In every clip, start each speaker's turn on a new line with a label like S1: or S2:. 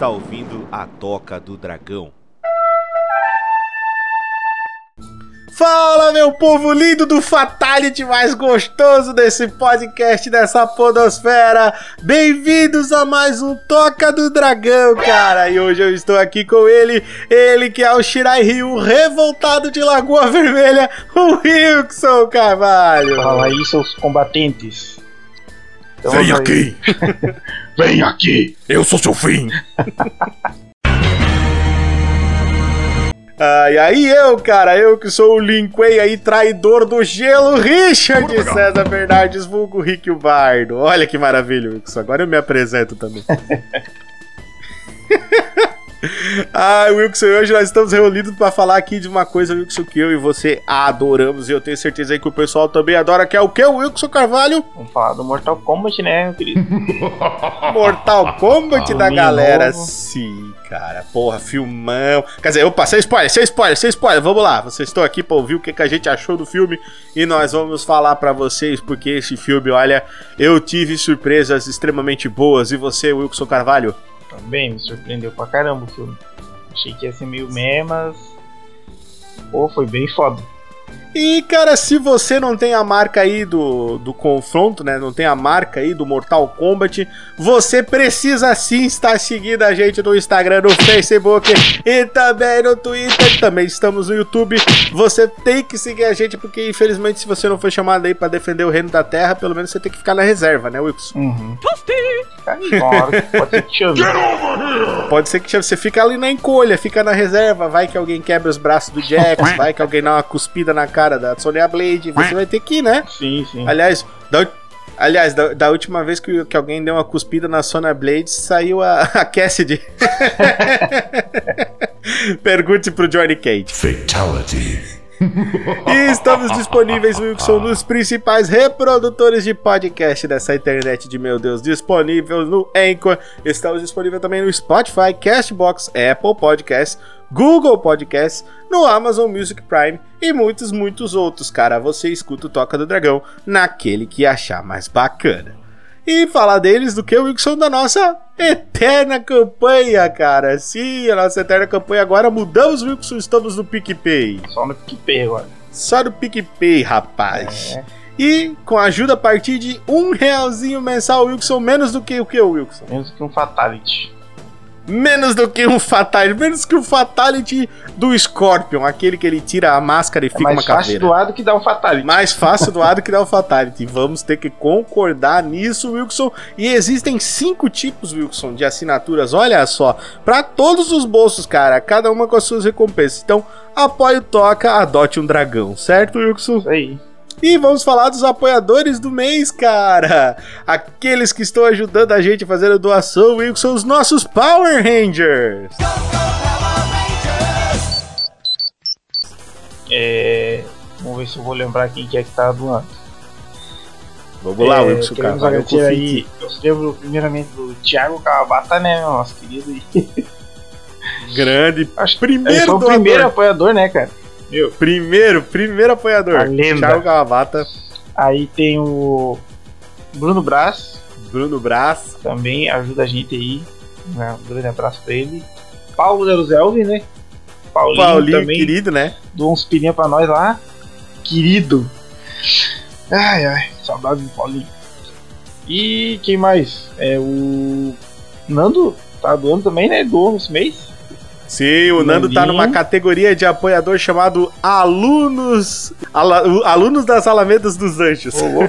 S1: está ouvindo a Toca do Dragão.
S2: Fala, meu povo lindo do Fatality mais gostoso desse podcast dessa podosfera. Bem-vindos a mais um Toca do Dragão, cara. E hoje eu estou aqui com ele, ele que é o Shirai Ryu revoltado de Lagoa Vermelha, o Wilson Carvalho.
S3: Fala aí, seus combatentes.
S1: Então, Vem aqui!
S2: Vem aqui!
S1: Eu sou seu fim!
S2: Ah, e aí eu, cara, eu que sou o Linkway aí, traidor do gelo, Richard César Bernardes, vulgo Rick o Bardo. Olha que maravilha, Wilson. Agora eu me apresento também. Ah, Wilson, hoje nós estamos reunidos para falar aqui de uma coisa, Wilson, que eu e você adoramos e eu tenho certeza aí que o pessoal também adora, que é o que, Wilson Carvalho?
S3: Vamos falar do Mortal Kombat, né, meu querido?
S2: Mortal Kombat da galera, novo. sim, cara. Porra, filmão. Quer dizer, opa, sem spoiler, sem spoiler, sem spoiler. Vamos lá, vocês estão aqui para ouvir o que, que a gente achou do filme e nós vamos falar para vocês, porque esse filme, olha, eu tive surpresas extremamente boas. E você, Wilson Carvalho?
S3: Também me surpreendeu pra caramba o filme. Achei que ia ser meio meh, mas. Pô, foi bem foda.
S2: E, cara, se você não tem a marca aí do, do confronto, né? Não tem a marca aí do Mortal Kombat, você precisa sim estar seguindo a gente no Instagram, no Facebook e também no Twitter. Também estamos no YouTube. Você tem que seguir a gente, porque infelizmente, se você não foi chamado aí para defender o reino da terra, pelo menos você tem que ficar na reserva, né, Wilson?
S3: Uhum. Pode ser que chame.
S2: Pode ser que chame. Você fica ali na encolha, fica na reserva. Vai que alguém quebra os braços do Jax, vai que alguém dá uma cuspida na cara cara da Sonya Blade, você vai ter que ir, né?
S3: Sim, sim.
S2: Aliás, da, aliás, da, da última vez que, que, alguém deu uma cuspida na Sonya Blade, saiu a, a Cassidy. Pergunte pro Johnny Cage. Fatality. E estamos disponíveis, Wilson, nos principais reprodutores de podcast dessa internet de meu Deus, disponível no Anchor, estamos disponíveis também no Spotify, Castbox, Apple Podcasts, Google Podcasts, no Amazon Music Prime e muitos, muitos outros, cara. Você escuta o Toca do Dragão naquele que achar mais bacana. E falar deles do que o Wilson da nossa eterna campanha, cara. Sim, a nossa eterna campanha agora mudamos, Wilson, estamos no PicPay.
S3: Só no PicPay agora.
S2: Só no PicPay, rapaz. É. E com ajuda a partir de um realzinho mensal, Wilson, menos do que o que, Wilson?
S3: Menos que um Fatality
S2: menos do que um Fatality, menos que o Fatality do Scorpion, aquele que ele tira a máscara e é fica uma caveira. Mais fácil
S3: doado que dá o Fatality.
S2: Mais fácil doado que dá o Fatality. Vamos ter que concordar nisso, Wilson. E existem cinco tipos, Wilson, de assinaturas, olha só, para todos os bolsos, cara, cada uma com as suas recompensas. Então, apoie o Toca, adote um dragão, certo, Wilson?
S3: Isso aí.
S2: E vamos falar dos apoiadores do mês, cara! Aqueles que estão ajudando a gente a fazer a doação, e são os nossos Power Rangers!
S3: É... Vamos ver se eu vou lembrar quem que é que tá doando.
S2: Vamos lá, é, Wilson Carvalho.
S3: Eu, aí, eu lembro primeiramente do Thiago Cavata, né, nosso querido
S2: Grande.
S3: Acho primeiro, o primeiro apoiador, né, cara?
S2: Meu. Primeiro, primeiro apoiador. A
S3: lenda.
S2: Thiago Kawabata.
S3: Aí tem o Bruno Brás.
S2: Bruno Brás.
S3: Também ajuda a gente aí. Né? Um grande abraço pra ele. Paulo Zeruzelvi, né?
S2: Paulinho, Paulinho também. querido, né?
S3: Dou uns pirinha pra nós lá. Querido. Ai, ai. Saudade do Paulinho. E quem mais? É o Nando. Tá doando também, né? Doou esse mês.
S2: Sim, o Nando tá numa categoria de apoiador chamado Alunos. Ala, alunos das Alamedas dos Anjos. Oh,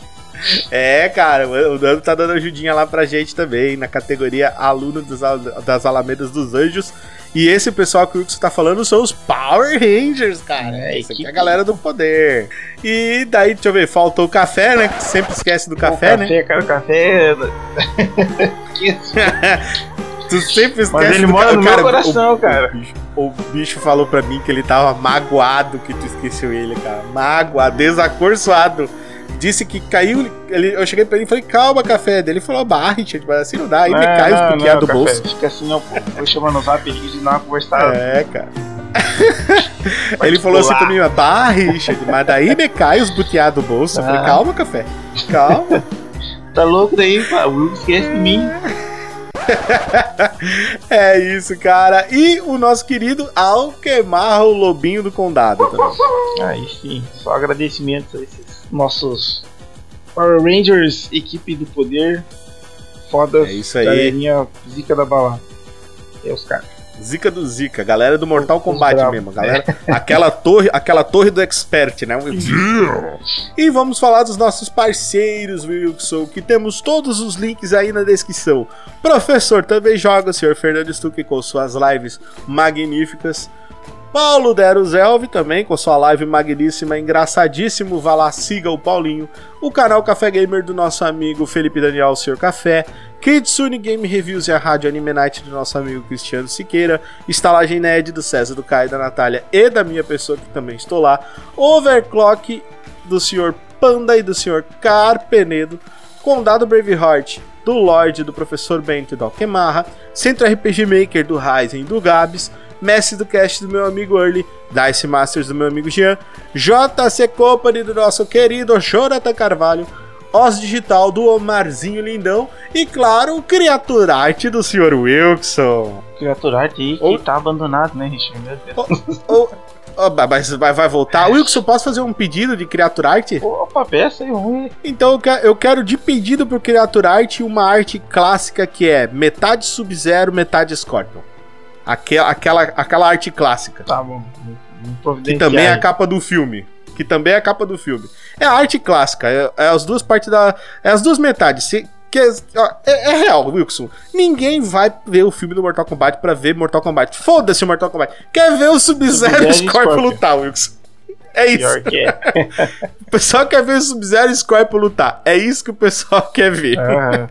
S2: é, cara, o Nando tá dando ajudinha lá pra gente também, na categoria Alunos das, das Alamedas dos Anjos. E esse pessoal que o Wilson tá falando são os Power Rangers, cara. É, Isso aqui é a galera do poder. E daí, deixa eu ver, faltou o café, né? Sempre esquece do café, o
S3: café né? Café, café.
S2: Tu sempre esquece
S3: Mas ele mora no cara, meu coração,
S2: o,
S3: cara.
S2: O bicho, o bicho, falou pra mim que ele tava magoado que tu esqueceu ele, cara. Magoado, desacorçoado. Disse que caiu. Ele, eu cheguei pra ele e falei, calma, café. Ele falou, barra, Richard, mas assim não dá. Aí não, me cai os buqueados do bolso.
S3: Fica assim, não, pô. Vou chamar no zap e dar uma conversada.
S2: É, cara. ele falou assim pra mim, barra, Richard, mas daí me cai os buteados do bolso. Eu falei, ah. calma, café. Calma.
S3: tá louco daí, pá. O Will esquece de mim.
S2: é isso, cara. E o nosso querido Alquemar, o lobinho do condado também.
S3: Aí sim, só agradecimentos a esses nossos Power Rangers, equipe do poder. Foda.
S2: É isso aí.
S3: Galerinha zica da balada. É os caras.
S2: Zica do Zica, galera do Mortal Kombat mesmo, galera. Aquela torre, aquela torre do expert, né? E vamos falar dos nossos parceiros, Wilson, que temos todos os links aí na descrição. Professor também joga, o senhor Fernando Stuck com suas lives magníficas. Paulo Deruzelvi também com sua live magníssima, engraçadíssimo. Vá lá, siga o Paulinho. O canal Café Gamer do nosso amigo Felipe Daniel, o Senhor Café. Kitsune Game Reviews e a Rádio Anime Night do nosso amigo Cristiano Siqueira. Estalagem Ned do César do Caio, da Natália e da minha pessoa que também estou lá. Overclock do Senhor Panda e do Senhor Carpenedo. Condado Braveheart do Lorde, do Professor Bento e do Alquemarra. Centro RPG Maker do Ryzen e do Gabs. Mestre do Cast do meu amigo Early, Dice Masters do meu amigo Jean, JC Company do nosso querido Jonathan Carvalho, Os Digital do Omarzinho Lindão e, claro, o Criatura Arte do Sr. Wilson.
S3: Criatura Arte
S2: Ou-
S3: que tá abandonado, né, Richard? Meu Deus.
S2: Ô, ô, mas vai, vai voltar? Wilson, posso fazer um pedido de Criatura Arte?
S3: Opa, peça aí ruim.
S2: Então eu que- eu quero de pedido pro Criatura Arte uma arte clássica que é metade Sub-Zero, metade Scorpion. Aquela, aquela, aquela arte clássica.
S3: Tá bom.
S2: Que também é a capa do filme. Que também é a capa do filme. É a arte clássica. É, é as duas partes da. É as duas metades. Se- que é, é- é real, Wilson. Ninguém vai ver o filme do Mortal Kombat pra ver Mortal Kombat. Foda-se o Mortal Kombat. Quer ver o Sub-Zero e
S3: e
S2: Scorpion lutar, Wilson. É isso.
S3: Pior que é.
S2: O pessoal quer ver o Sub-Zero e Scorpion lutar. É isso que o pessoal quer ver.
S3: Ah,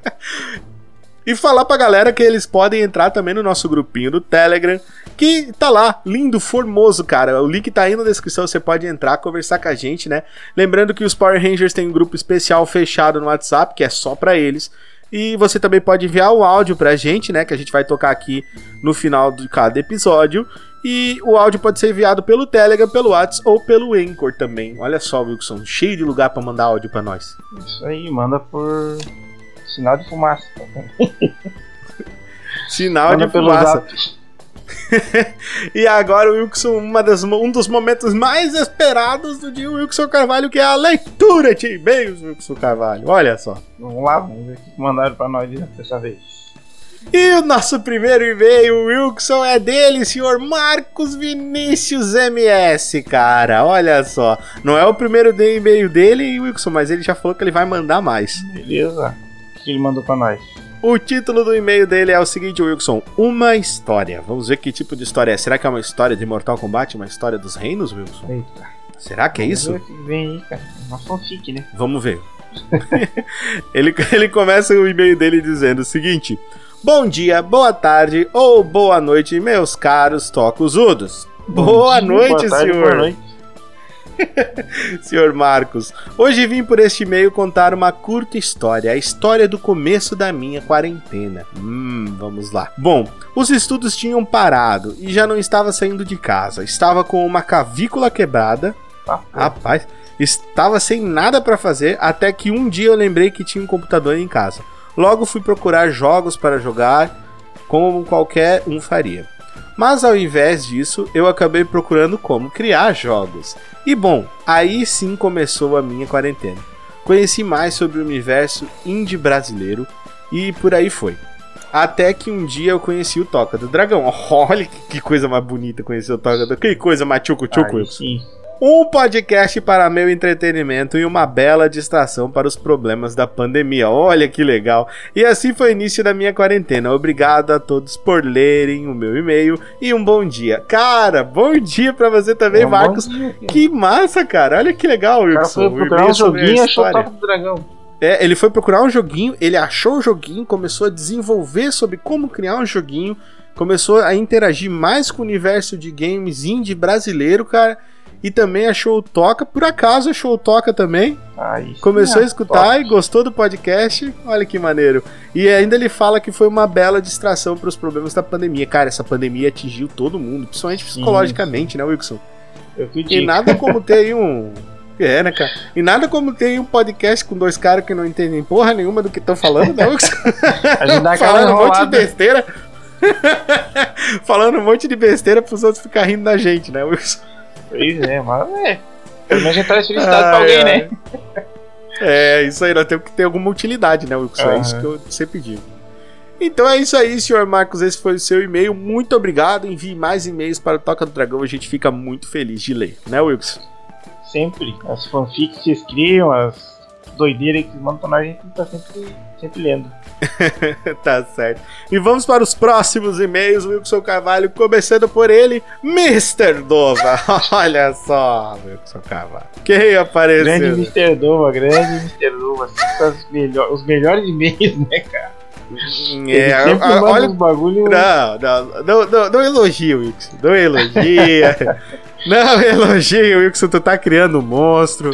S2: E falar pra galera que eles podem entrar também no nosso grupinho do Telegram, que tá lá, lindo, formoso, cara. O link tá aí na descrição, você pode entrar, conversar com a gente, né? Lembrando que os Power Rangers têm um grupo especial fechado no WhatsApp, que é só pra eles. E você também pode enviar o áudio pra gente, né? Que a gente vai tocar aqui no final de cada episódio. E o áudio pode ser enviado pelo Telegram, pelo WhatsApp ou pelo Anchor também. Olha só, Wilson, cheio de lugar pra mandar áudio pra nós.
S3: isso aí, manda por sinal de fumaça.
S2: Sinal
S3: manda
S2: de fumaça.
S3: zap.
S2: E agora, Wilson, uma das- um dos momentos mais esperados do dia Wilson Carvalho, que é a leitura de e-mails, Wilson Carvalho. Olha só.
S3: Vamos lá, vamos ver o que mandaram pra nós dessa vez.
S2: E o nosso primeiro e-mail, Wilson, é dele, senhor Marcos Vinícius MS, cara. Olha só. Não é o primeiro e-mail dele, Wilson, mas ele já falou que ele vai mandar mais.
S3: Beleza? O que ele mandou pra nós?
S2: O título do e-mail dele é o seguinte, Wilson: Uma história. Vamos ver que tipo de história é. Será que é uma história de Mortal Kombat? Uma história dos reinos, Wilson?
S3: Eita.
S2: Será que é
S3: Vamos
S2: isso?
S3: que vem aí, cara. Uma fanfic, né?
S2: Vamos ver. ele, ele começa o e-mail dele dizendo o seguinte: Bom dia, boa tarde ou boa noite, meus caros tocuzudos. Boa
S3: Bom dia,
S2: noite,
S3: boa tarde,
S2: senhor.
S3: Boa noite.
S2: Senhor Marcos, hoje vim por este e-mail contar uma curta história, a história do começo da minha quarentena. Hum, vamos lá. Bom, os estudos tinham parado e já não estava saindo de casa. Estava com uma cavícula quebrada.
S3: Pô.
S2: Rapaz, estava sem nada para fazer até que um dia eu lembrei que tinha um computador em casa. Logo fui procurar jogos para jogar, como qualquer um faria. Mas ao invés disso, eu acabei procurando como criar jogos. E bom, aí sim começou a minha quarentena. Conheci mais sobre o universo indie brasileiro e por aí foi. Até que um dia eu conheci o Toca do Dragão. Olha que, coisa mais bonita conhecer o Toca do Que coisa mais tchucu-tchucu.
S3: Sim.
S2: Um podcast para meu entretenimento e uma bela distração para os problemas da pandemia. Olha que legal! E assim foi o início da minha quarentena. Obrigado a todos por lerem o meu e-mail e um bom dia. Cara, bom dia para você também,
S3: É um
S2: Marcos.
S3: dia.
S2: Que massa, cara! Olha que legal,
S3: cara
S2: Wilson.
S3: procurar um joguinho e achou o topo do dragão.
S2: É, ele foi procurar um joguinho, ele achou o joguinho, começou a desenvolver sobre como criar um joguinho, começou a interagir mais com o universo de games indie brasileiro, cara. E também achou o Toca, por acaso achou o Toca também.
S3: Sim,
S2: Começou a
S3: ah,
S2: escutar
S3: top.
S2: e gostou do podcast. Olha que maneiro. E ainda ele fala que foi uma bela distração para os problemas da pandemia. Cara, essa pandemia atingiu todo mundo, principalmente psicologicamente, né, Wilson?
S3: Eu que
S2: E nada como ter aí um, É, né, cara? E nada como ter um podcast com dois caras que não entendem porra nenhuma do que estão falando, né, Wilson?
S3: A gente dá aquela
S2: Falando um monte de besteira. Falando um monte de besteira pros outros ficarem rindo da gente, né, Wilson?
S3: Pois é, mas é. Pelo menos a gente traz felicidade pra
S2: Ai,
S3: alguém,
S2: ai.
S3: né?
S2: É, isso aí, nós temos que ter alguma utilidade, né, Wilson? É
S3: Aham.
S2: isso que eu sempre digo. Então é isso aí, senhor Marcos. Esse foi o seu e-mail. Muito obrigado. Envie mais e-mails para o Toca do Dragão. A gente fica muito feliz de ler, né, Wilson?
S3: Sempre. As fanfics que vocês criam, as doideiras que mandam pra nós, a gente tá sempre, sempre lendo.
S2: tá certo. E vamos para os próximos e-mails, Wilson Carvalho, começando por ele, Mr. Dova. Olha só, Wilson Carvalho. Quem
S3: Grande
S2: apareceu?
S3: Mr. Dova, grande Mr. Dova. as melhor- os melhores e-mails, né, cara?
S2: É, a- olha.
S3: bagulho.
S2: Não, não, não, não, não elogia, Wilson. Não elogia. não elogia, Wilson. Tu tá criando um monstro.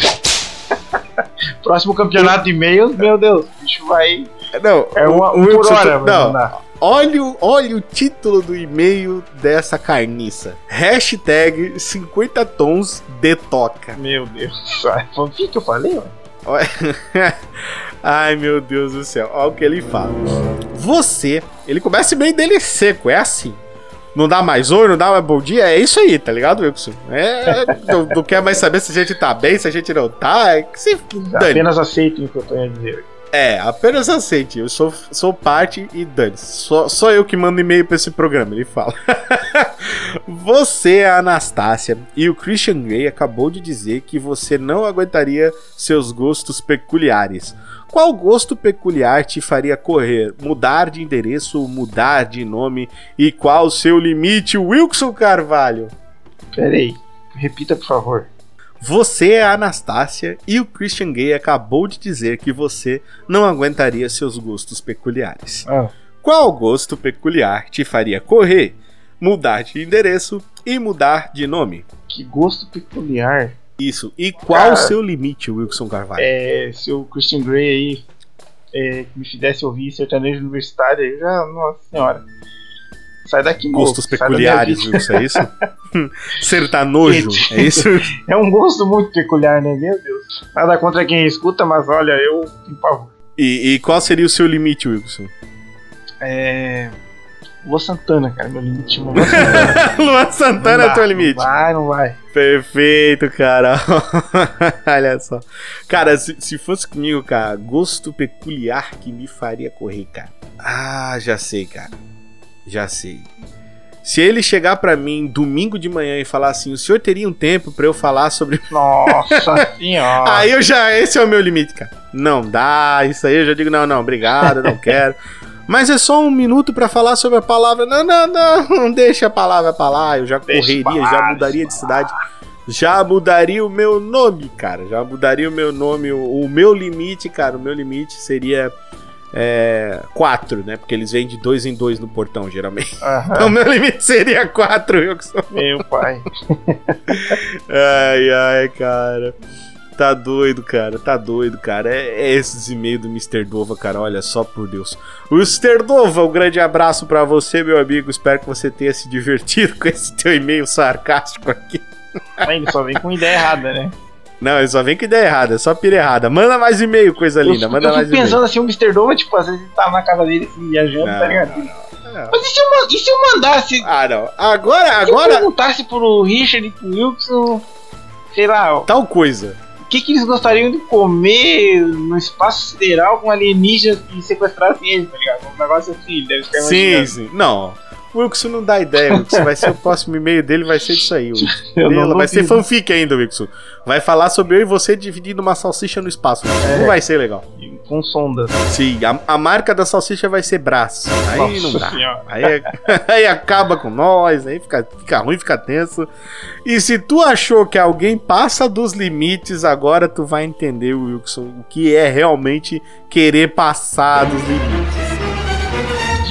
S3: Próximo campeonato de e-mails, meu Deus, o bicho vai.
S2: Não,
S3: É uma,
S2: o
S3: um por hora, vai
S2: não,
S3: mandar.
S2: Olha, o- olha o título do e-mail dessa carniça. Hashtag 50 tons de toca.
S3: Meu Deus. Ah, Fanfic que eu falei.
S2: Olha- Ai, meu Deus do céu. Olha o que ele fala. Você, ele começa meio dele seco, é assim. Não dá mais oi, não dá mais bom dia, é isso aí, tá ligado, Wilson? É, não, não quer mais saber se a gente tá bem, se a gente não tá, é que se.
S3: Apenas aceitem o que eu tô a dizer.
S2: É, apenas aceite. Eu sou, sou parte e dane. Só, só eu que mando e-mail pra esse programa, ele fala. você é a Anastácia e o Christian Grey acabou de dizer que você não aguentaria seus gostos peculiares. Qual gosto peculiar te faria correr? Mudar de endereço, mudar de nome? E qual o seu limite, Wilson Carvalho?
S3: Pera aí. Repita, por favor.
S2: Você é a Anastácia e o Christian Gay acabou de dizer que você não aguentaria seus gostos peculiares.
S3: Ah,
S2: Qual gosto peculiar te faria correr, mudar de endereço e mudar de nome?
S3: que gosto peculiar.
S2: Isso. E qual o seu limite, Wilson Carvalho?
S3: É, se o Christian Grey aí é, me fizesse ouvir sertanejo universitário, aí já, nossa senhora. Sai daqui, moço,
S2: Gostos peculiares. Wilson, é isso? Sertanojo, é isso?
S3: É um gosto muito peculiar, né? Meu Deus. Nada contra quem escuta, mas olha, eu tenho pavor.
S2: E, e qual seria o seu limite, Wilson?
S3: É. Lua Santana, cara, meu limite chama Lua Santana.
S2: Luan Santana é teu limite.
S3: Não vai, não vai.
S2: Perfeito, cara. Olha só. Cara, se, se fosse comigo, cara, gosto peculiar que me faria correr, cara. Ah, já sei, cara. Já sei. Se ele chegar pra mim domingo de manhã e falar assim, o senhor teria um tempo pra eu falar sobre.
S3: Nossa senhora.
S2: Aí eu já. Esse é o meu limite, cara. Não dá, isso aí eu já digo, não, não, obrigado, não quero. Mas é só um minuto pra falar sobre a palavra. Não, não, não, não deixa a palavra pra lá. Eu já correria, já mudaria de cidade. Já mudaria o meu nome, cara. Já mudaria o meu nome. O, o meu limite, cara, o meu limite seria é, quatro, né? Porque eles vêm de dois em dois no portão, geralmente.
S3: Aham,
S2: Então, meu limite seria quatro, eu que sou.
S3: meu pai.
S2: Ai, ai, cara. Tá doido, cara. Tá doido, cara. É, é esses e-mails do Mr. Dova, cara. Olha só por Deus. O Mr. Dova, um grande abraço pra você, meu amigo. Espero que você tenha se divertido com esse teu e-mail sarcástico aqui.
S3: Aí Ele só vem com ideia errada, né?
S2: Não, ele só vem com ideia errada, é só pira errada. Manda mais e-mail, coisa linda.
S3: eu,
S2: Manda
S3: eu
S2: mais
S3: fico pensando assim, o Mr. Dova, tipo, às vezes ele tá na casa dele assim, viajando,
S2: Não,
S3: tá ligado?
S2: não, não.
S3: Mas e se, eu, e se eu mandasse.
S2: Ah, não. Agora,
S3: Se eu
S2: agora.
S3: perguntasse pro Richard e pro Wilson, sei lá, o
S2: Tal coisa.
S3: que, que eles gostariam de comer no espaço sideral com alienígenas que sequestrassem eles, tá ligado? Um negócio assim, deve ficar
S2: Sim,
S3: imaginando.
S2: sim. Não. O Wilson não dá ideia, Wilson. Vai ser o próximo e-mail dele, vai ser disso aí, Wilson. Vai ser fanfic ainda, Wilson. Vai falar sobre eu e você dividindo uma salsicha no espaço.
S3: É.
S2: Não vai ser legal.
S3: Com sondas.
S2: Sim, a, a marca da salsicha vai ser braço. Aí
S3: Nossa
S2: não dá.
S3: Senhora.
S2: Aí, é- aí acaba com nós, aí fica, fica ruim, fica tenso. E se tu achou que alguém passa dos limites, agora tu vai entender, Wilson, o que é realmente querer passar dos limites.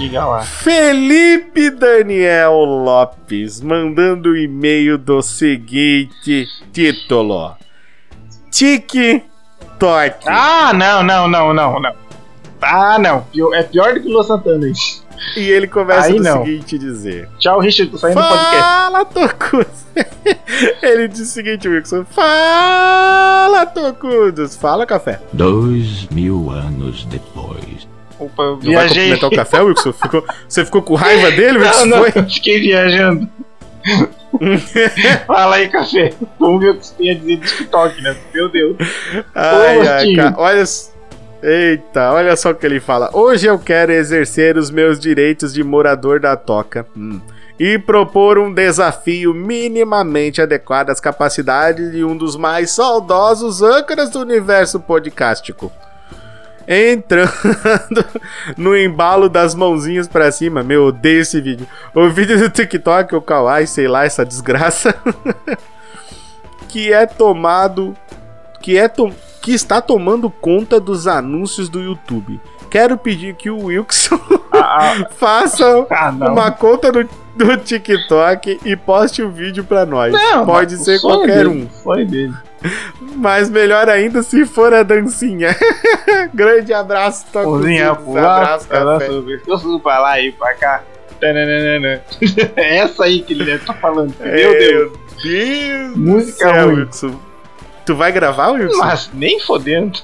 S3: Diga lá.
S2: Felipe Daniel Lopes mandando o e-mail do seguinte título: TikTok.
S3: Ah, não, não, não, não, não. Ah, não. É pior do que o Lua Santana isso.
S2: E ele começa
S3: Aí
S2: do
S3: não.
S2: seguinte dizer:
S3: Tchau, Richard, tô saindo do podcast.
S2: Fala, Tocudos! ele diz o seguinte, Wilson: Fala, Tocudos! Fala, café.
S4: Dois mil anos depois.
S3: Opa, eu
S2: Não vai
S3: viajei.
S2: cumprimentar o café, Wilson? Ficou- você ficou com raiva dele,
S3: Não,
S2: Wilson?
S3: não,
S2: Foi?
S3: eu fiquei viajando. Fala aí, café. Vamos ver o que você tem a dizer do TikTok, né? Meu Deus.
S2: Ai, ai, cara, olha. Eita, olha só o que ele fala. Hoje eu quero exercer os meus direitos de morador da toca. hum, E propor um desafio minimamente adequado às capacidades de um dos mais saudosos âncoras do universo podcástico. Entrando no embalo das mãozinhas pra cima. Meu, eu odeio esse vídeo. O vídeo do TikTok, o Kawaii, sei lá, essa desgraça. que é tomado que, é to- que está tomando conta dos anúncios do YouTube. Quero pedir que o Wilson
S3: Ah,
S2: faça
S3: ah,
S2: uma conta no, no TikTok e poste o vídeo pra nós.
S3: Não,
S2: Pode ser qualquer
S3: dele,
S2: um,
S3: Sonho dele.
S2: Mas melhor ainda se for a dancinha. Grande abraço, Toco.
S3: Mãozinha
S2: Zitos.
S3: pro
S2: Abraço, café.
S3: balança o pescoço pra lá e pra cá. É essa aí que ele deve estar falando. Meu Deus.
S2: Deus
S3: Música
S2: do céu,
S3: ruim.
S2: Wilson. Tu vai gravar, Wilson?
S3: Mas nem fodendo.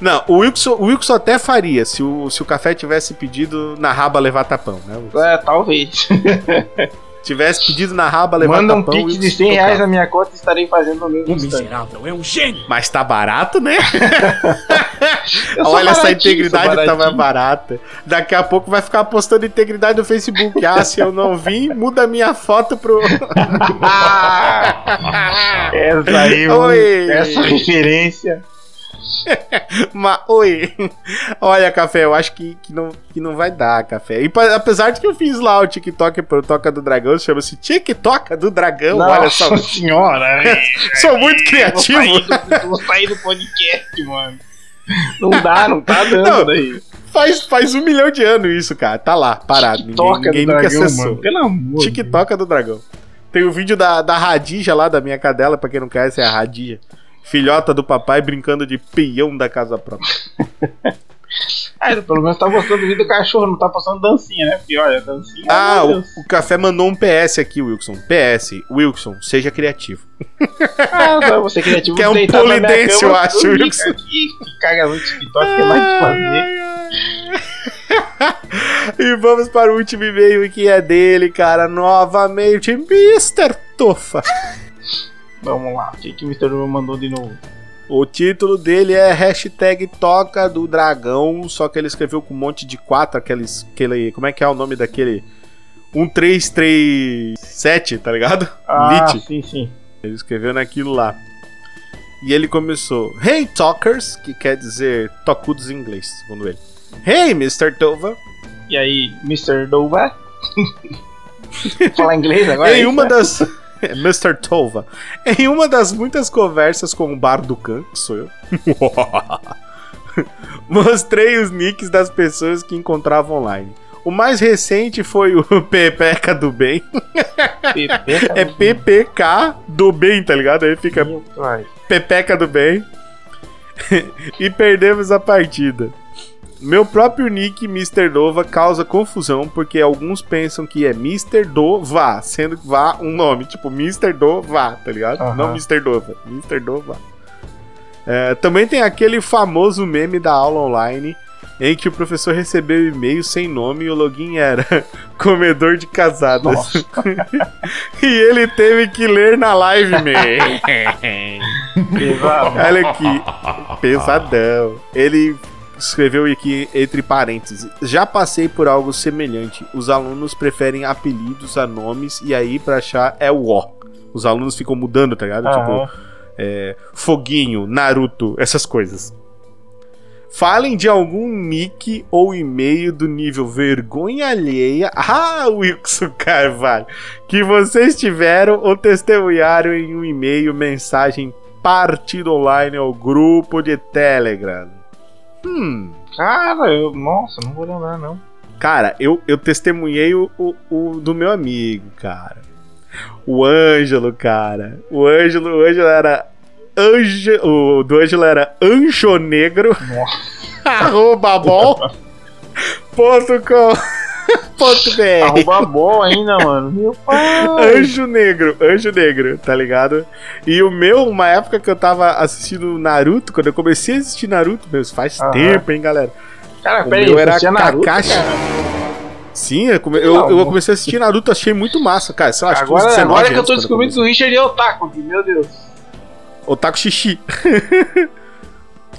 S2: Não, o Wilson, o Wilson até faria se o, se o café tivesse pedido na raba levar tapão, né? Wilson?
S3: É, talvez.
S2: Tivesse pedido na raba levar
S3: Manda um pix
S2: o
S3: de
S2: Wilson
S3: 100 reais na minha conta e estarei fazendo o mesmo instante.
S2: Mas tá barato, né? Olha, essa integridade tava
S3: baratinho.
S2: barata. Daqui a pouco vai ficar postando integridade no Facebook. Ah, se eu não vim, muda minha foto pro.
S3: Essa aí,
S2: Oi.
S3: essa referência.
S2: Mas, oi. Olha, café, eu acho que, que, não, que não vai dar, café. E pa- apesar de que eu fiz lá o TikTok pro Toca do Dragão, chama-se TikTok do Dragão. Olha só.
S3: Nossa senhora.
S2: Sou muito
S3: Vou
S2: criativo.
S3: sair, do, vou sair do podcast, mano. Não dá, não tá dando
S2: Não.
S3: daí.
S2: Faz, faz um milhão de anos isso, cara. Tá lá, parado. Ninguém,
S3: Toca
S2: ninguém
S3: do
S2: nunca
S3: dragão,
S2: acessou.
S3: mano. Pelo amor.
S2: TikTok do dragão. Tem o vídeo da, da Radija lá, da minha cadela, pra quem não conhece, é a Radija. Filhota do papai brincando de peão da casa própria.
S3: Ah, pelo menos tá postando vídeo do cachorro, não tá postando dancinha, né? Porque olha, dancinha.
S2: Ah,
S3: meu
S2: o, o café mandou um PS aqui, Wilson. PS, Wilson, seja criativo.
S3: Ah, não, você é criativo.
S2: Que é um polidense, eu acho, Wilson.
S3: Aqui, que caga no TikTok, tem mais o que fazer.
S2: e vamos para o último e-mail que é dele, cara. Novamente, Mr. Tofa.
S3: Vamos lá, o que, que o Mr. Luma mandou de novo?
S2: O título dele é hashtag Toca do Dragão, só que ele escreveu com um monte de quatro, aqueles. Aquele, como é que é o nome daquele? 1337, tá ligado?
S3: Ah,
S2: Lit.
S3: sim, sim.
S2: Ele escreveu naquilo lá. E ele começou: Hey Talkers, que quer dizer tocudos em inglês, segundo ele. Hey Mr. Tova.
S3: E aí, Mr. Dova? Falar inglês agora?
S2: em
S3: é
S2: uma das. Mr. Tova. Em uma das muitas conversas com o Bar do Khan, que sou eu. Mostrei os nicks das pessoas que encontrava online. O mais recente foi o Pepeca do Bem.
S3: Pepeca
S2: É PPK do Bem, tá ligado? Aí fica. Pepeca do Bem. e perdemos a partida. Meu próprio nick Mr. Dova causa confusão porque alguns pensam que é Mr. Dova, sendo que vá um nome, tipo Mr. Dova, tá ligado?
S3: Aham.
S2: Não Mr. Dova, Mr. Dova. É, também tem aquele famoso meme da aula online em que o professor recebeu e-mail sem nome e o login era comedor de casadas. E ele teve que ler na live, man. Olha aqui, pesadão. Ele escreveu aqui entre parênteses: Já passei por algo semelhante. Os alunos preferem apelidos a nomes e aí pra achar é o O. Os alunos ficam mudando, tá ligado?
S3: Aham.
S2: Tipo, é, Foguinho, Naruto, essas coisas. Falem de algum nick ou e-mail do nível vergonha alheia. Ah, Wilson Carvalho. Que vocês tiveram ou testemunharam em um e-mail, mensagem, partido online ou grupo de Telegram. Hum.
S3: Cara, eu. Nossa, não vou lembrar, não.
S2: Cara, eu, eu testemunhei o, o, o do meu amigo, cara. O Ângelo, cara. O Ângelo, o Ângelo era. Anjo, o do Ângelo era Anjo Negro.
S3: Nossa.
S2: arroba bol. ponto com.
S3: Arroba bom ainda, mano. Meu pai.
S2: Anjo Negro, Anjo Negro, tá ligado? E o meu, uma época que eu tava assistindo Naruto, quando eu comecei a assistir Naruto, meus, faz
S3: Aham.
S2: tempo, hein, galera?
S3: Cara,
S2: O
S3: peraí,
S2: meu
S3: você
S2: era
S3: assistia Naruto,
S2: Kakashi.
S3: cara?
S2: Sim, eu, come- eu, eu comecei a assistir Naruto, achei muito massa, cara. Sei lá, acho que
S3: Agora,
S2: 19
S3: agora que eu tô descobrindo que o Richard é otaku, meu Deus.
S2: Otaku Xixi.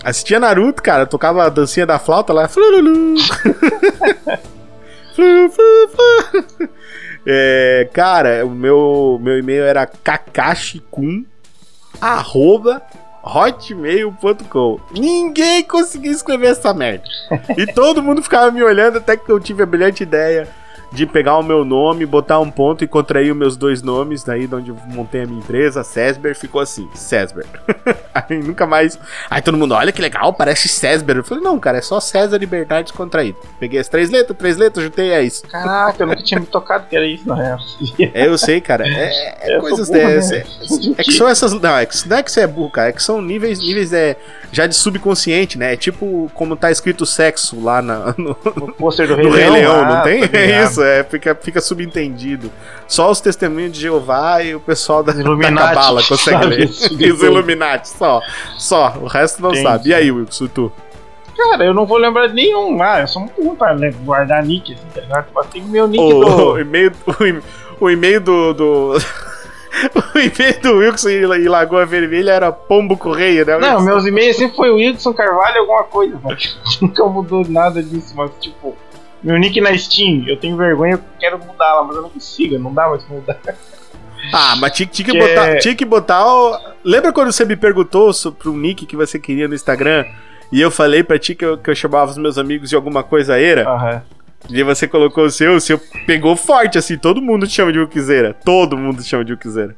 S2: Assistia Naruto, cara, tocava a dancinha da flauta lá. É, cara, o meu, meu e-mail era kakashikun arroba hotmail.com. Ninguém conseguia escrever essa merda. E todo mundo ficava me olhando até que eu tive a brilhante ideia de pegar o meu nome, botar um ponto e contrair os meus dois nomes, daí de onde eu montei a minha empresa, Cesber, ficou assim, Cesber. Aí nunca mais. Aí todo mundo, olha que legal, parece Cesber. Eu falei, não, cara, é só César Liberdade descontraído. Peguei as três letras, três letras, juntei, é isso.
S3: Caraca, eu nunca tinha me tocado que era isso, na real.
S2: É, eu sei, cara. É, é coisas
S3: burro, né?
S2: dessas. É, que são essas. Não, é que, não é que você é burro, cara. É que são níveis, níveis é, já de subconsciente, né? É tipo como tá escrito sexo lá na, no,
S3: No pôster do Rei
S2: Leão,
S3: ah,
S2: não tem?
S3: tô
S2: É isso, é, fica, fica subentendido. Só os testemunhos de Jeová e o pessoal da,
S3: Os
S2: da
S3: Illuminati,
S2: Cabala consegue ler. E os. Illuminati, só. Só, o resto não
S3: Entendi.
S2: sabe. E aí, Wilson, tu?
S3: Cara, eu não vou lembrar de nenhum. Ah, eu sou muito ruim pra guardar nick, assim, tá ligado? Tipo, tem o meu nick
S2: O,
S3: do.
S2: o e-mail, o e-mail do. do... o e-mail do Wilson e Lagoa Vermelha era Pombo Correio, né?
S3: Não,
S2: Wilson?
S3: meus e-mails sempre foi Wilson Carvalho alguma coisa, velho. Nunca mudou nada disso, mas tipo, meu nick na Steam, eu tenho vergonha, eu quero mudar lá, mas eu não consigo, não dá mais pra mudar.
S2: Ah, mas tinha, tinha que
S3: Que
S2: botar.
S3: é-
S2: Tinha que botar. o- Lembra quando você me perguntou sobre um nick que você queria no Instagram? E eu falei pra ti que eu, que eu chamava os meus amigos de alguma coisa era?
S3: Aham.
S2: E aí você colocou o seu, o seu pegou forte, assim, todo mundo te chama de Ukizeira. Todo mundo te chama de Ukizeira.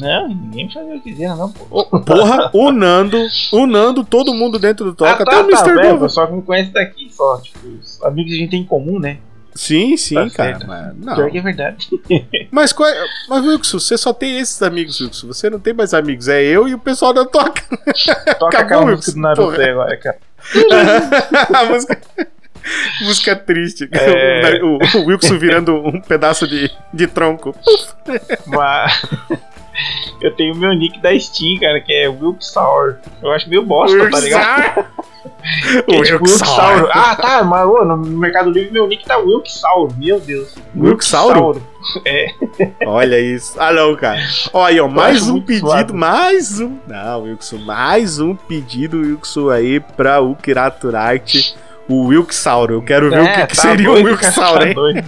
S3: Não, ninguém fazia o que quiser, não, pô.
S2: Porra, o Nando, o Nando, todo mundo dentro do Toca,
S3: ah,
S2: até
S3: tá,
S2: o Mr.
S3: tá,
S2: Dova.
S3: o pessoal que me conhece daqui só, tipo, os amigos que a gente tem em comum, né?
S2: Sim, sim,
S3: Tá
S2: cara.
S3: certo.
S2: Mas, não.
S3: Pior que é verdade.
S2: Mas, qual é- mas, Wilson, você só tem esses amigos, Wilson. Você não tem mais amigos. É eu e o pessoal da Toca.
S3: Toca
S2: Acabou, Wilson,
S3: música do Naruto
S2: porra.
S3: agora, cara.
S2: a música. Música triste.
S3: É.
S2: O, o Wilson virando um pedaço de, de tronco.
S3: Mas eu tenho o meu nick da Steam, cara, que é Wilk Sour. Eu acho meio bosta, tá ligado?
S2: O
S3: É tipo. Ah, tá, mas ô, no Mercado Livre meu nick tá Wilk Sour, meu Deus.
S2: Wilk Sauro?
S3: Sauro. É,
S2: Olha isso. Ah, não, cara. Olha aí, ó, mais um pedido,
S3: suave.
S2: mais um. Não, Wilson, mais um pedido, Wilson, aí pra o Kiraturarte, o Wilk Sauro. Eu quero ver o que,
S3: É,
S2: que
S3: tá
S2: seria o
S3: doido,
S2: Wilk
S3: cara,
S2: Sauro,
S3: tá
S2: hein?
S3: doido.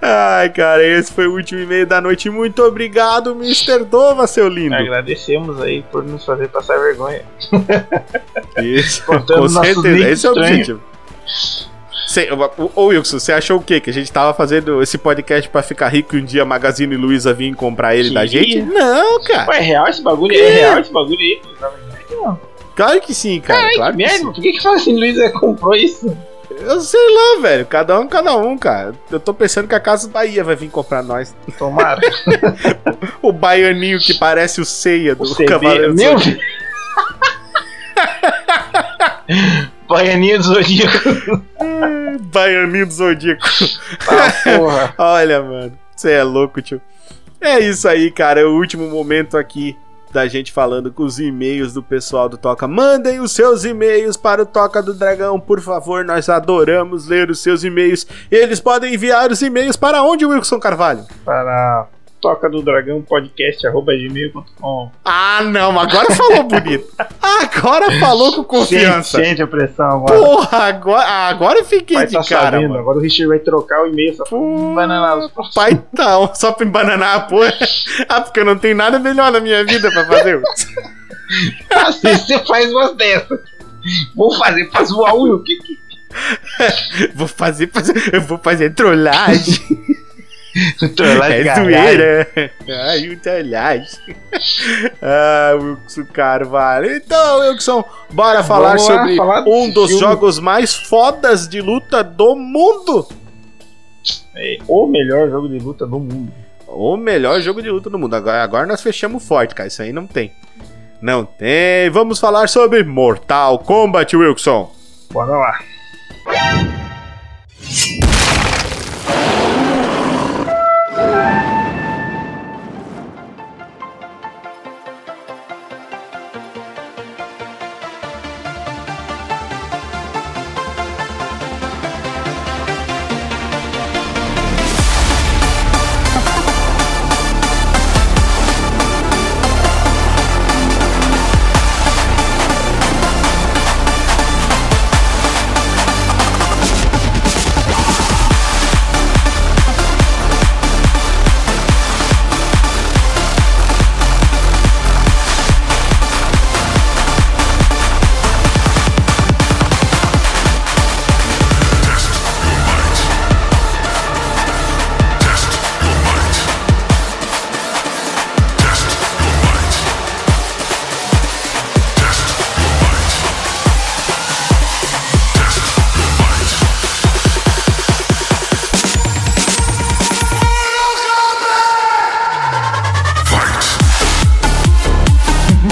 S2: Ai, cara, esse foi o último e-mail da noite. Muito obrigado, Mr. Dova, seu lindo.
S3: Agradecemos aí por nos fazer passar vergonha.
S2: Isso,
S3: Contando
S2: com certeza. Esse é o objetivo. Cê- ô, Wilson, você achou o quê? Que a gente tava fazendo esse podcast pra ficar rico e um dia a Magazine Luiza vir comprar ele da
S3: Queria.
S2: gente? Não, cara.
S3: Ué, é real esse bagulho aí? É real esse bagulho aí? Na verdade, não.
S2: Claro que sim, cara.
S3: Ai,
S2: claro
S3: que
S2: que
S3: merda, por que que fala assim, Luiz comprou isso?
S2: Eu sei lá, velho. Cada um, cada um, cara. Eu tô pensando que a Casa Bahia vai vir comprar nós.
S3: Tomara.
S2: O baianinho que parece o ceia do
S3: O
S2: Cavaleiro do
S3: meu
S2: Zodíaco.
S3: Baianinha do Zodíaco.
S2: Baianinho do Zodíaco.
S3: Ah, porra.
S2: Olha, mano. Você é louco, tio. É isso aí, cara. É o último momento aqui da gente falando com os e-mails do pessoal do Toca. Mandem os seus e-mails para o Toca do Dragão, por favor. Nós adoramos ler os seus e-mails. Eles podem enviar os e-mails para onde, Wilson Carvalho?
S3: Para toca do dragão podcast arroba gmail.com.
S2: Ah, não. Agora falou bonito. Agora falou com confiança.
S3: Sente, sente a pressão agora.
S2: Porra, agora, agora eu fiquei
S3: Pai
S2: de
S3: tá
S2: cara,
S3: sabendo,
S2: mano.
S3: agora o Richard vai trocar o e-mail só pra
S2: Pô,
S3: bananar os próximos.
S2: Pai tá, só pra embananar a porra. Ah, porque eu não tenho nada melhor na minha vida pra fazer.
S3: Vezes você faz umas dessas. Vou fazer pra zoar o Will. Que, que...
S2: vou fazer, fazer, eu vou fazer trollagem.
S3: Trollagem,
S2: é zoeira. Ai, o trollagem. Ah, Wilson Carvalho. Então, Wilson, bora falar
S3: lá,
S2: sobre
S3: falar
S2: um dos
S3: filme.
S2: jogos mais fodas de luta do mundo.
S3: É o melhor jogo de luta do mundo.
S2: O melhor jogo de luta do mundo. Agora, agora nós fechamos forte, cara. Isso aí não tem. Não tem. Vamos falar sobre Mortal Kombat, Wilson.
S3: Bora lá.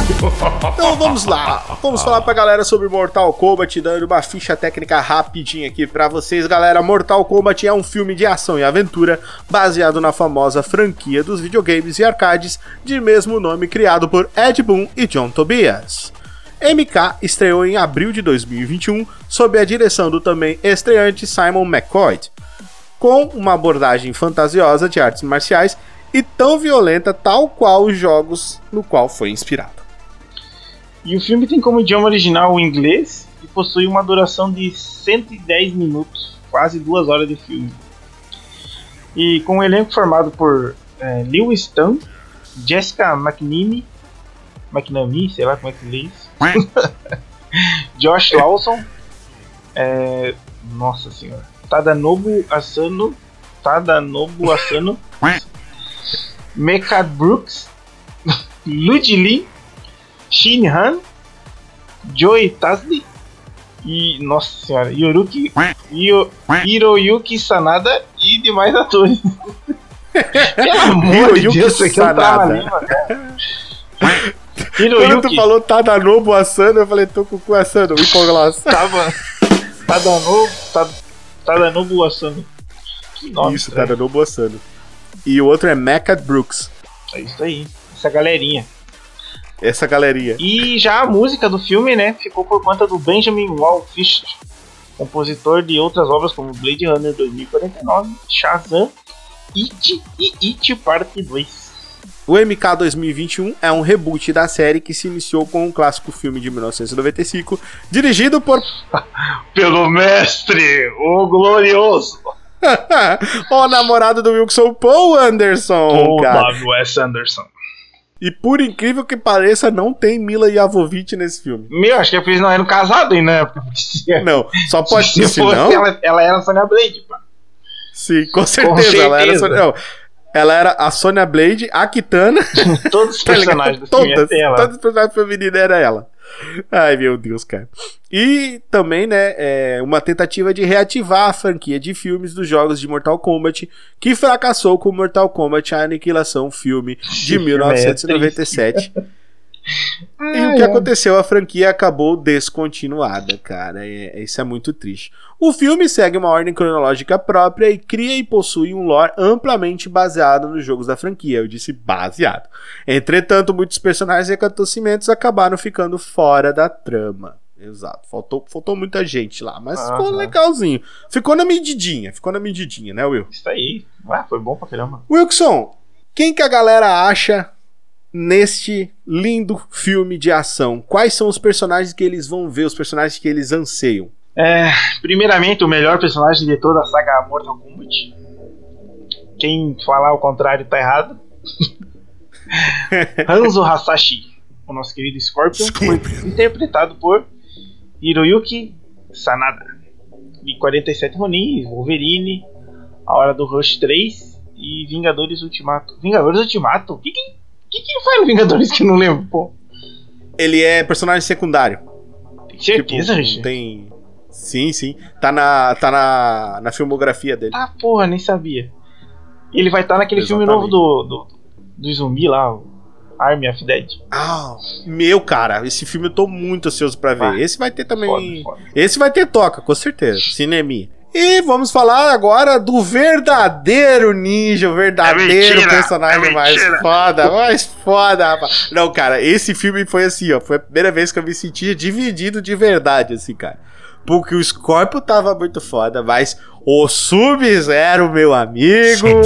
S2: Então vamos lá, vamos falar pra galera sobre Mortal Kombat, dando uma ficha técnica rapidinha aqui pra vocês, galera. Mortal Kombat é um filme de ação e aventura baseado na famosa franquia dos videogames e arcades de mesmo nome criado por Ed Boon e John Tobias. MK estreou em abril de 2021 sob a direção do também estreante Simon McCoy, com uma abordagem fantasiosa de artes marciais e tão violenta tal qual os jogos no qual foi inspirado.
S3: E o filme tem como idioma original o inglês e possui uma duração de 110 minutos, quase duas horas de filme. E com um elenco formado por é, Lewis Tan, Jessica McNamee, McNamee, sei lá como é que lê isso, Josh Lawson, é, nossa senhora, Tadanobu Asano, Tadanobu Asano, Mecca Brooks, Ludley Shin Han, Joey Tasli e, nossa senhora, Yoruki, Yo, Hiroyuki Sanada e demais atores. Pelo amor de Deus, isso aqui é um trava-língua, cara.
S2: Quando tu falou Tadanobu Asano, eu falei, tô com o cu assando, hipogloss.
S3: Tava. Tadanobu, Tad, Tadanobu Asano.
S2: Que nome, Isso, estranho. Tadanobu Asano. E o outro é Mecha Brooks.
S3: É isso aí, essa galerinha
S2: essa galeria.
S3: E já a música do filme, né, ficou por conta do Benjamin Wallfisch, compositor de outras obras como Blade Runner 2049, Shazam, It e It Parte 2.
S2: O MK 2021 é um reboot da série que se iniciou com um clássico filme de 1995, dirigido por.
S3: Pelo mestre, o glorioso!
S2: o namorado do Wilson, Paul Anderson!
S3: Paul W.S. Anderson.
S2: E por incrível que pareça, não tem Mila Jovovich nesse filme.
S3: Meu, acho que eles não eram casados ainda,
S2: né? Não, só pode ser. Se
S3: não... ela, ela era a Sonya Blade, pá.
S2: Sim, com certeza. Com certeza. Ela, era Sonya... não, ela era a Sonya Blade, a Kitana.
S3: Todos os tá personagens do
S2: filme todas, Todos os personagens femininos era ela. Ai, meu Deus, cara. E também, né, é uma tentativa de reativar a franquia de filmes dos jogos de Mortal Kombat, que fracassou com Mortal Kombat A Aniquilação, filme de 1997. E o que aconteceu? A franquia acabou descontinuada, cara. É, isso é muito triste. O filme segue uma ordem cronológica própria e cria e possui um lore amplamente baseado nos jogos da franquia. Eu disse baseado. Entretanto, muitos personagens e acontecimentos acabaram ficando fora da trama. Exato. Faltou, faltou muita gente lá, mas ficou legalzinho. Ficou na medidinha, ficou na medidinha, né, Will?
S3: Isso aí. Ué, foi bom pra caramba.
S2: Wilson, quem que a galera acha neste lindo filme de ação? Quais são os personagens que eles vão ver, os personagens que eles anseiam?
S3: É, primeiramente, o melhor personagem de toda a saga Mortal Kombat. Quem falar o contrário tá errado. Hanzo Hasashi, o nosso querido Scorpion, Scorpion, foi interpretado por Hiroyuki Sanada. E 47 Ronin, Wolverine, A Hora do Rush 3 e Vingadores Ultimato. Vingadores Ultimato? O que, que que, que ele faz no Vingadores que eu não lembro, pô?
S2: Ele é personagem secundário.
S3: Tem certeza,
S2: tipo, Tem. Sim, sim. Tá na, tá na, na filmografia dele.
S3: Ah, porra, nem sabia. Ele vai estar tá naquele Exatamente. filme novo do, do, do zumbi lá, Army of Dead.
S2: Ah, meu cara, esse filme eu tô muito ansioso pra ver. Ah, esse vai ter também. Foda, foda. Esse vai ter toca, com certeza. Cinemia. E vamos falar agora do verdadeiro ninja, o verdadeiro
S3: É mentira,
S2: personagem
S3: é
S2: mais foda, mais foda, rapaz. Não, cara, esse filme foi assim, ó. Foi a primeira vez que eu me sentia dividido de verdade, assim, cara. Porque o Scorpio tava muito foda, mas o Sub-Zero, meu amigo.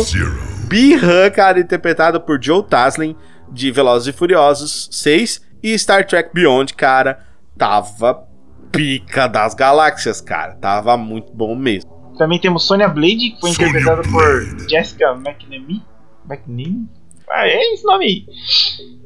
S2: Bihan, cara, interpretado por Joe Taslin, de Velozes e Furiosos 6 e Star Trek Beyond, cara, tava pica das galáxias, cara. Tava muito bom mesmo.
S3: Também temos Sonya Blade, que foi interpretada por Jessica McNamee. McNamee? Ah, é esse nome aí.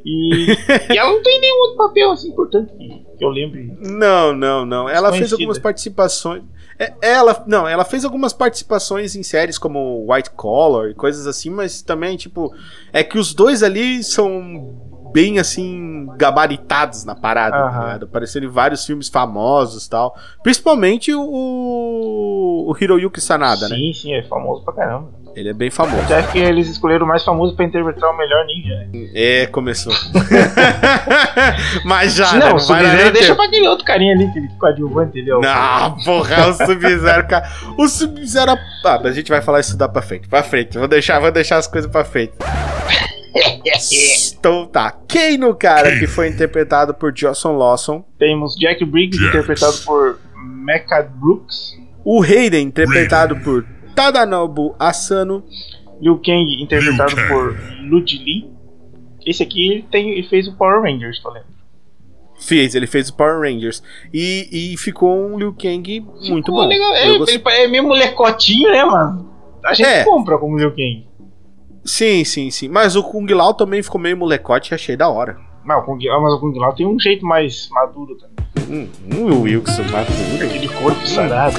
S3: E, e ela não tem nenhum outro papel assim importante que, eu lembre.
S2: Não, não, não. Ela fez algumas participações. É, ela, não, ela fez algumas participações em séries como White Collar e coisas assim, mas também, tipo, é que os dois ali são bem assim gabaritados na parada, tá ligado? Apareceram em vários filmes famosos, tal. Principalmente o, o Hiroyuki Sanada, né?
S3: sim, sim, é famoso pra caramba.
S2: Ele é bem famoso.
S3: Até que eles escolheram o mais famoso pra interpretar o melhor ninja. né?
S2: É, começou. mas já, né?
S3: não, o
S2: vai dar
S3: Sub-Zero deixa pra aquele outro carinha ali, aquele coadjuvante ali, ó.
S2: Não, porra, é o Sub-Zero, cara. O Sub-Zero. Ah, a gente vai falar isso da pra frente. Pra frente. Vou deixar, vou deixar as coisas pra frente. então tá. Kano, cara, que foi interpretado por Johnson Lawson.
S3: Temos Jack Briggs, interpretado por Mecha Brooks.
S2: O Hayden, interpretado por Tadanobu Asano.
S3: Liu Kang, interpretado por Lud Lee. Esse aqui ele, tem, ele fez o Power Rangers, tô lendo.
S2: Fez, ele fez o Power Rangers. E, e ficou um Liu Kang muito
S3: Ficou
S2: bom.
S3: legal.
S2: Eu
S3: É, ele é meio molecotinho, né, mano? A gente
S2: É.
S3: compra como Liu Kang.
S2: Sim, sim, sim. Mas o Kung Lao também ficou meio molecote e achei da hora.
S3: Não, o Kung, ah, mas o Kung Lao tem um jeito mais maduro também.
S2: Hum, hum, o Wilson, maduro.
S3: Aquele corpo sarado.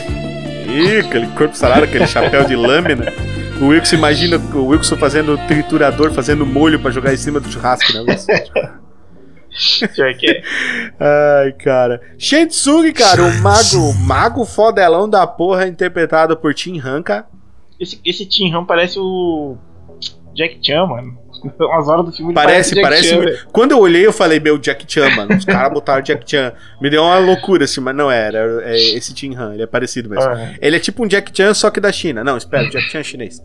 S2: Ih, aquele corpo sarado, aquele chapéu de lâmina. O Wilson imagina o Wilson fazendo triturador, fazendo molho pra jogar em cima do churrasco, né. Ai, cara. Shintsugi, cara, o mago, mago fodelão da porra, interpretado por Tim Han, cara.
S3: Esse, esse Tim Han parece o Jack Chan, mano. Umas horas do filme
S2: Parece,
S3: Jack
S2: parece.
S3: Chan.
S2: Quando eu olhei, eu falei, meu, Jack Chan, mano. Os caras botaram Jack Chan. Me deu uma loucura, assim, mas não era. É esse Tim Han, ele é parecido mesmo.
S3: Aham.
S2: Ele é tipo um Jack Chan, só que da China. Não, espera, Jack Chan é chinês.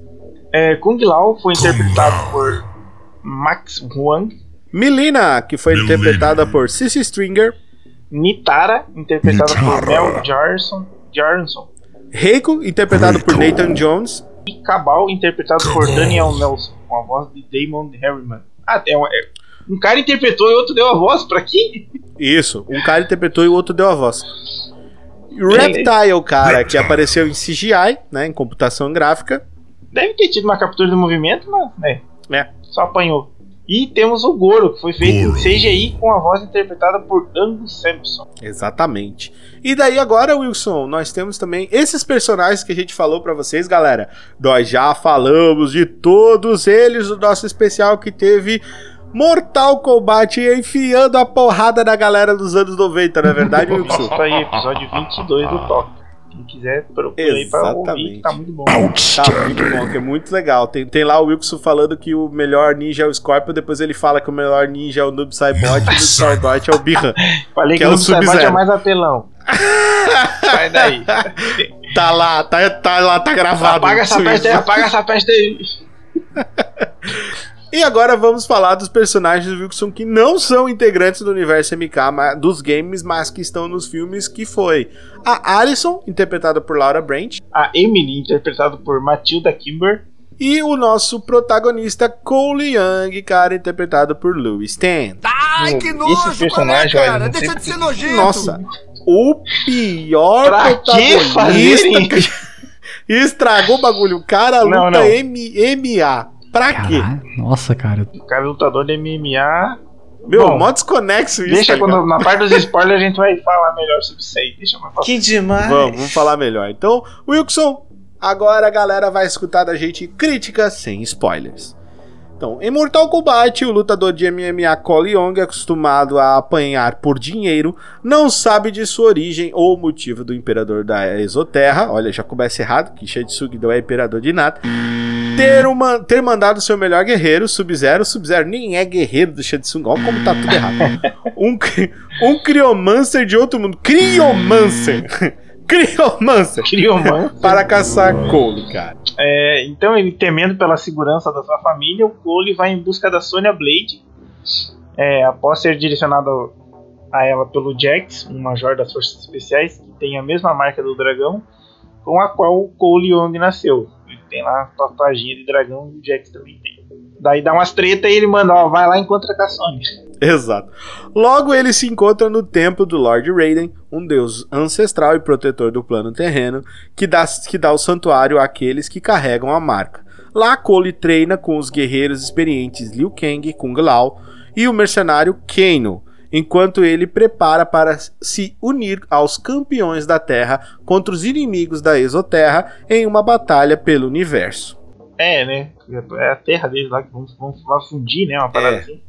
S3: É, Kung Lao foi interpretado por Max Huang.
S2: Melina, que foi interpretada por Cissy Stringer.
S3: Nitara, interpretada por Mel Jarson. Jarson.
S2: Reiko, interpretado por Nathan Jones.
S3: E Cabal, interpretado por Daniel Nelson, com a voz de Damon Harriman. Ah, é, é- um cara interpretou e outro deu a voz pra quem?
S2: Isso, um cara interpretou e o outro deu a voz. O Reptile, cara, que apareceu em CGI, né, em computação gráfica.
S3: Deve ter tido uma captura de movimento, mas né,
S2: É.
S3: só apanhou. E temos o Goro, que foi feito em CGI com a voz interpretada por Angus Sampson.
S2: Exatamente. E daí agora, Wilson, nós temos também esses personagens que a gente falou pra vocês, galera. Nós já falamos de todos eles no nosso especial que teve Mortal Kombat enfiando a porrada na galera dos anos 90, não é verdade, Wilson?
S3: Isso aí, episódio 22 do Top. Quem quiser procurar aí pra ouvir,
S2: Exatamente.
S3: que tá muito bom.
S2: Tá muito bom, que é muito legal. Tem, tem lá o Wilson falando que o melhor ninja é o Scorpion, depois ele fala que o melhor ninja é o Noob Saibot e o Noob Saibot é o Bihan.
S3: Falei
S2: Que
S3: que,
S2: é o
S3: o Cyborg
S2: Sub-Zero.
S3: é mais apelão. Sai daí.
S2: Tá lá, tá, tá lá, tá gravado.
S3: apaga essa peste aí, apaga essa peste aí.
S2: E agora vamos falar dos personagens do Wilson que não são integrantes do universo MK dos games, mas que estão nos filmes, que foi a Alison, interpretada por Laura Branch,
S3: A Emily, interpretado por Matilda Kimber.
S2: e o nosso protagonista Cole Young, cara, interpretado por Louis Stan.
S5: Ai, que
S3: Esse
S5: nojo,
S3: personagem,
S5: qual é, cara?
S3: não
S5: Deixa de ser nojento.
S2: Nossa, o pior
S3: Pra
S2: protagonista que estragou o bagulho. O cara
S3: Não,
S2: luta
S3: não.
S2: M MA. Pra quê?
S6: Caralho, nossa, cara.
S3: O cara é lutador de MMA.
S2: Meu,
S3: Bom,
S2: mó desconexo isso.
S3: Deixa
S2: tá
S3: quando na parte dos spoilers a gente vai falar melhor sobre isso aí. Deixa mais
S7: Que demais.
S2: Vamos, vamos falar melhor. Então, Wilson, agora a galera vai escutar da gente críticas sem spoilers. Então, em Mortal Kombat, o lutador de MMA Cole Young, acostumado a apanhar por dinheiro, não sabe de sua origem ou motivo do imperador da Exoterra. Olha, já começa errado, que Shitsugi não é imperador de nada. Ter, uma, ter mandado seu melhor guerreiro, Sub-Zero. Sub-Zero nem é guerreiro do Shitsugi. Olha como tá tudo errado. Um, um Criomancer de outro mundo. Criomancer! Criomancer
S3: Criomancer.
S2: para caçar Cole, cara.
S3: É, então, ele temendo pela segurança da sua família, o Cole vai em busca da Sonya Blade. É, após ser direcionado a ela pelo Jax, um major das forças especiais, que tem a mesma marca do dragão, com a qual o Cole Young nasceu. Tem lá a de dragão e o Jax também tem. Daí dá umas treta e ele manda, ó, vai lá e encontra com a Sonya.
S2: Exato. Logo ele se encontra no templo do Lord Raiden, um deus ancestral e protetor do plano terreno, que dá, que dá o santuário àqueles que carregam a marca. Lá Cole treina com os guerreiros experientes Liu Kang, Kung Lao e o mercenário Kano, enquanto ele prepara para se unir aos campeões da Terra contra os inimigos da Exoterra em uma batalha pelo universo.
S3: É, né? É a terra deles lá que vão, vão, vão fundir, né? Uma parada
S2: É.
S3: assim.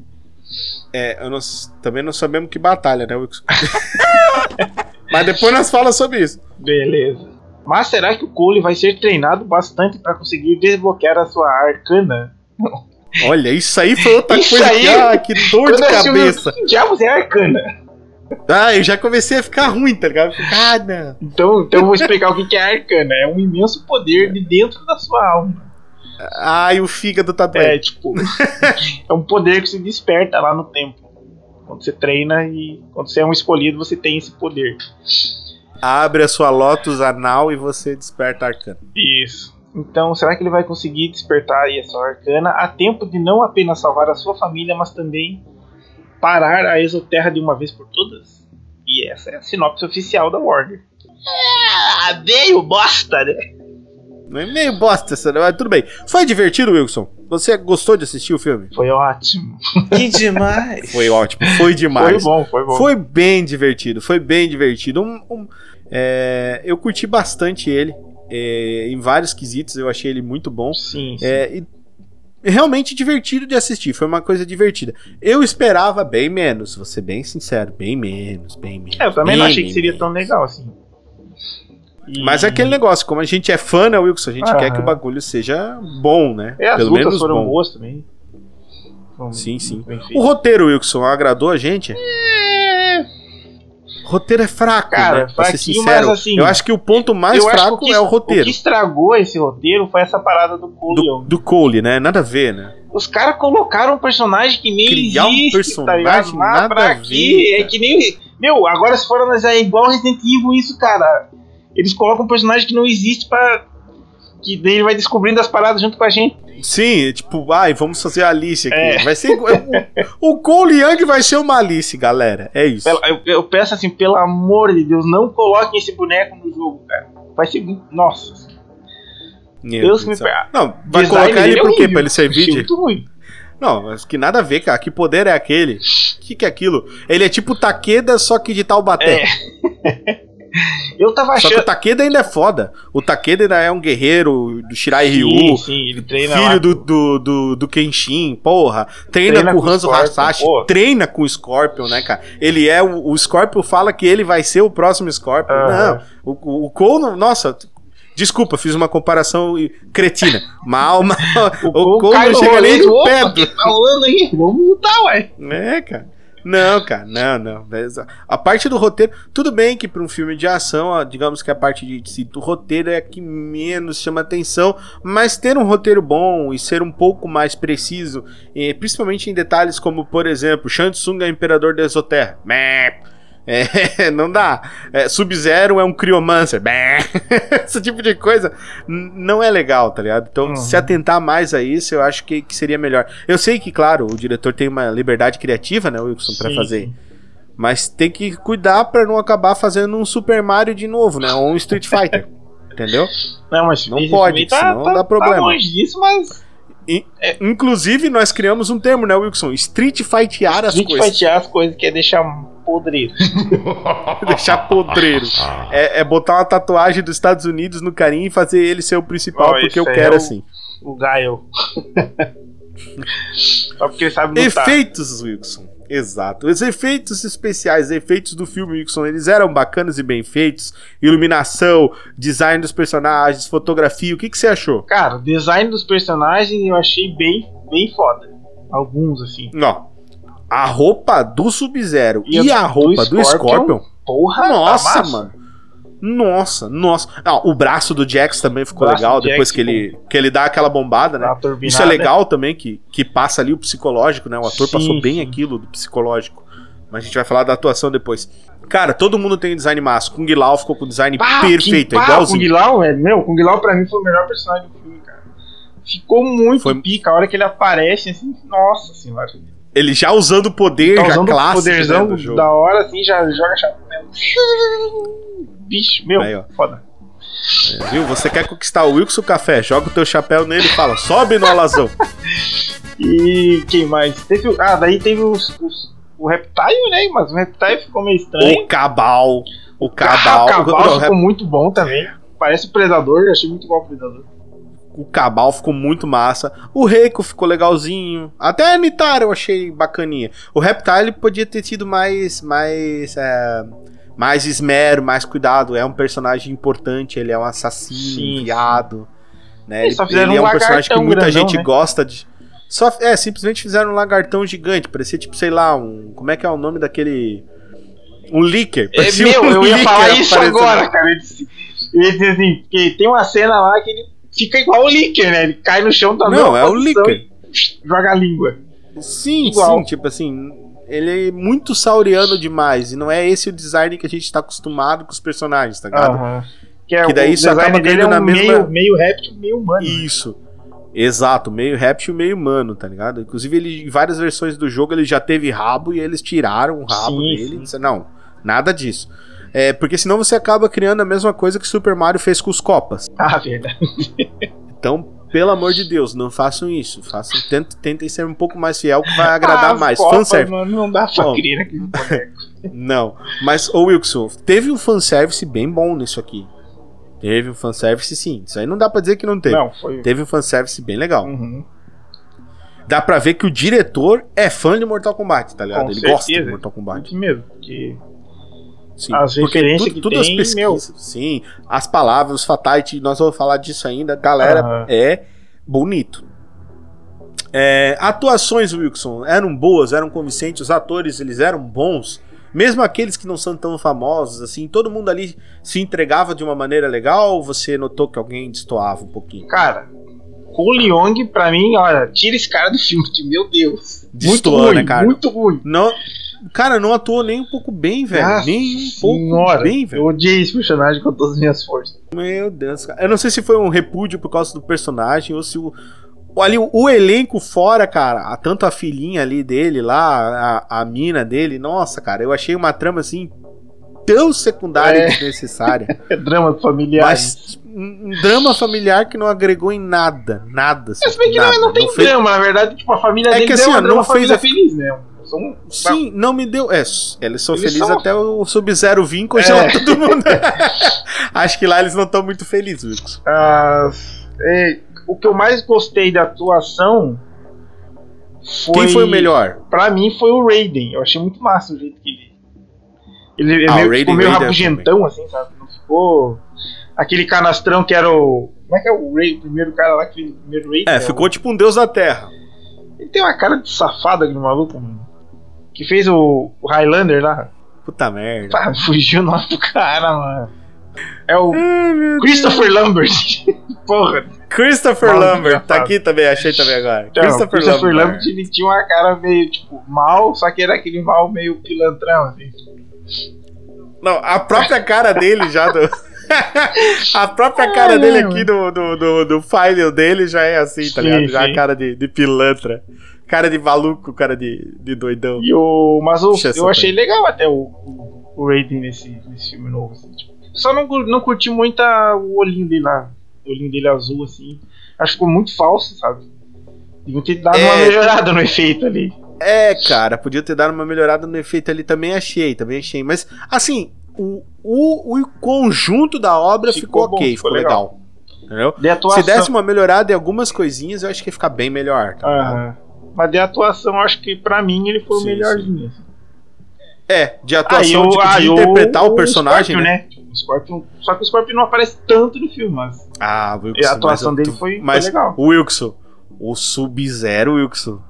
S2: É, eu não- também não sabemos que batalha, né, Wilson? Mas depois nós falamos sobre isso.
S3: Beleza. Mas será que o Cole vai ser treinado bastante para conseguir desbloquear a sua arcana?
S2: Olha, isso aí foi outra
S3: Isso
S2: coisa
S3: aí-
S2: que, ah, que dor de cabeça.
S3: Que diabos é arcana?
S2: Ah, eu já comecei a ficar ruim, tá ligado? Ah, não.
S3: Então, então eu vou explicar o que é arcana. É um imenso poder de dentro da sua alma.
S2: Ai, o fígado tá
S3: É,
S2: doendo.
S3: tipo, é um poder que se desperta lá no templo. Quando você treina e quando você é um escolhido, você tem esse poder.
S2: Abre a sua Lotus anal e você desperta a arcana.
S3: Isso. Então, será que ele vai conseguir despertar aí a sua arcana a tempo de não apenas salvar a sua família, mas também parar a Exoterra de uma vez por todas? E essa é a sinopse oficial da Warner. Ah, meio bosta, né?
S2: Não é meio bosta essa, mas tudo bem. Foi divertido, Wilson? Você gostou de assistir o filme?
S3: Foi ótimo.
S1: Que demais.
S2: Foi ótimo, foi demais.
S3: Foi bom, foi bom.
S2: Foi bem divertido, foi bem divertido. Um- um- é, eu curti bastante ele. É, em vários quesitos, eu achei ele muito bom.
S3: Sim, sim.
S2: É, e realmente divertido de assistir, foi uma coisa divertida. Eu esperava bem menos, vou ser bem sincero, bem menos, bem menos.
S3: É, eu também não achei que seria
S2: menos.
S3: tão legal assim. E-
S2: Mas é aquele negócio, como a gente é fã, né, Wilson? A gente
S3: Aham.
S2: quer que o bagulho seja bom, né?
S3: É, as
S2: Pelo
S3: lutas
S2: menos
S3: foram
S2: bom.
S3: boas também. Foram
S2: Sim, sim. O roteiro, Wilson, agradou a gente? O roteiro é fraco,
S3: Cara,
S2: né? Pra ser
S3: fraquinho,
S2: sincero.
S3: mas assim,
S2: eu acho que o ponto mais fraco
S3: que-
S2: é o roteiro.
S3: O que estragou esse roteiro foi essa parada do Cole
S2: Do, do Cole, né? Nada a ver, né?
S3: Os caras colocaram um personagem que nem
S2: Criar um
S3: existe,
S2: personagem
S3: tá ligado? Mas
S2: nada
S3: pra
S2: a ver?
S3: É que nem... Meu, agora se for analisar, é igual Resident Evil isso, cara. Eles colocam um personagem que não existe pra... Que daí ele vai descobrindo as paradas junto com a gente.
S2: Sim, tipo, ai, vamos fazer a Alice aqui.
S3: É.
S2: Vai ser o, o Cole Young vai ser uma Alice, galera. É isso.
S3: Eu, eu peço assim, pelo amor de Deus, não coloquem esse boneco no jogo, cara. Vai ser. Nossa.
S2: Meu
S3: Deus que me perdoe.
S2: Não, vai
S3: Design
S2: colocar ele
S3: é
S2: por quê? Pra ele servir de. Não, mas que nada a ver, cara. Que poder é aquele? O que, que é aquilo? Ele é tipo Takeda, só que de Taubaté.
S3: É. Eu tava
S2: Só que
S3: achando...
S2: o Takeda ainda é foda. O Takeda ainda é um guerreiro do Shirai
S3: Sim,
S2: Ryu.
S3: sim, ele treina lá
S2: Filho do, do, do, do Kenshin, porra. Treina,
S3: Treina
S2: com o Hanzo
S3: Scorpion,
S2: Hasashi, treina com o Scorpion, né, cara? Ele é. O, o Scorpion fala que ele vai ser o próximo Scorpion.
S3: Aham.
S2: Não. O, o Cole, nossa. Desculpa, fiz uma comparação cretina. Mal, mal. O, Cole não
S3: Kylo
S2: chega nem pé
S3: o que tá rolando aí? Vamos lutar, ué.
S2: É, cara. Não, cara, não, não. A parte do roteiro, tudo bem que para um filme de ação, ó, digamos que a parte de, de- do roteiro é a que menos chama atenção, mas ter um roteiro bom e ser um pouco mais preciso, eh, principalmente em detalhes como, por exemplo, Shang Tsung é imperador da Exoterra. Meh. É, não dá. É, Sub-Zero é um Criomancer. Esse tipo de coisa não é legal, tá ligado? Então,
S3: Uhum.
S2: se atentar mais a isso, eu acho que, que seria melhor. Eu sei que, claro, o diretor tem uma liberdade criativa, né, Wilson, pra
S3: Sim,
S2: fazer. Mas tem que cuidar pra não acabar fazendo um Super Mario de novo, né? Ou um Street Fighter. entendeu?
S3: Não, mas
S2: Não pode,
S3: tá,
S2: senão
S3: tá,
S2: dá problema.
S3: Tá longe disso, mas
S2: Inclusive, nós criamos um termo, né, Wilson? Street Fightear as
S3: gente
S2: coisas.
S3: fatiar as coisas que é deixar podreiro.
S2: Deixar podreiro. É, é botar uma tatuagem dos Estados Unidos no carinho e fazer ele ser o principal,
S3: Ó,
S2: porque eu quero
S3: é o-
S2: assim.
S3: O Gael. Só porque ele sabe lutar.
S2: Efeitos, Wilson. Exato. Os efeitos especiais, os efeitos do filme, Wilson, eles eram bacanas e bem feitos. Iluminação, design dos personagens, fotografia. O que, que você achou?
S3: Cara, o design dos personagens eu achei bem, bem foda. Alguns, assim.
S2: Ó, a roupa do Sub-Zero
S3: E
S2: e,
S3: a
S2: a
S3: do
S2: roupa do
S3: Scorpion,
S2: Scorpion.
S3: Porra,
S2: Nossa, mano. Nossa, nossa. Ah, o braço do Jax também ficou legal depois
S3: Jax
S2: que ele, que ele dá aquela bombada, né? Isso é legal também, que, que passa ali o psicológico, né? O ator
S3: Sim,
S2: passou bem
S3: sim.
S2: aquilo do psicológico. Mas a gente vai falar da atuação depois. Cara, todo mundo tem design massa. Kung Lao ficou com design
S3: Pá,
S2: perfeito,
S3: que
S2: é
S3: pá,
S2: igualzinho.
S3: Kung Lao, velho. Meu, Kung Lao pra mim foi o melhor personagem do filme, cara. Ficou muito
S2: Foi-
S3: pica. A hora que ele aparece, assim, nossa senhora.
S2: Ele já usando o poder,
S3: Tá
S2: já
S3: usando o
S2: clássico né,
S3: poderzão
S2: jogo.
S3: da hora, assim, já joga chapéu. Bicho, meu,
S2: Aí, ó.
S3: foda.
S2: Viu? Você quer conquistar o Wilson Café, joga o teu chapéu nele e fala, sobe no alazão.
S3: E quem mais? Teve, ah, daí teve os, os- o Reptile, né? Mas o Reptile ficou meio estranho.
S2: o Cabal. O
S3: Ah,
S2: Cabal.
S3: o Cabal ficou muito bom também. Parece o Predador, achei muito igual o Predador.
S2: O Cabal ficou muito massa. O Reiko ficou legalzinho. Até a Nitara eu achei bacaninha. O Reptile podia ter tido mais. mais. é, mais esmero, mais cuidado. É um personagem importante, ele é um assassino, viado. Né?
S3: Fizeram
S2: ele é
S3: um
S2: um personagem que muita
S3: grandão,
S2: gente
S3: né?
S2: gosta de. Só, é, simplesmente fizeram um lagartão gigante. Parecia tipo, sei lá, um. Como é que é o nome daquele. Um leaker.
S3: É, meu,
S2: um
S3: eu ia falar isso agora, cara. Eu, disse, eu ia dizer assim, que tem uma cena lá que ele fica igual o Licker, né? Ele cai no chão também.
S2: Não, é o leaker.
S3: Joga a língua.
S2: Sim,
S3: Igual.
S2: sim, tipo assim, ele é muito sauriano demais e não é esse o design que a gente tá acostumado com os personagens, tá ligado?
S3: Aham. Que, é
S2: Que daí
S3: o
S2: isso acaba
S3: dele é um
S2: na mesma-
S3: meio, meio réptil, meio humano. né?
S2: Isso. Exato, meio réptil, meio humano, tá ligado? Inclusive, ele, em várias versões do jogo ele já teve rabo e eles tiraram o rabo
S3: Sim,
S2: dele.
S3: sim.
S2: Não, nada disso. É, porque senão você acaba criando a mesma coisa que Super Mario fez com os copas.
S3: Ah, verdade.
S2: Então, pelo amor de Deus, não façam isso. Façam, tentem, tentem ser um pouco mais fiel que vai agradar
S3: Ah,
S2: mais.
S3: copas,
S2: Fanservice.
S3: mano, não dá pra naquele boneco.
S2: Não, mas, ô Wilson, teve um fanservice bem bom nisso aqui. Teve um fanservice sim. Isso aí não dá pra dizer que não teve.
S3: Não, foi.
S2: Teve um fanservice bem legal.
S3: Uhum.
S2: Dá pra ver que o diretor é fã de Mortal Kombat, tá ligado?
S3: Com
S2: Ele gosta de
S3: certeza.
S2: Mortal Kombat.
S3: Muito mesmo. Porque
S2: Sim.
S3: As
S2: Porque
S3: referências
S2: tudo,
S3: que
S2: todas
S3: tem,
S2: as pesquisas, sim, as palavras, os fatality, nós vamos falar disso ainda. Galera,
S3: Aham.
S2: é bonito. É, atuações, Wilson, eram boas, eram convincentes, os atores, eles eram bons. Mesmo aqueles que não são tão famosos, assim, todo mundo ali se entregava de uma maneira legal ou você notou que alguém destoava um pouquinho?
S3: Cara, o Leong, pra mim, olha, tira esse cara do filme, que, meu Deus. Muito
S2: Destoa,
S3: ruim,
S2: né, cara?
S3: muito ruim.
S2: Não, cara, não atuou nem um pouco bem, velho.
S3: Nossa
S2: nem um pouco
S3: senhora,
S2: bem, velho.
S3: Eu odiei esse personagem com todas as minhas forças.
S2: Meu Deus, cara. Eu não sei se foi um repúdio por causa do personagem ou se o. Ali, o, o elenco fora, cara, a- tanto a filhinha ali dele lá, a, a mina dele, nossa, cara, eu achei uma trama assim tão secundária
S3: É.
S2: e desnecessária.
S3: É drama familiar.
S2: mas um, drama familiar que não agregou em nada, nada. assim,
S3: Mas bem que
S2: nada.
S3: não, não tem
S2: fez-
S3: drama, na verdade, tipo, a família
S2: É
S3: dele
S2: que
S3: é
S2: assim,
S3: uma,
S2: ó, não
S3: uma
S2: fez a-
S3: feliz, né? São,
S2: Sim, não me deu. É, eles são
S3: Eles
S2: felizes
S3: são-
S2: até o Sub-Zero vir congelar
S3: É.
S2: todo mundo. Acho que lá eles não estão muito felizes.
S3: Ah, é, o que eu mais gostei da atuação foi.
S2: Quem foi o melhor?
S3: Pra mim foi o Raiden. Eu achei muito massa o jeito que ele. Ele
S2: Ah, o
S3: meio,
S2: Raiden-
S3: ficou meio
S2: Raiden
S3: rabugentão, assim, sabe? Não ficou. Aquele canastrão que era o. Como é que é o Raiden? O primeiro cara lá que fez o primeiro Raiden?
S2: É,
S3: o-
S2: ficou tipo um deus da terra.
S3: Ele tem uma cara de safado aquele maluco, mano. Que fez o, o Highlander lá.
S2: Puta merda.
S3: Pá, fugiu o nome do cara, mano. É o
S2: Ai,
S3: Christopher Lambert. Porra.
S2: Christopher Lambert, tá aqui também, achei também agora.
S3: Então,
S2: Christopher,
S3: Christopher
S2: Lambert.
S3: Lambert, ele tinha uma cara meio, tipo, mal, só que era aquele mal meio pilantrão, assim.
S2: Não, a própria cara dele já do. a própria cara
S3: Ai,
S2: dele aqui do, do, do, do file dele já é assim, tá
S3: Sim,
S2: ligado? Já
S3: sim.
S2: a cara de, de pilantra. Cara de maluco, cara de, de doidão.
S3: E o, mas o, eu achei
S2: frente.
S3: legal até o, o, o Raiden nesse, nesse filme novo. Assim, tipo. Só não, não curti muito a- o olhinho dele lá. O olhinho dele azul, assim. Acho que ficou muito falso, sabe? Deviam ter dado uma
S2: É.
S3: melhorada no efeito ali.
S2: É, cara, podia ter dado uma melhorada no efeito ali, também achei, também achei. Mas, assim, o, o, o conjunto da obra ficou,
S3: Ficou bom,
S2: ok,
S3: ficou
S2: ficou legal. Entendeu?
S3: De atuação,
S2: Se desse uma melhorada em algumas coisinhas, eu acho que ia ficar bem melhor. Tá ligado?
S3: Mas de atuação, acho que pra mim ele foi
S2: Sim,
S3: o melhorzinho. assim.
S2: É, de
S3: Ah,
S2: atuação,
S3: o-
S2: tipo,
S3: ah,
S2: de
S3: o-
S2: interpretar o, personagem,
S3: Scorpion,
S2: né?
S3: né? Tipo, o Scorpion- só que o Scorpion não aparece tanto no filme, mas
S2: Ah, Wilson,
S3: E a atuação
S2: mas
S3: dele
S2: tu-
S3: foi- foi
S2: mas,
S3: legal.
S2: Wilson, o Sub-Zero, Wilson.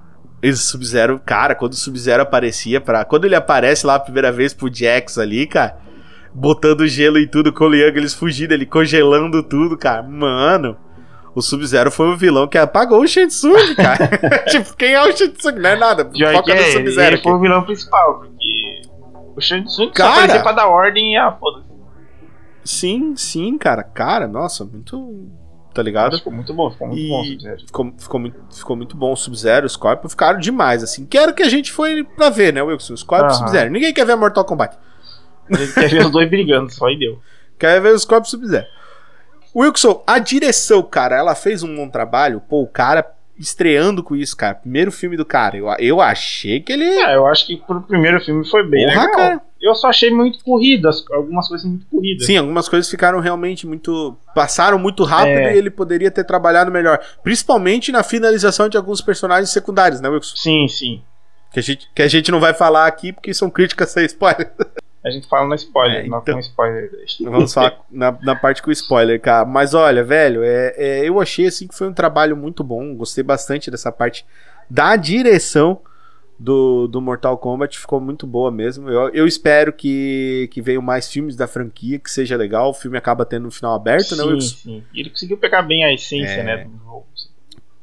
S2: Esse Sub-Zero, cara, quando o Sub-Zero aparecia para Quando ele aparece lá a primeira vez pro Jax ali, cara. botando gelo e tudo, com o Liang, eles fugindo, ele congelando tudo, cara. Mano, o Sub-Zero foi o vilão que apagou o Shensung, cara. tipo, quem é o Shensung? Não é nada.
S3: Pior
S2: Foca no
S3: é, ele,
S2: Sub-Zero
S3: ele foi o vilão principal, porque o Shansung só
S2: Cara!
S3: aparecia pra dar ordem e ah, foda-se.
S2: Sim, sim, cara. Cara, nossa, muito. Tá ligado?
S3: Ficou muito bom, ficou muito
S2: E-
S3: bom o Sub-Zero.
S2: Ficou, ficou, muito, ficou muito bom o Sub-Zero, o Scorpion ficaram demais, assim. Que era o que a gente foi pra ver, né, Wilson? O Scorpion e o. Sub-Zero. Ninguém quer ver Mortal Kombat.
S3: Ele quer ver os dois brigando, só e deu.
S2: Quer ver o Scorpion e o Sub-Zero. Wilson, a direção, cara, ela fez um bom trabalho. Pô, o cara estreando com isso, cara. Primeiro filme do cara. Eu, eu achei que ele.
S3: É, eu acho que pro primeiro filme foi bem
S2: Porra,
S3: legal.
S2: cara.
S3: Eu só achei muito corrido, as- algumas coisas muito corridas.
S2: Sim, algumas coisas ficaram realmente muito. passaram muito rápido
S3: É.
S2: e ele poderia ter trabalhado melhor. Principalmente na finalização de alguns personagens secundários, né, Wilson?
S3: Sim, sim.
S2: Que a gente, que a gente não vai falar aqui porque são críticas sem spoiler.
S3: A gente fala no spoiler,
S2: É,
S3: não
S2: então.
S3: com spoiler.
S2: Vamos falar na, na parte com spoiler, cara. Mas olha, velho, é, é, eu achei assim que foi um trabalho muito bom. Gostei bastante dessa parte da direção do, do Mortal Kombat. Ficou muito boa mesmo. Eu, eu espero que, que venham mais filmes da franquia, que seja legal. O filme acaba tendo um final aberto, né,
S3: sim,
S2: Wilson?
S3: sim. Ele conseguiu pegar bem a essência,
S2: É.
S3: né, do jogo.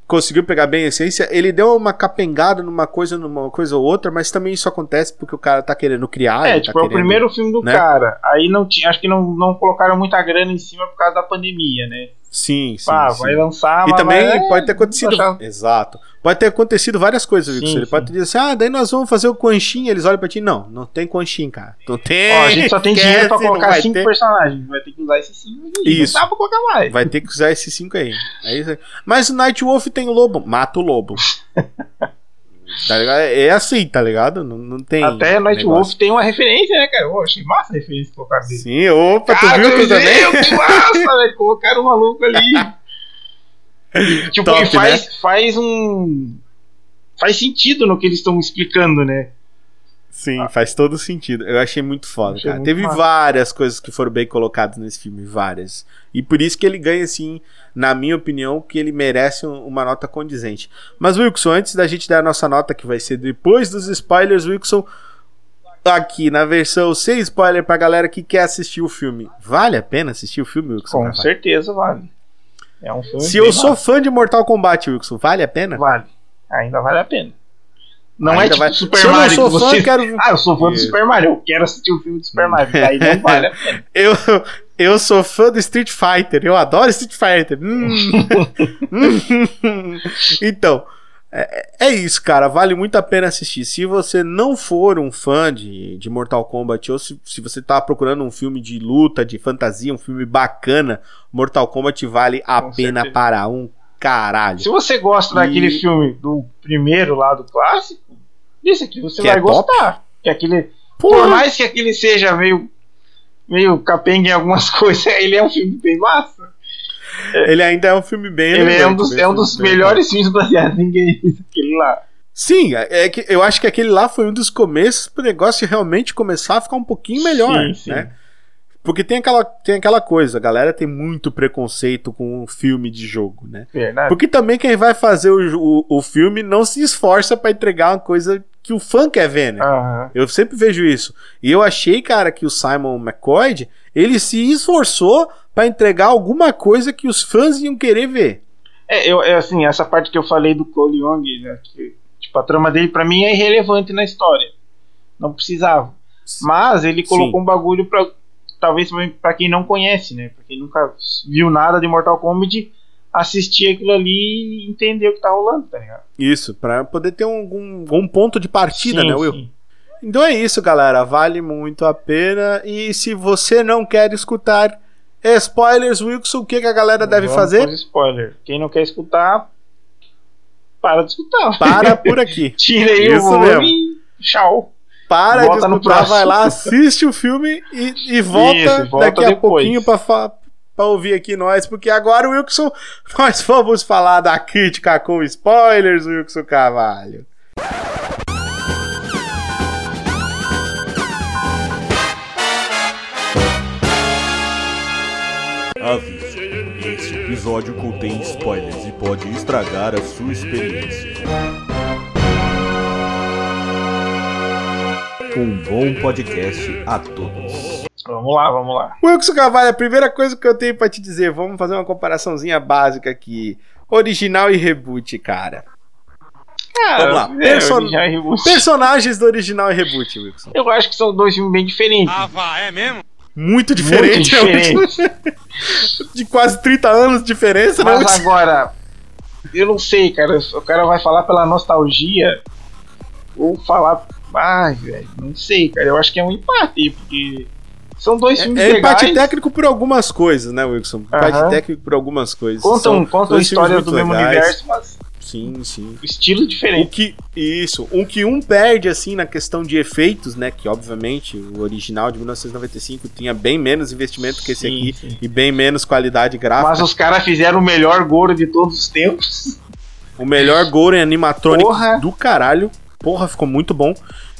S2: Conseguiu pegar bem a essência. Ele deu uma capengada numa coisa, numa coisa ou outra, mas também isso acontece porque o cara tá querendo criar.
S3: é,
S2: ele
S3: tipo,
S2: tá
S3: é o primeiro filme do
S2: né?
S3: cara. Aí não tinha, acho que não, não colocaram muita grana em cima por causa da pandemia, né?
S2: Sim, sim.
S3: ah,
S2: sim.
S3: vai lançar,
S2: E também
S3: vai-
S2: pode ter acontecido. Exato. Pode ter acontecido várias coisas,
S3: Sim,
S2: Wilson. Ele
S3: sim.
S2: pode ter dito assim: ah, daí nós vamos fazer o Quanchin. Eles olham pra ti. Não, não tem Quanchin, cara. Não tem.
S3: Ó, a gente só tem dinheiro pra colocar cinco
S2: ter.
S3: personagens. Vai ter que usar esses cinco aqui.
S2: Isso.
S3: Não dá pra colocar mais.
S2: Vai ter que usar esses cinco aí. É isso aí. Mas o Night Wolf tem o lobo. Mata o lobo. Tá ligado? É assim, tá ligado? Não, não tem.
S3: Até Night
S2: negócio.
S3: Wolf tem uma referência, né, cara? Eu achei massa a referência que colocaram dele.
S2: Sim, opa, tu
S3: Cara,
S2: viu tu
S3: meu
S2: também?
S3: Que massa, velho. Colocaram um maluco ali. Tipo,
S2: Top,
S3: faz, faz um. Faz sentido no que eles estão explicando, né?
S2: Sim, faz todo sentido. Eu achei muito foda,
S3: Achei
S2: cara.
S3: muito
S2: Teve
S3: massa.
S2: várias coisas que foram bem colocadas nesse filme, várias. E por isso que ele ganha, assim, na minha opinião, que ele merece um- uma nota condizente. Mas, Wilson, antes da gente dar a nossa nota, que vai ser depois dos spoilers, Wilson, aqui na versão sem spoiler pra galera que quer assistir o filme. Vale a pena assistir o filme, Wilson?
S3: Com
S2: Carvalho?
S3: certeza vale. É um filme.
S2: Se eu sou
S3: massa.
S2: fã de Mortal Kombat, Wilson, vale a pena?
S3: Vale. Ainda vale a pena. Não
S2: Ainda
S3: é tipo
S2: vai-
S3: Super
S2: Se eu
S3: Mario
S2: sou
S3: que
S2: fã,
S3: você.
S2: quero-
S3: Ah, eu sou fã do. Super Mario. Eu quero assistir o filme do Super Mario. Aí não vale a pena.
S2: Eu, eu sou fã do Street Fighter, eu adoro Street Fighter. Hum. então, é, é isso, cara. Vale muito a pena assistir. Se você não for um fã de, de Mortal Kombat, ou se, se você tá procurando um filme de luta, de fantasia, um filme bacana, Mortal Kombat vale a
S3: Com
S2: pena
S3: certeza.
S2: para um caralho.
S3: Se você gosta
S2: E-
S3: daquele filme do primeiro lá do clássico, desse aqui você
S2: Que
S3: vai
S2: é top.
S3: gostar. Que aquele, por mais que aquele seja meio meio capenga em algumas coisas, ele é um filme bem massa.
S2: ele ainda é um filme bem
S3: Ele é um dos, é um dos
S2: bem-
S3: melhores filmes baseados em games, aquele lá.
S2: Sim, é é que eu acho que aquele lá foi um dos começos pro negócio realmente começar a ficar um pouquinho melhor,
S3: Sim, sim.
S2: né? Porque tem aquela, tem aquela coisa, a galera tem muito preconceito com o filme de jogo, né?
S3: Verdade.
S2: Porque também quem vai fazer o, o, o filme não se esforça pra entregar uma coisa que o fã quer ver, né?
S3: Aham.
S2: Eu sempre vejo isso. E eu achei, cara, que o Simon McCoy, ele se esforçou pra entregar alguma coisa que os fãs iam querer ver.
S3: É, eu, é assim, essa parte que eu falei do Cole Young, né, que, tipo, a trama dele pra mim é irrelevante na história. Não precisava. Mas ele colocou
S2: Sim.
S3: um bagulho pra. Talvez pra quem não conhece, né? Pra quem nunca viu nada de Mortal Kombat, assistir aquilo ali e entender o que tá rolando, tá ligado?
S2: Isso, pra poder ter um, um, um ponto de partida,
S3: Sim,
S2: né, Will?
S3: sim.
S2: Então é isso, galera. Vale muito a pena. E se você não quer escutar spoilers, Wilson, o que, que a galera deve
S3: Vamos
S2: fazer?
S3: spoiler. Quem não quer escutar, para de escutar.
S2: Para por aqui.
S3: Tira aí
S2: Isso
S3: o volume
S2: mesmo.
S3: tchau.
S2: Para
S3: Volta
S2: de escutar, vai lá, assiste o filme e, e volta,
S3: Isso, volta
S2: daqui a
S3: depois.
S2: pouquinho pra, pra ouvir aqui nós, porque agora, Wilson, nós vamos falar da crítica com spoilers, Wilson Carvalho.
S1: Aviso: esse episódio contém spoilers e pode estragar a sua experiência. Um bom podcast a todos.
S3: Vamos lá, vamos lá.
S2: Wilson Cavalho, a primeira coisa que eu tenho pra te dizer, vamos fazer uma comparaçãozinha básica aqui. Original e reboot, cara.
S3: Cara,
S2: Vamos lá.
S3: é,
S2: Person-
S3: original e reboot.
S2: Personagens do original e reboot, Wilson.
S3: Eu acho que são dois filmes bem diferentes.
S2: Muito diferente.
S3: Muito diferentes.
S2: de quase 30 anos de diferença, né?
S3: Mas
S2: Wilson?
S3: agora, eu não sei, cara. O cara vai falar pela nostalgia ou falar. Ai, velho, não sei, cara. Eu acho que é um empate, porque são dois filmes
S2: É
S3: legais.
S2: empate técnico por algumas coisas, né, Wilson? Empate técnico por algumas coisas.
S3: Contam, contam histórias do
S2: muito
S3: mesmo
S2: legais.
S3: universo, mas
S2: Sim, sim.
S3: estilo
S2: O
S3: diferente.
S2: que, isso, o que um perde, assim, na questão de efeitos, né? Que, obviamente, o original de 1995 tinha bem menos investimento que esse
S3: Sim,
S2: aqui
S3: sim.
S2: e bem menos qualidade gráfica.
S3: Mas os caras fizeram o melhor Goro de todos os tempos.
S2: O melhor Goren animatrônico
S3: Porra.
S2: do caralho. Porra, ficou muito bom.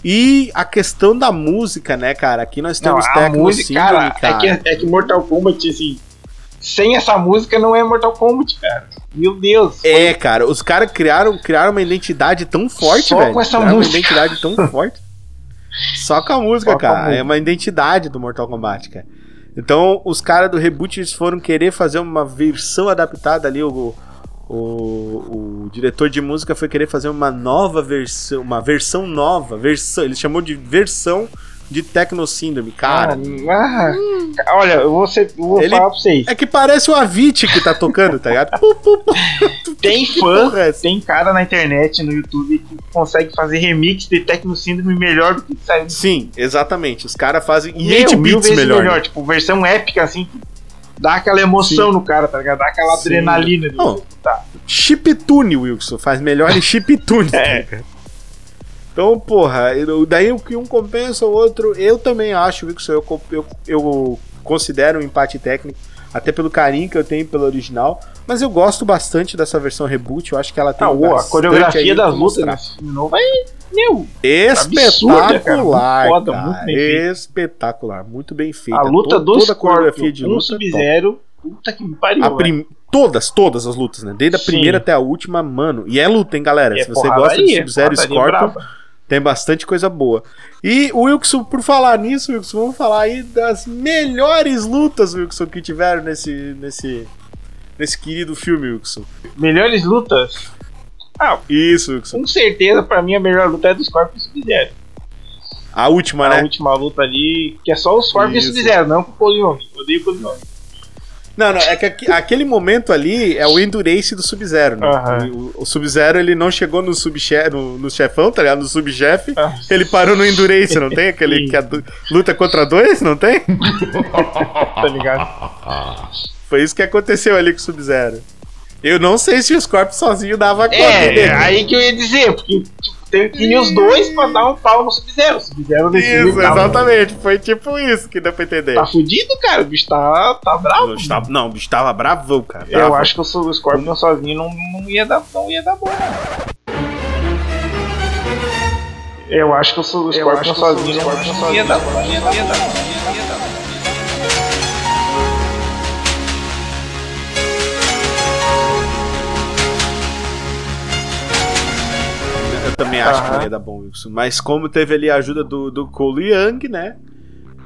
S2: E a questão da música, né, cara? Aqui nós
S3: Não,
S2: temos Techno
S3: música, cara,
S2: cara.
S3: É, que, é que Mortal Kombat, assim, sem essa música não é Mortal Kombat, cara. Meu Deus.
S2: É, cara, os caras criaram, criaram uma identidade tão forte,
S3: Só
S2: velho.
S3: com essa
S2: criaram
S3: música.
S2: uma identidade tão forte. Só com a música,
S3: Só com a
S2: cara. É
S3: música.
S2: uma identidade do Mortal Kombat, cara. Então, os caras do reboot eles foram querer fazer uma versão adaptada ali. O, o, o diretor de música foi querer fazer uma nova versão, uma versão nova, versão. Ele chamou de versão de Techno Syndrome, cara.
S3: Ah, ah, olha, eu vou, ser, eu vou
S2: Ele-
S3: falar pra vocês.
S2: É que parece o Avicii que tá tocando, tá ligado?
S3: Tem fã,
S2: é
S3: tem cara na internet, no YouTube, que consegue fazer remix de Tecno Síndrome melhor do que saiu.
S2: Sim, exatamente. Os caras fazem em
S3: Meu,
S2: 8
S3: mil
S2: bits melhor.
S3: melhor.
S2: né?
S3: Tipo, versão épica, assim, dá aquela emoção no cara, tá ligado? Dá aquela
S2: Sim.
S3: adrenalina de
S2: Não.
S3: você escutar.
S2: Chiptune, Wilson. Faz melhor em chiptune.
S3: É.
S2: tá? Então, porra, daí o que um compensa o outro, eu também acho, Wilson, eu, eu, eu considero um empate técnico, até pelo carinho que eu tenho pelo original, mas eu gosto bastante dessa versão reboot, eu acho que ela tem
S3: Ah, ô, a coreografia das lutas nesse filme novo é. Meu,
S2: Espetacular,
S3: muito foda,
S2: cara,
S3: muito bem feito.
S2: espetacular, muito bem feita.
S3: a luta
S2: To-
S3: do
S2: toda a coreografia de luta. top.
S3: Sub-Zero, puta que pariu.
S2: Prim- Todas, todas as lutas, né? Desde a
S3: Sim.
S2: primeira até a última, mano. E é luta, hein, galera?
S3: É
S2: Se você gosta de
S3: porradaria,
S2: Sub-Zero e Scorpion, tem bastante coisa boa. E o Wilson, por falar nisso, Wilson, vamos falar aí das melhores lutas, Wilson, que tiveram nesse, nesse, nesse querido filme, Wilson.
S3: Melhores lutas? Ah,
S2: Isso,
S3: com certeza, pra mim, a melhor luta é do Scorpion e Sub-Zero.
S2: A última,
S3: A
S2: né?
S3: última luta ali, que é só o Scorpion e
S2: Isso.
S3: Sub-Zero, não com o Polion. Odeio o Polion.
S2: Não, não, é que aquele momento ali é o Endurance do Sub-Zero, né?
S3: Aham.
S2: O, o Sub-Zero, ele não chegou no, subche no, no chefão, tá ligado? No subchefe.
S3: Ah.
S2: Ele parou no Endurance, não tem? Aquele que é luta contra dois, não tem?
S3: Tá ligado?
S2: Foi isso que aconteceu ali com o Sub-Zero. Eu não sei se o Scorpion sozinho dava conta dele.
S3: É, aí que eu ia dizer, porque tipo, tem que ir os dois pra dar um pau no Sub-Zero. O Sub-Zero
S2: Isso,
S3: tá-
S2: exatamente. Foi tipo isso que deu pra entender.
S3: Tá fudido, cara. O bicho tá, tá bravo.
S2: Tava- não, o bicho tava bravão, cara.
S3: Eu
S2: bravão.
S3: acho que o Scorpion sozinho não, não, ia dar, não ia dar bom. Eu acho que o Scorpion sozinho não, não ia dar bom.
S2: Também acho que não ia dar bom, Wilson. Mas como teve ali a ajuda do, do Cole Young, né?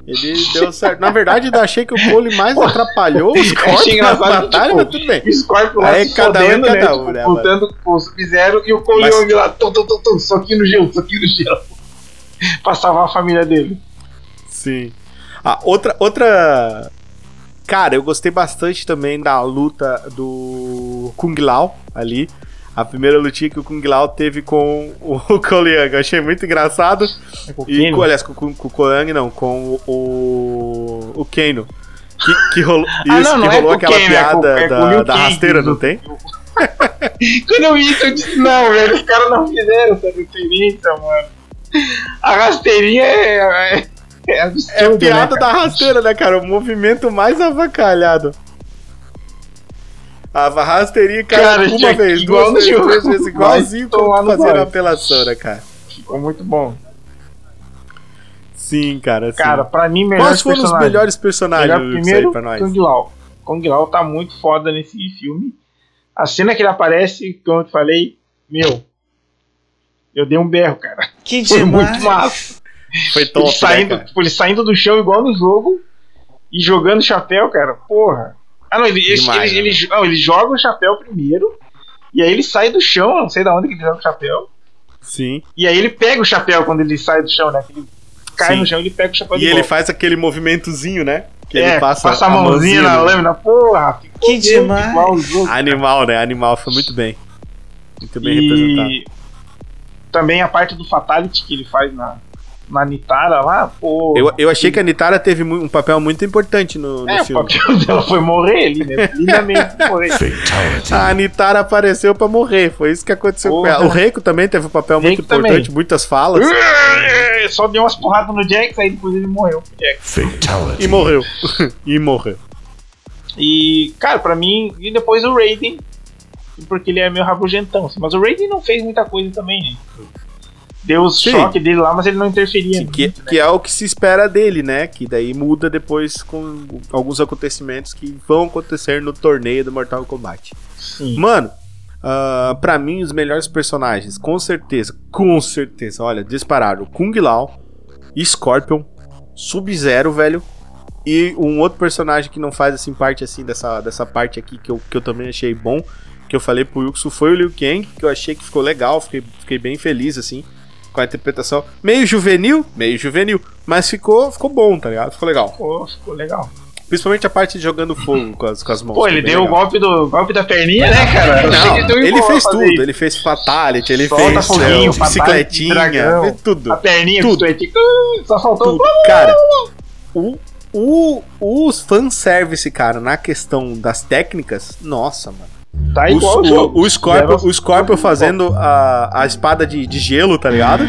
S2: Ele deu certo. Na verdade, eu achei que o Cole mais atrapalhou os cortes na batalha,
S3: tipo,
S2: mas tudo bem.
S3: O Scorpion lá
S2: Aí cada um é
S3: fodendo,
S2: cada
S3: né?
S2: um,
S3: tipo,
S2: né,
S3: lutando com o Sub-Zero e o Cole
S2: Mas-
S3: Young lá, tum, tum, tum, tum, soquinho no gelo, soquinho no gelo. pra salvar a família dele.
S2: Sim. Ah, outra, outra. Cara, eu gostei bastante também da luta do Kung Lao ali. A primeira lutinha que o Kung Lao teve com o Young. Eu achei muito engraçado. E, com, aliás, com, com, com o Young, não, com o. O Kano. Que, que rolou,
S3: Ah,
S2: isso,
S3: não, não
S2: que
S3: é
S2: rolou aquela
S3: Kano, é
S2: piada
S3: é com
S2: da, da rasteira, não tem?
S3: Quando eu vi isso, eu disse, não, velho, os caras não fizeram essa referência, mano. A rasteirinha é, é, é absurdo,
S2: É piada
S3: né,
S2: da rasteira, né, cara? O movimento mais avacalhado. A rasteirinha, cara,
S3: Cara,
S2: uma vez, duas vezes,
S3: jogo.
S2: três vezes, igualzinho como na
S3: pau.
S2: apelação, né, cara?
S3: Ficou muito bom.
S2: Sim, cara, sim.
S3: Cara, pra mim, melhor
S2: Quais foram os melhores personagens
S3: Melhor primeiro,
S2: aí pra nós?
S3: Kung Lao. Kung Lao tá muito foda nesse filme. A cena que ele aparece, como eu te falei, meu, eu dei um berro, cara.
S2: Que
S3: Foi muito massa.
S2: Foi top,
S3: ele, saindo,
S2: né,
S3: tipo, ele saindo do chão igual no jogo e jogando chapéu, cara. Porra. Ah, não, ele, Demais, ele, né? ele, não, ele joga o chapéu primeiro. E aí ele sai do chão, não sei de onde que ele joga o chapéu.
S2: Sim.
S3: E aí ele pega o chapéu quando ele sai do chão, né? Ele cai Sim. no chão e ele pega o chapéu
S2: E ele volta. faz aquele movimentozinho, né?
S3: Que é, ele passa, passa a mãozinha, a mãozinha na lâmina. Porra,
S2: que demais. Jogo, Animal, né? Animal, foi muito bem. Muito bem e... representado.
S3: Também a parte do Fatality que ele faz na, na Nitara lá, pô.
S2: Eu, eu achei que a Nitara teve um papel muito importante no, no
S3: é,
S2: filme.
S3: O papel dela foi morrer ali, né? Lindamente morrer.
S2: a Nitara apareceu pra morrer, foi isso que aconteceu com ela. O Reiko também teve um papel Reiko muito também. importante, muitas falas.
S3: Só deu umas porradas no Jax, aí depois ele morreu.
S2: E morreu. e morreu.
S3: E, cara, pra mim, e depois o Raiden, porque ele é meio rabugentão, assim, mas o Raiden não fez muita coisa também, né? Deu o choque dele lá, mas ele não interferia. Sim,
S2: que,
S3: muito, né?
S2: que, é o que se espera dele, né? Que daí muda depois com alguns acontecimentos que vão acontecer no torneio do Mortal Kombat. Sim. Mano, uh, pra mim, os melhores personagens, com certeza, com certeza, olha, dispararam Kung Lao, Scorpion, Sub-Zero, velho. E um outro personagem que não faz assim parte assim dessa, dessa parte aqui que eu, que eu também achei bom, que eu falei pro Yuxu, foi o Liu Kang, que eu achei que ficou legal, fiquei, fiquei bem feliz assim com a interpretação meio juvenil, meio juvenil, mas ficou, ficou bom, tá ligado? Ficou legal.
S3: Ficou, ficou legal.
S2: Principalmente a parte de jogando fogo com as, com as mãos.
S3: Pô, ele deu o golpe, do, golpe da perninha, né, cara?
S2: Não, ele fez tudo. Isso. Ele fez fatality, ele Solta fez foguinho, céu, bicicletinha, dragão, fez tudo.
S3: A perninha,
S2: tudo.
S3: Só faltou... Tudo.
S2: Cara, o, o, os fanservice, cara, na questão das técnicas, nossa, mano.
S3: Tá igual o,
S2: o, o, Scorpio, o Scorpio fazendo a, a espada de, de gelo, tá ligado?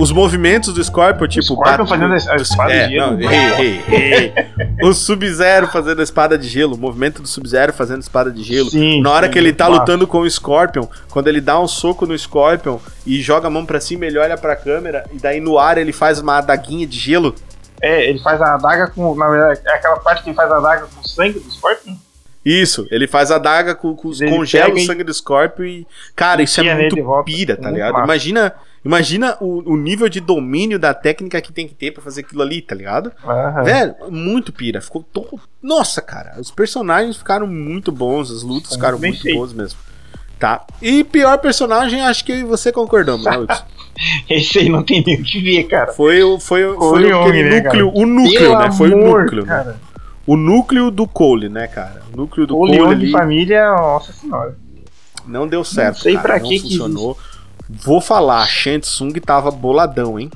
S2: Os movimentos do Scorpio, tipo.
S3: O Scorpion fazendo a espada é, de gelo. Não,
S2: ei, ei, ei. o Sub-Zero fazendo a espada de gelo. O movimento do Sub-Zero fazendo a espada de gelo. Sim, Na hora sim, que ele tá lutando com o Scorpion, quando ele dá um soco no Scorpion e joga a mão pra cima, ele olha pra câmera e daí no ar ele faz uma adaguinha de gelo.
S3: É, ele faz a adaga com. Na verdade, é aquela parte que ele faz a adaga com sangue do Scorpion?
S2: Isso, ele faz a daga com, com congela o sangue do Scorpio e. Cara, isso é muito pira, tá ligado? Massa. Imagina, imagina o, o, nível de domínio da técnica que tem que ter para fazer aquilo ali, tá ligado? Uhum. Velho, muito pira. Ficou todo. Nossa, cara, os personagens ficaram muito bons, as lutas ficaram muito, muito boas mesmo. Tá. E pior personagem, acho que você concordamos, né,
S3: Esse aí não tem nem o que ver, cara.
S2: Foi, foi, foi, foi o aquele né, núcleo, o núcleo, né? Foi amor, o núcleo, né? cara. né? O núcleo do Cole, né, cara? O núcleo do
S3: o
S2: Cole.
S3: De família, nossa senhora.
S2: Não deu certo.
S3: Não sei
S2: cara,
S3: pra
S2: não
S3: que
S2: funcionou. Que Vou falar, Shang Tsung tava boladão, hein?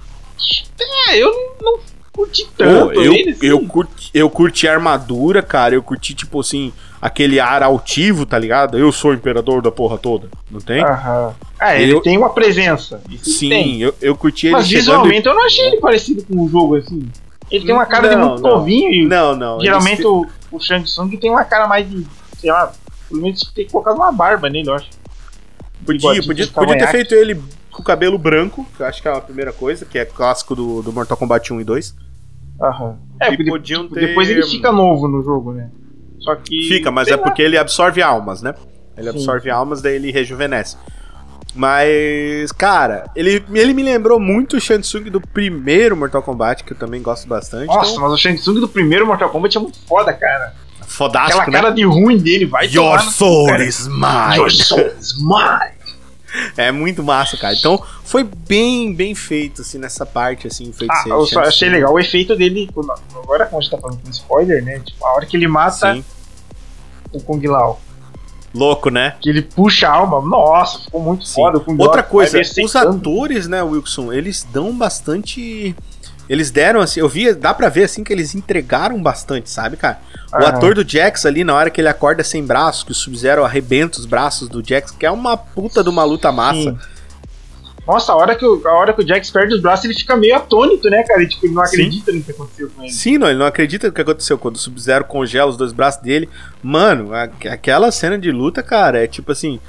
S3: É, eu não curti tanto.
S2: eu, ele, eu, curti, eu curti a armadura, cara. Eu curti, tipo assim, aquele ar altivo, tá ligado? Eu sou o imperador da porra toda, não tem?
S3: Aham. Ah, ele eu, tem uma presença.
S2: sim, eu, eu curti ele
S3: Mas visualmente eu não achei ele parecido com o jogo assim. Ele tem uma cara não, de muito não. novinho e.
S2: Não, não.
S3: Geralmente eles... o, o Shang Tsung tem uma cara mais de. Sei lá, pelo menos tem que colocar uma barba nele, eu acho.
S2: Podia, podia, podia ter feito ele com o cabelo branco, que eu acho que é a primeira coisa, que é clássico do, do Mortal Kombat 1 e 2.
S3: Aham. É, e podiam ter... depois ele fica novo no jogo, né? Só que.
S2: Fica, mas é lá. porque ele absorve almas, né? Ele Sim. absorve almas, daí ele rejuvenesce. Mas, cara, ele, ele me lembrou muito o Shang Tsung do primeiro Mortal Kombat, que eu também gosto bastante.
S3: Nossa, então... mas o Shang Tsung do primeiro Mortal Kombat é muito foda, cara.
S2: Fodástico,
S3: Aquela cara
S2: né?
S3: de ruim dele vai
S2: Your soul no... is mine.
S3: Your soul is mine.
S2: É muito massa, cara. Então, foi bem, bem feito, assim, nessa parte, assim, feito
S3: ah, eu só achei legal o efeito dele, agora como a gente tá falando com spoiler, né, tipo, a hora que ele mata Sim. o Kung Lao.
S2: Louco, né?
S3: Que ele puxa a alma. Nossa, ficou muito Sim. foda.
S2: Outra coisa, os atores, né, Wilson, eles dão bastante. Eles deram assim, eu vi, dá pra ver assim que eles entregaram bastante, sabe, cara? O Aham. ator do Jax ali, na hora que ele acorda sem braços, que o Sub-Zero arrebenta os braços do Jax, que é uma puta de uma luta massa. Sim.
S3: Nossa, a hora, que o, a hora que o Jax perde os braços, ele fica meio atônito, né, cara? Ele, tipo, ele não acredita Sim. no que aconteceu com ele.
S2: Sim, não, ele não acredita no que aconteceu. Quando o Sub-Zero congela os dois braços dele. Mano, a, aquela cena de luta, cara, é tipo assim.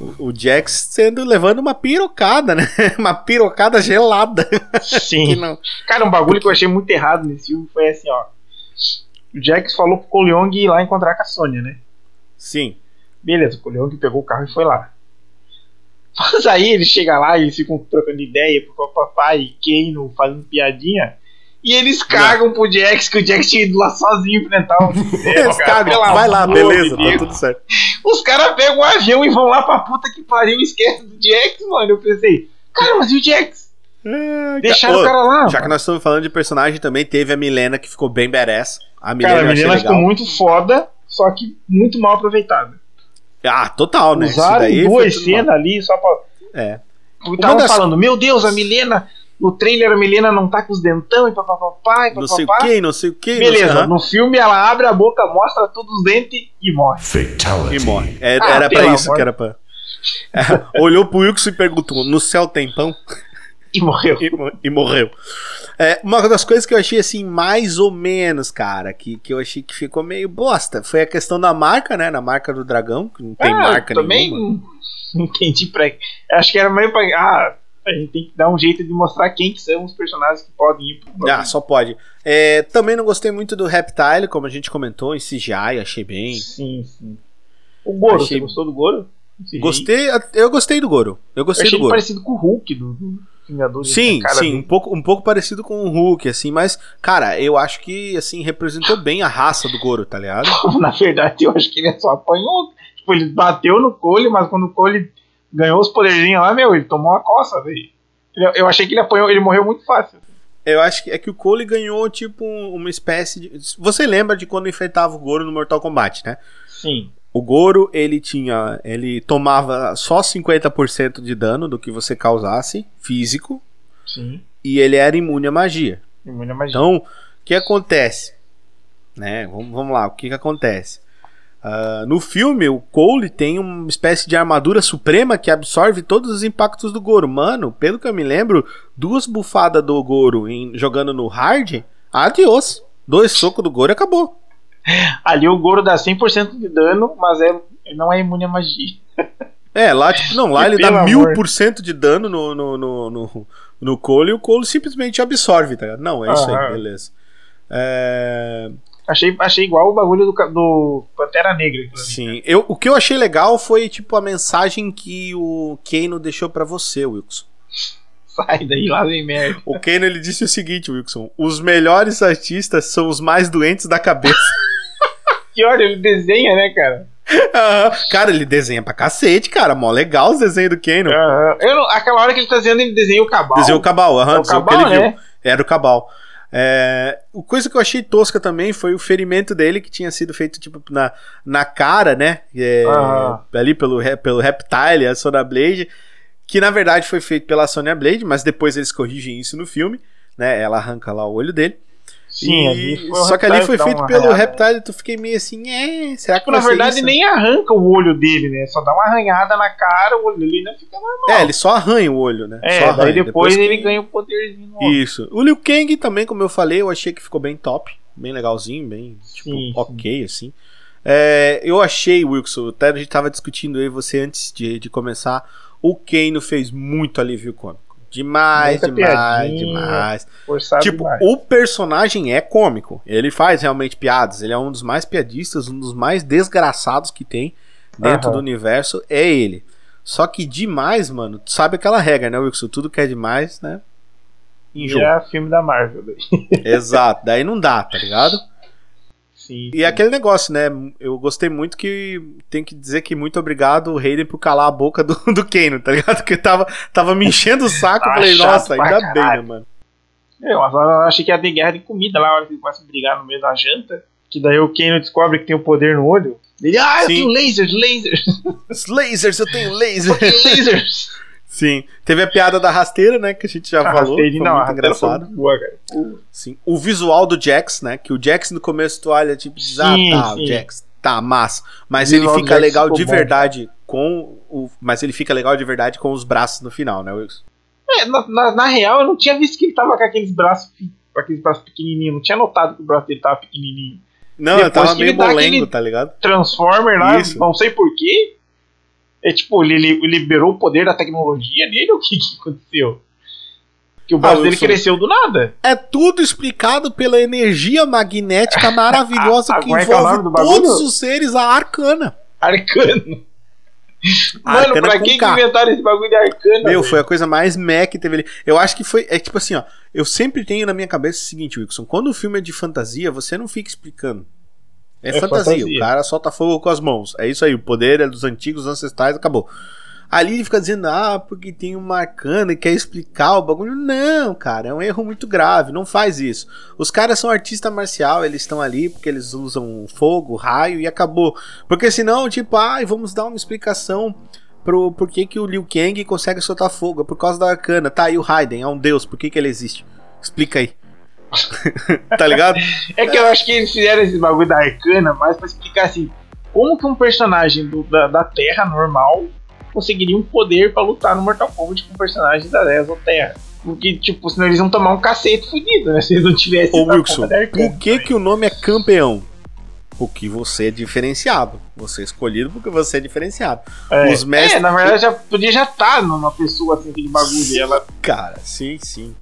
S2: O, o Jax sendo levando uma pirocada, né? uma pirocada gelada.
S3: Sim. não... Cara, um bagulho que eu achei muito errado nesse filme foi assim, ó. O Jax falou pro Koleong ir lá encontrar com a Sônia, né?
S2: Sim.
S3: Beleza, o Koleong pegou o carro e foi lá. Mas aí ele chega lá e eles ficam trocando ideia pro papai Kano fazendo piadinha. E eles cagam pro Jax, que o Jax tinha ido lá sozinho enfrentar o
S2: Eles cagam, vai lá, beleza, tá tudo certo.
S3: Os caras pegam o avião e vão lá pra puta que pariu e esquecem do Jax, mano. Eu pensei, cara, mas e o Jax?
S2: É,
S3: Deixaram
S2: Ô,
S3: o cara lá.
S2: Já que nós estamos falando de personagem, também teve a Milena que ficou bem badass. A Milena,
S3: Cara, a menina ficou muito foda, só que muito mal aproveitada.
S2: Ah, total, né?
S3: Usaram
S2: daí foi
S3: duas cenas
S2: mal.
S3: ali só pra.
S2: É.
S3: Eu tava
S2: das-
S3: falando, meu Deus, a Milena. No trailer a Milena não tá com os dentão e papapá e
S2: Não sei o
S3: papapá.
S2: que, não sei o que.
S3: Beleza, no filme ela abre a boca, mostra todos os dentes e morre.
S4: Fatality.
S2: E morre. É,
S3: Ah,
S2: era pra isso
S3: amor.
S2: que era pra. É, olhou pro Wilson e perguntou: no céu tem pão?
S3: E morreu.
S2: E, e morreu. É, uma das coisas que eu achei assim, mais ou menos, cara, que, que eu achei que ficou meio bosta, foi a questão da marca, né? Na marca do dragão, que não tem
S3: Ah,
S2: marca
S3: também
S2: nenhuma.
S3: não entendi pra. Acho que era meio pra. Ah, a gente tem que dar um jeito de mostrar quem que são os personagens que podem ir pro
S2: Ah, só pode. É, também não gostei muito do Reptile, como a gente comentou, em CGI, achei bem.
S3: Sim, sim. O Goro,
S2: Achei-
S3: você gostou do Goro?
S2: Gostei, eu gostei do Goro. Eu
S3: Eu
S2: gostei
S3: achei
S2: do Goro.
S3: parecido com o Hulk do, do Vingadores.
S2: Sim, sim, um pouco, um pouco parecido com o Hulk, assim, mas, cara, eu acho que, assim, representou bem a raça do Goro, tá ligado?
S3: Na verdade, eu acho que ele só apanhou. Tipo, ele bateu no Cole, mas quando o Cole ganhou os poderzinhos lá, meu, ele tomou uma coça, velho. Eu achei que ele apanhou, ele morreu muito fácil.
S2: Eu acho que é que o Cole ganhou, tipo, uma espécie de. Você lembra de quando enfrentava o Goro no Mortal Kombat, né?
S3: Sim.
S2: O Goro, ele tinha. Ele tomava só 50% de dano do que você causasse, físico,
S3: Sim.
S2: e ele era imune à magia.
S3: Imune à magia.
S2: Então, o que acontece? Né? Vamos, vamos lá, o que, que acontece? Ah, no filme, o Cole tem uma espécie de armadura suprema que absorve todos os impactos do Goro. Mano, pelo que eu me lembro, duas bufadas do Goro em- jogando no hard, adiós. Dois socos do Goro e acabou.
S3: Ali o Goro dá 100% de dano, mas é, não é imune à magia.
S2: É, lá, tipo, não, lá ele
S3: Pelo
S2: dá mil por cento de dano no, no, no, no, no Cole e o Cole simplesmente absorve, tá ligado? Não, é isso aí, beleza. É,
S3: Achei, achei igual o bagulho do, do Pantera Negra. aquilo ali.
S2: Sim, eu, o que eu achei legal foi tipo a mensagem que o Kano deixou pra você, Wilson.
S3: Sai daí, lá vem merda.
S2: O Kano ele disse o seguinte, Wilson: os melhores artistas são os mais doentes da cabeça.
S3: Pior, ele desenha, né, cara?
S2: Aham. cara, ele desenha pra cacete, cara, mó legal os desenhos do Kano.
S3: Aham. Eu não- aquela hora que ele tá dizendo, ele desenha o cabal.
S2: Desenhou o Cabal, aham,
S3: É o Cabal,
S2: que ele
S3: né?
S2: viu. Era o Cabal. É, o coisa que eu achei tosca também foi o ferimento dele que tinha sido feito tipo na, na cara, né? É,
S3: Aham.
S2: Ali pelo, pelo Reptile, a Sonya Blade, que na verdade foi feito pela Sonya Blade, mas depois eles corrigem isso no filme, né? Ela arranca lá o olho dele.
S3: Sim,
S2: E-
S3: ali foi
S2: só que ali foi feito pelo
S3: arranhada.
S2: Reptile, tu fiquei meio assim, é, será que
S3: na
S2: vai ser
S3: verdade,
S2: isso?
S3: nem arranca o olho dele, né? Só dá uma arranhada na cara, o olho dele ainda fica normal.
S2: É, ele só arranha o olho, né?
S3: É,
S2: só
S3: daí
S2: arranha.
S3: depois, ele ganha o poderzinho no olho.
S2: Isso. O Liu Kang também, como eu falei, eu achei que ficou bem top. Bem legalzinho, bem, tipo,
S3: Sim, sim.
S2: ok, assim. É, eu achei, Wilson, até a gente tava discutindo aí você antes de, de começar. O Kano fez muito alívio cômico. Demais,
S3: Muita
S2: demais, demais. Tipo,
S3: demais.
S2: o personagem é cômico. Ele faz realmente piadas. Ele é um dos mais piadistas, um dos mais desgraçados que tem dentro
S3: Aham.
S2: do universo. É ele. Só que demais, mano. Tu sabe aquela regra, né, Wilson? Tudo que é demais, né? Enjoa.
S3: Vira filme da Marvel.
S2: Exato, daí não dá, tá ligado?
S3: Sim.
S2: E é aquele negócio, né? Eu gostei muito que tem que dizer que muito obrigado, Hayden, por calar a boca do, do Kano, tá ligado? Porque tava, tava me enchendo o saco. eu
S3: Ah,
S2: falei, nossa, ainda bem, né,
S3: caralho.
S2: mano?
S3: Eu, mas eu achei que ia ter guerra de comida lá, a hora que ele começa a brigar no meio da janta. Que daí o Kano descobre que tem o poder no olho. Ele, ah, eu
S2: Sim.
S3: tenho lasers, lasers,
S2: Os lasers, eu tenho laser.
S3: lasers.
S2: Sim. Teve a piada da rasteira, né? Que a gente já
S3: A
S2: falou.
S3: rasteirinha,
S2: Foi
S3: não, a
S2: muito
S3: rasteira foi
S2: engraçado.
S3: boa, cara.
S2: Sim. O visual do Jax, né? Que o Jax no começo tu olha, tipo, diz, ah,
S3: Sim,
S2: tá, o
S3: sim.
S2: Jax, tá, massa. Mas
S3: O
S2: ele fica legal de
S3: bom.
S2: verdade com o. Mas ele fica legal de verdade com os braços no final, né, Wilson?
S3: É, na, na, na real, eu não tinha visto que ele tava com aqueles braços, com aqueles braços pequenininhos. Não tinha notado que o braço dele tava pequenininho.
S2: Não,
S3: Depois
S2: eu tava meio molengo,
S3: aquele-
S2: tá ligado?
S3: Transformer lá,
S2: Isso.
S3: não sei porquê. É tipo, ele, ele liberou o poder da tecnologia nele ou o que, que aconteceu? Que o braço
S2: Ah,
S3: dele
S2: Wilson.
S3: cresceu do nada.
S2: É tudo explicado pela energia magnética maravilhosa
S3: Ah,
S2: que
S3: como é que é o
S2: envolve
S3: bagulho?
S2: todos os seres, a arcana.
S3: Arcano. Mano,
S2: Arcana
S3: pra
S2: com
S3: que, inventaram esse bagulho de arcana?
S2: Meu,
S3: velho?
S2: foi a coisa mais meh que teve ali. Eu acho que foi. É tipo assim, ó. Eu sempre tenho na minha cabeça o seguinte, Wilson. Quando o filme é de fantasia, você não fica explicando. É,
S3: É
S2: fantasia.
S3: fantasia.
S2: O cara solta fogo com as mãos. É isso aí. O poder é dos antigos ancestrais, acabou. Ali ele fica dizendo, ah, porque tem uma arcana e quer explicar o bagulho. Não, cara, é um erro muito grave. Não faz isso. Os caras são artista marcial, eles estão ali porque eles usam fogo, raio e acabou. Porque senão, tipo, ai, vamos dar uma explicação pro por que, que o Liu Kang consegue soltar fogo. É por causa da arcana. Tá, e o Raiden é um deus, por que, que ele existe? Explica aí. tá ligado?
S3: É que eu acho que eles fizeram esse bagulho da arcana mais pra explicar assim, como que um personagem do- da, da Terra normal conseguiria um poder pra lutar no Mortal Kombat com um personagem da Exoterra. Porque, tipo, senão eles iam tomar um cacete fudido, né? Se eles não tivessem
S2: Ô Wilson, por que, que o nome é campeão? Porque você é diferenciado. Você é escolhido porque você é diferenciado.
S3: É,
S2: os mestres-
S3: é, na verdade já podia já estar numa pessoa assim, aquele bagulho. e ela
S2: Cara, sim, sim.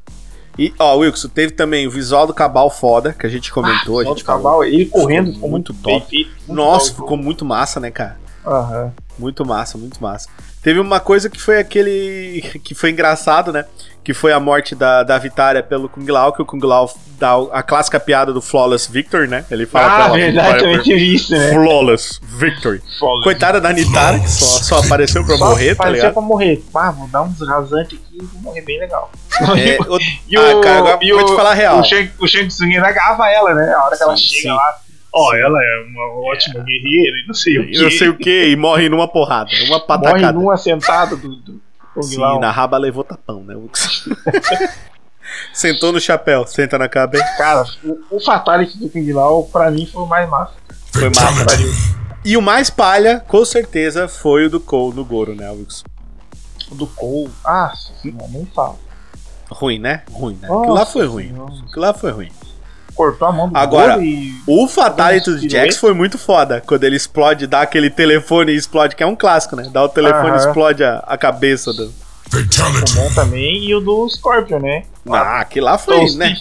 S2: E, ó, Wilson, teve também o visual do Cabal foda, que a gente comentou, a
S3: Solta
S2: gente falou.
S3: cavalo, ele correndo
S2: Ficou
S3: muito, bem
S2: top.
S3: feito. muito
S2: Nossa,
S3: top.
S2: ficou muito massa, né, cara?
S3: Aham.
S2: Muito massa, muito massa. Teve uma coisa que foi aquele. que foi engraçado, né? Que foi a morte da, da Vitória pelo Kung Lao, que o Kung Lao dá a clássica piada do Flawless Victory, né? Ele fala
S3: Ah,
S2: pra
S3: verdade,
S2: "Vitória,
S3: também teve isso, né?
S2: Flawless Victory.
S3: Foda.
S2: Coitada da Nitara, que só, só apareceu pra
S3: Só
S2: morrer, tá
S3: apareceu
S2: ligado?
S3: pra morrer. Ah, vou dar uns rasantes aqui e vou morrer bem legal.
S2: É, o-
S3: E
S2: ah,
S3: o,
S2: cara, agora
S3: e
S2: vou te
S3: o-
S2: falar a real.
S3: O Shang, o Shang Tsung ainda agarra ela, né? A hora que ela
S2: Sim,
S3: chega
S2: sim.
S3: lá. Ó, ela é uma ótima guerreira e não sei o
S2: Eu não
S3: que.
S2: sei o que, e morre numa porrada, uma
S3: Morre
S2: patacada.
S3: numa sentada do, do
S2: Sim,
S3: Lao.
S2: na raba levou tapão, né? Sentou no chapéu, senta na cabeça.
S3: Cara, o, o Fatality do Kung Lao, pra mim, foi o mais massa.
S2: Foi massa.
S3: Pariu.
S2: E o mais palha, com certeza, foi o do Cole no Goro, né, Wilson?
S3: O do Cole. Ah, não, nem fala.
S2: Ruim, né? Ruim, né? Aquilo lá
S3: Nossa
S2: foi ruim. Aquilo lá foi ruim.
S3: Cortou a mão do
S2: Agora,
S3: e.
S2: O Fatality do Jax foi muito foda. Quando ele explode, dá aquele telefone e explode, que é um clássico, né? Dá o telefone e explode a, a cabeça do.
S3: Bom também. E o do Scorpion, né?
S2: Ah, aquilo lá foi,
S3: Então,
S2: né?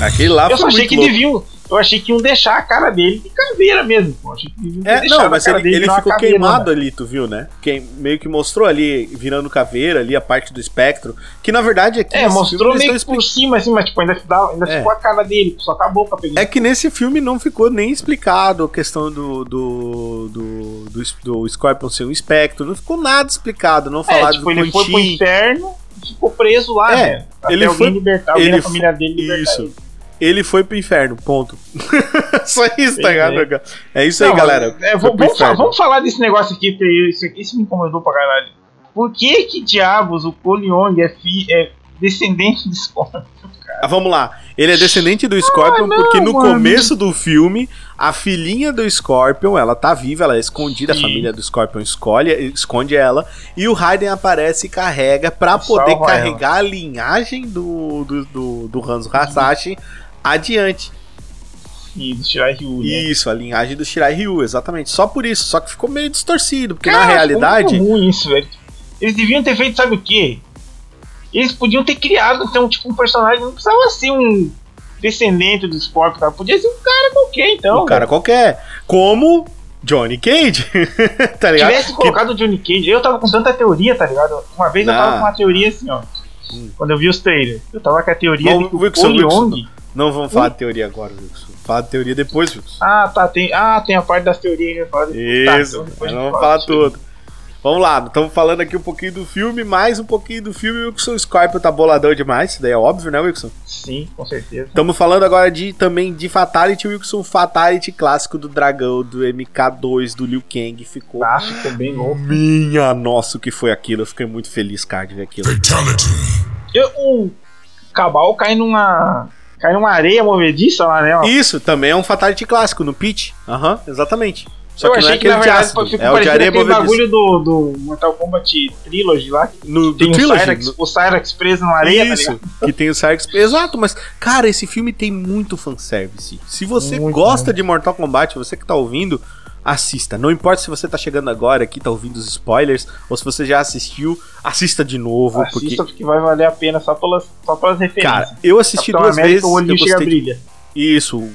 S2: Aquele lá
S3: Eu
S2: foi
S3: achei que
S2: louco.
S3: deviam. Eu achei que iam deixar a cara dele de caveira mesmo. pô. Achei que deviam ter
S2: É, não,
S3: a
S2: mas
S3: cara
S2: ele,
S3: dele
S2: ele ficou
S3: caveira,
S2: queimado
S3: né?
S2: ali, tu viu, né? Quem meio que mostrou ali, virando caveira ali, a parte do espectro. Que na verdade aqui
S3: É,
S2: nesse
S3: mostrou meio que por cima, assim, mas tipo, ainda, dá, ainda
S2: É.
S3: ficou a cara dele, só com a boca pegando.
S2: É que nesse filme não ficou nem explicado a questão do do, do, do, do Scorpion ser um espectro, não ficou nada explicado, não
S3: É,
S2: falaram
S3: tipo,
S2: do
S3: ele foi pro inferno ficou preso lá,
S2: É,
S3: né?
S2: Ele foi-
S3: libertar,
S2: ele
S3: da família dele libertar
S2: Isso.
S3: ele.
S2: Ele foi pro inferno, ponto. Só isso, tá ligado? É isso aí,
S3: Não,
S2: galera.
S3: é,
S2: Foi
S3: vamos,
S2: pro
S3: vamos, falar desse negócio aqui, porque isso, isso me incomodou pra caralho. Por que que diabos o Poliong é, é descendente de Scorpion?
S2: Ah, vamos lá. Ele é descendente do Scorpion
S3: Ah, não,
S2: porque no
S3: mano.
S2: começo do filme, a filhinha do Scorpion, ela tá viva, ela é escondida,
S3: Sim.
S2: a família do Scorpion escolhe, esconde ela, e o Raiden aparece e carrega pra
S3: Salva
S2: poder
S3: ela.
S2: carregar a linhagem do, do, do, do Hanzo Hasashi adiante.
S3: E do Shirai Ryu, né?
S2: Isso, a linhagem do Shirai Ryu, exatamente. Só por isso, só que ficou meio distorcido, porque na
S3: Cara,
S2: realidade...
S3: ficou muito ruim isso, velho. Eles deviam ter feito, sabe o quê? Eles podiam ter criado, então, tipo, um personagem, não precisava ser um descendente do Scorpion, cara. Podia ser um cara qualquer, então.
S2: um cara
S3: velho.
S2: qualquer. Como Johnny Cage, tá ligado?
S3: tivesse colocado o Johnny Cage, eu tava com tanta teoria, tá ligado? Uma vez eu
S2: Não.
S3: tava com uma teoria assim, ó.
S2: Hum.
S3: Quando eu vi os trailers, eu tava com a teoria
S2: Bom,
S3: de que o
S2: Wilson,
S3: Poliong.
S2: Wilson. Não vamos falar de teoria agora, Wilson. Fala de teoria depois, Wilson.
S3: Ah, tá, tem, ah, tem a parte das teorias que eu falo. Tá,
S2: Isso,
S3: então depois eu
S2: vamos falar tudo. Vamos lá, estamos falando aqui um pouquinho do filme, mais um pouquinho do filme. O Wilson Scorpio tá boladão demais, isso daí é óbvio, né, Wilson?
S3: Sim, com certeza.
S2: Estamos falando agora de também de Fatality, Wilson. Fatality clássico do dragão, do MK2, do Liu Kang. Ficou.
S3: Ficou bem louco.
S2: Minha nossa, o que foi aquilo? Eu fiquei muito feliz, cara, de ver aquilo.
S3: Eu, o Cabal cai numa. cai numa areia movediça lá, né? ó.
S2: Isso, também é um Fatality clássico, no pitch. Aham, exatamente. Só
S3: eu
S2: que não é
S3: achei que, na
S2: de
S3: verdade
S2: ácido,
S3: ficou
S2: é o de
S3: parecendo aquele bagulho do, do Mortal Kombat Trilogy lá.
S2: No,
S3: tem o
S2: Trilogy,
S3: Cyrax,
S2: no-
S3: o Cyrax preso na areia, tá
S2: Isso,
S3: ligado?
S2: que tem o Cyrax. Exato, mas, cara, esse filme tem muito fanservice. Se você
S3: Muito,
S2: gosta
S3: muito.
S2: de Mortal Kombat, você que tá ouvindo, assista. Não importa se você tá chegando agora aqui, tá ouvindo os spoilers, ou se você já assistiu, assista de novo.
S3: Assista porque vai valer a pena só pelas, só pelas
S2: porque,
S3: referências.
S2: cara, eu assisti
S3: Capitão
S2: duas
S3: América,
S2: vezes.
S3: o olhinho
S2: eu gostei de-
S3: brilha.
S2: Isso,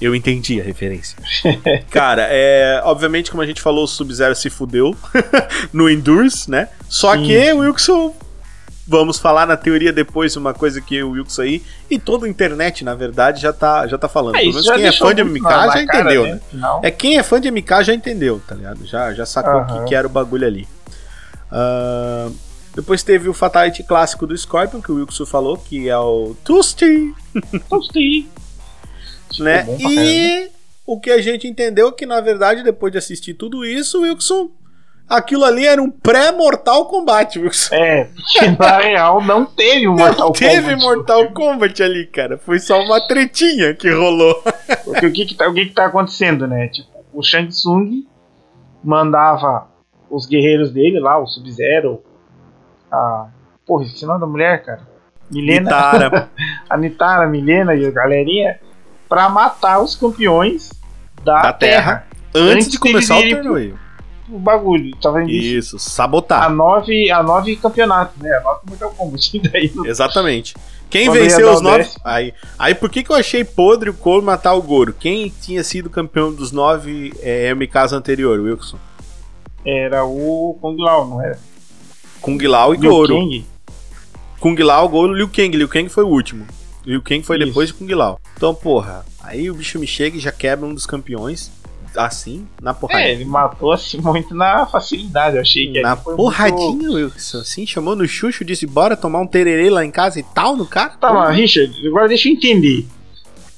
S2: eu entendi a referência. Cara, é. Obviamente, como a gente falou, o Sub-Zero se fudeu no Endurance, né? Só
S3: Sim.
S2: que o Wilson. Vamos falar na teoria depois uma coisa que o Wilson aí e toda a internet, na verdade, já tá, já tá falando.
S3: É,
S2: Pelo menos quem é fã de MK já entendeu,
S3: né?
S2: né?
S3: Final.
S2: É quem é fã de MK já entendeu, tá ligado? Já, já sacou o que, que era o bagulho ali. Ah, depois teve o Fatality clássico do Scorpion, que o Wilson falou, que é o Tusty,
S3: Toastei.
S2: Né? E o que a gente entendeu é que, na verdade, depois de assistir tudo isso, Wilson, aquilo ali era um pré-Mortal Kombat, Wilson.
S3: É, porque na real não teve o Mortal
S2: Não teve
S3: Kombat.
S2: Mortal Kombat ali, cara. Foi só uma tretinha que rolou.
S3: Porque o que que, tá, o que que tá acontecendo, né? Tipo, o Shang Tsung mandava os guerreiros dele lá, o Sub-Zero, a... Porra, esqueci o nome da mulher, cara. Milena,
S2: Nitara.
S3: a Nitara, a Milena e a galerinha pra matar os campeões da,
S2: Da Terra.
S3: Terra.
S2: Antes,
S3: Antes
S2: de começar o torneio.
S3: O bagulho, tá vendo isso?
S2: Isso,
S3: A
S2: sabotar.
S3: nove, a nove campeonatos, né? A nove Mortal Kombat. Daí
S2: Exatamente. Quem
S3: Quando
S2: venceu os nove. Aí, aí por que, que eu achei podre o Cole matar o Goro? Quem tinha sido campeão dos nove é, MKs anterior, Wilson?
S3: era o Kung Lao, não era?
S2: Kung Lao e
S3: Liu
S2: Goro.
S3: Kang?
S2: Kung Lao, Goro, Liu Kang. Liu Kang foi o último. Liu Kang foi
S3: Isso.
S2: depois de Kung Lao. Então, porra, aí o bicho me chega e já quebra um dos campeões. Assim, na porrada.
S3: É, ele matou assim muito na facilidade. Eu achei que
S2: Na porradinha,
S3: muito-
S2: Wilson. Assim, chamou no chucho, disse: bora tomar um tererê lá em casa e tal no cara.
S3: Tá, mas Richard, agora deixa eu entender.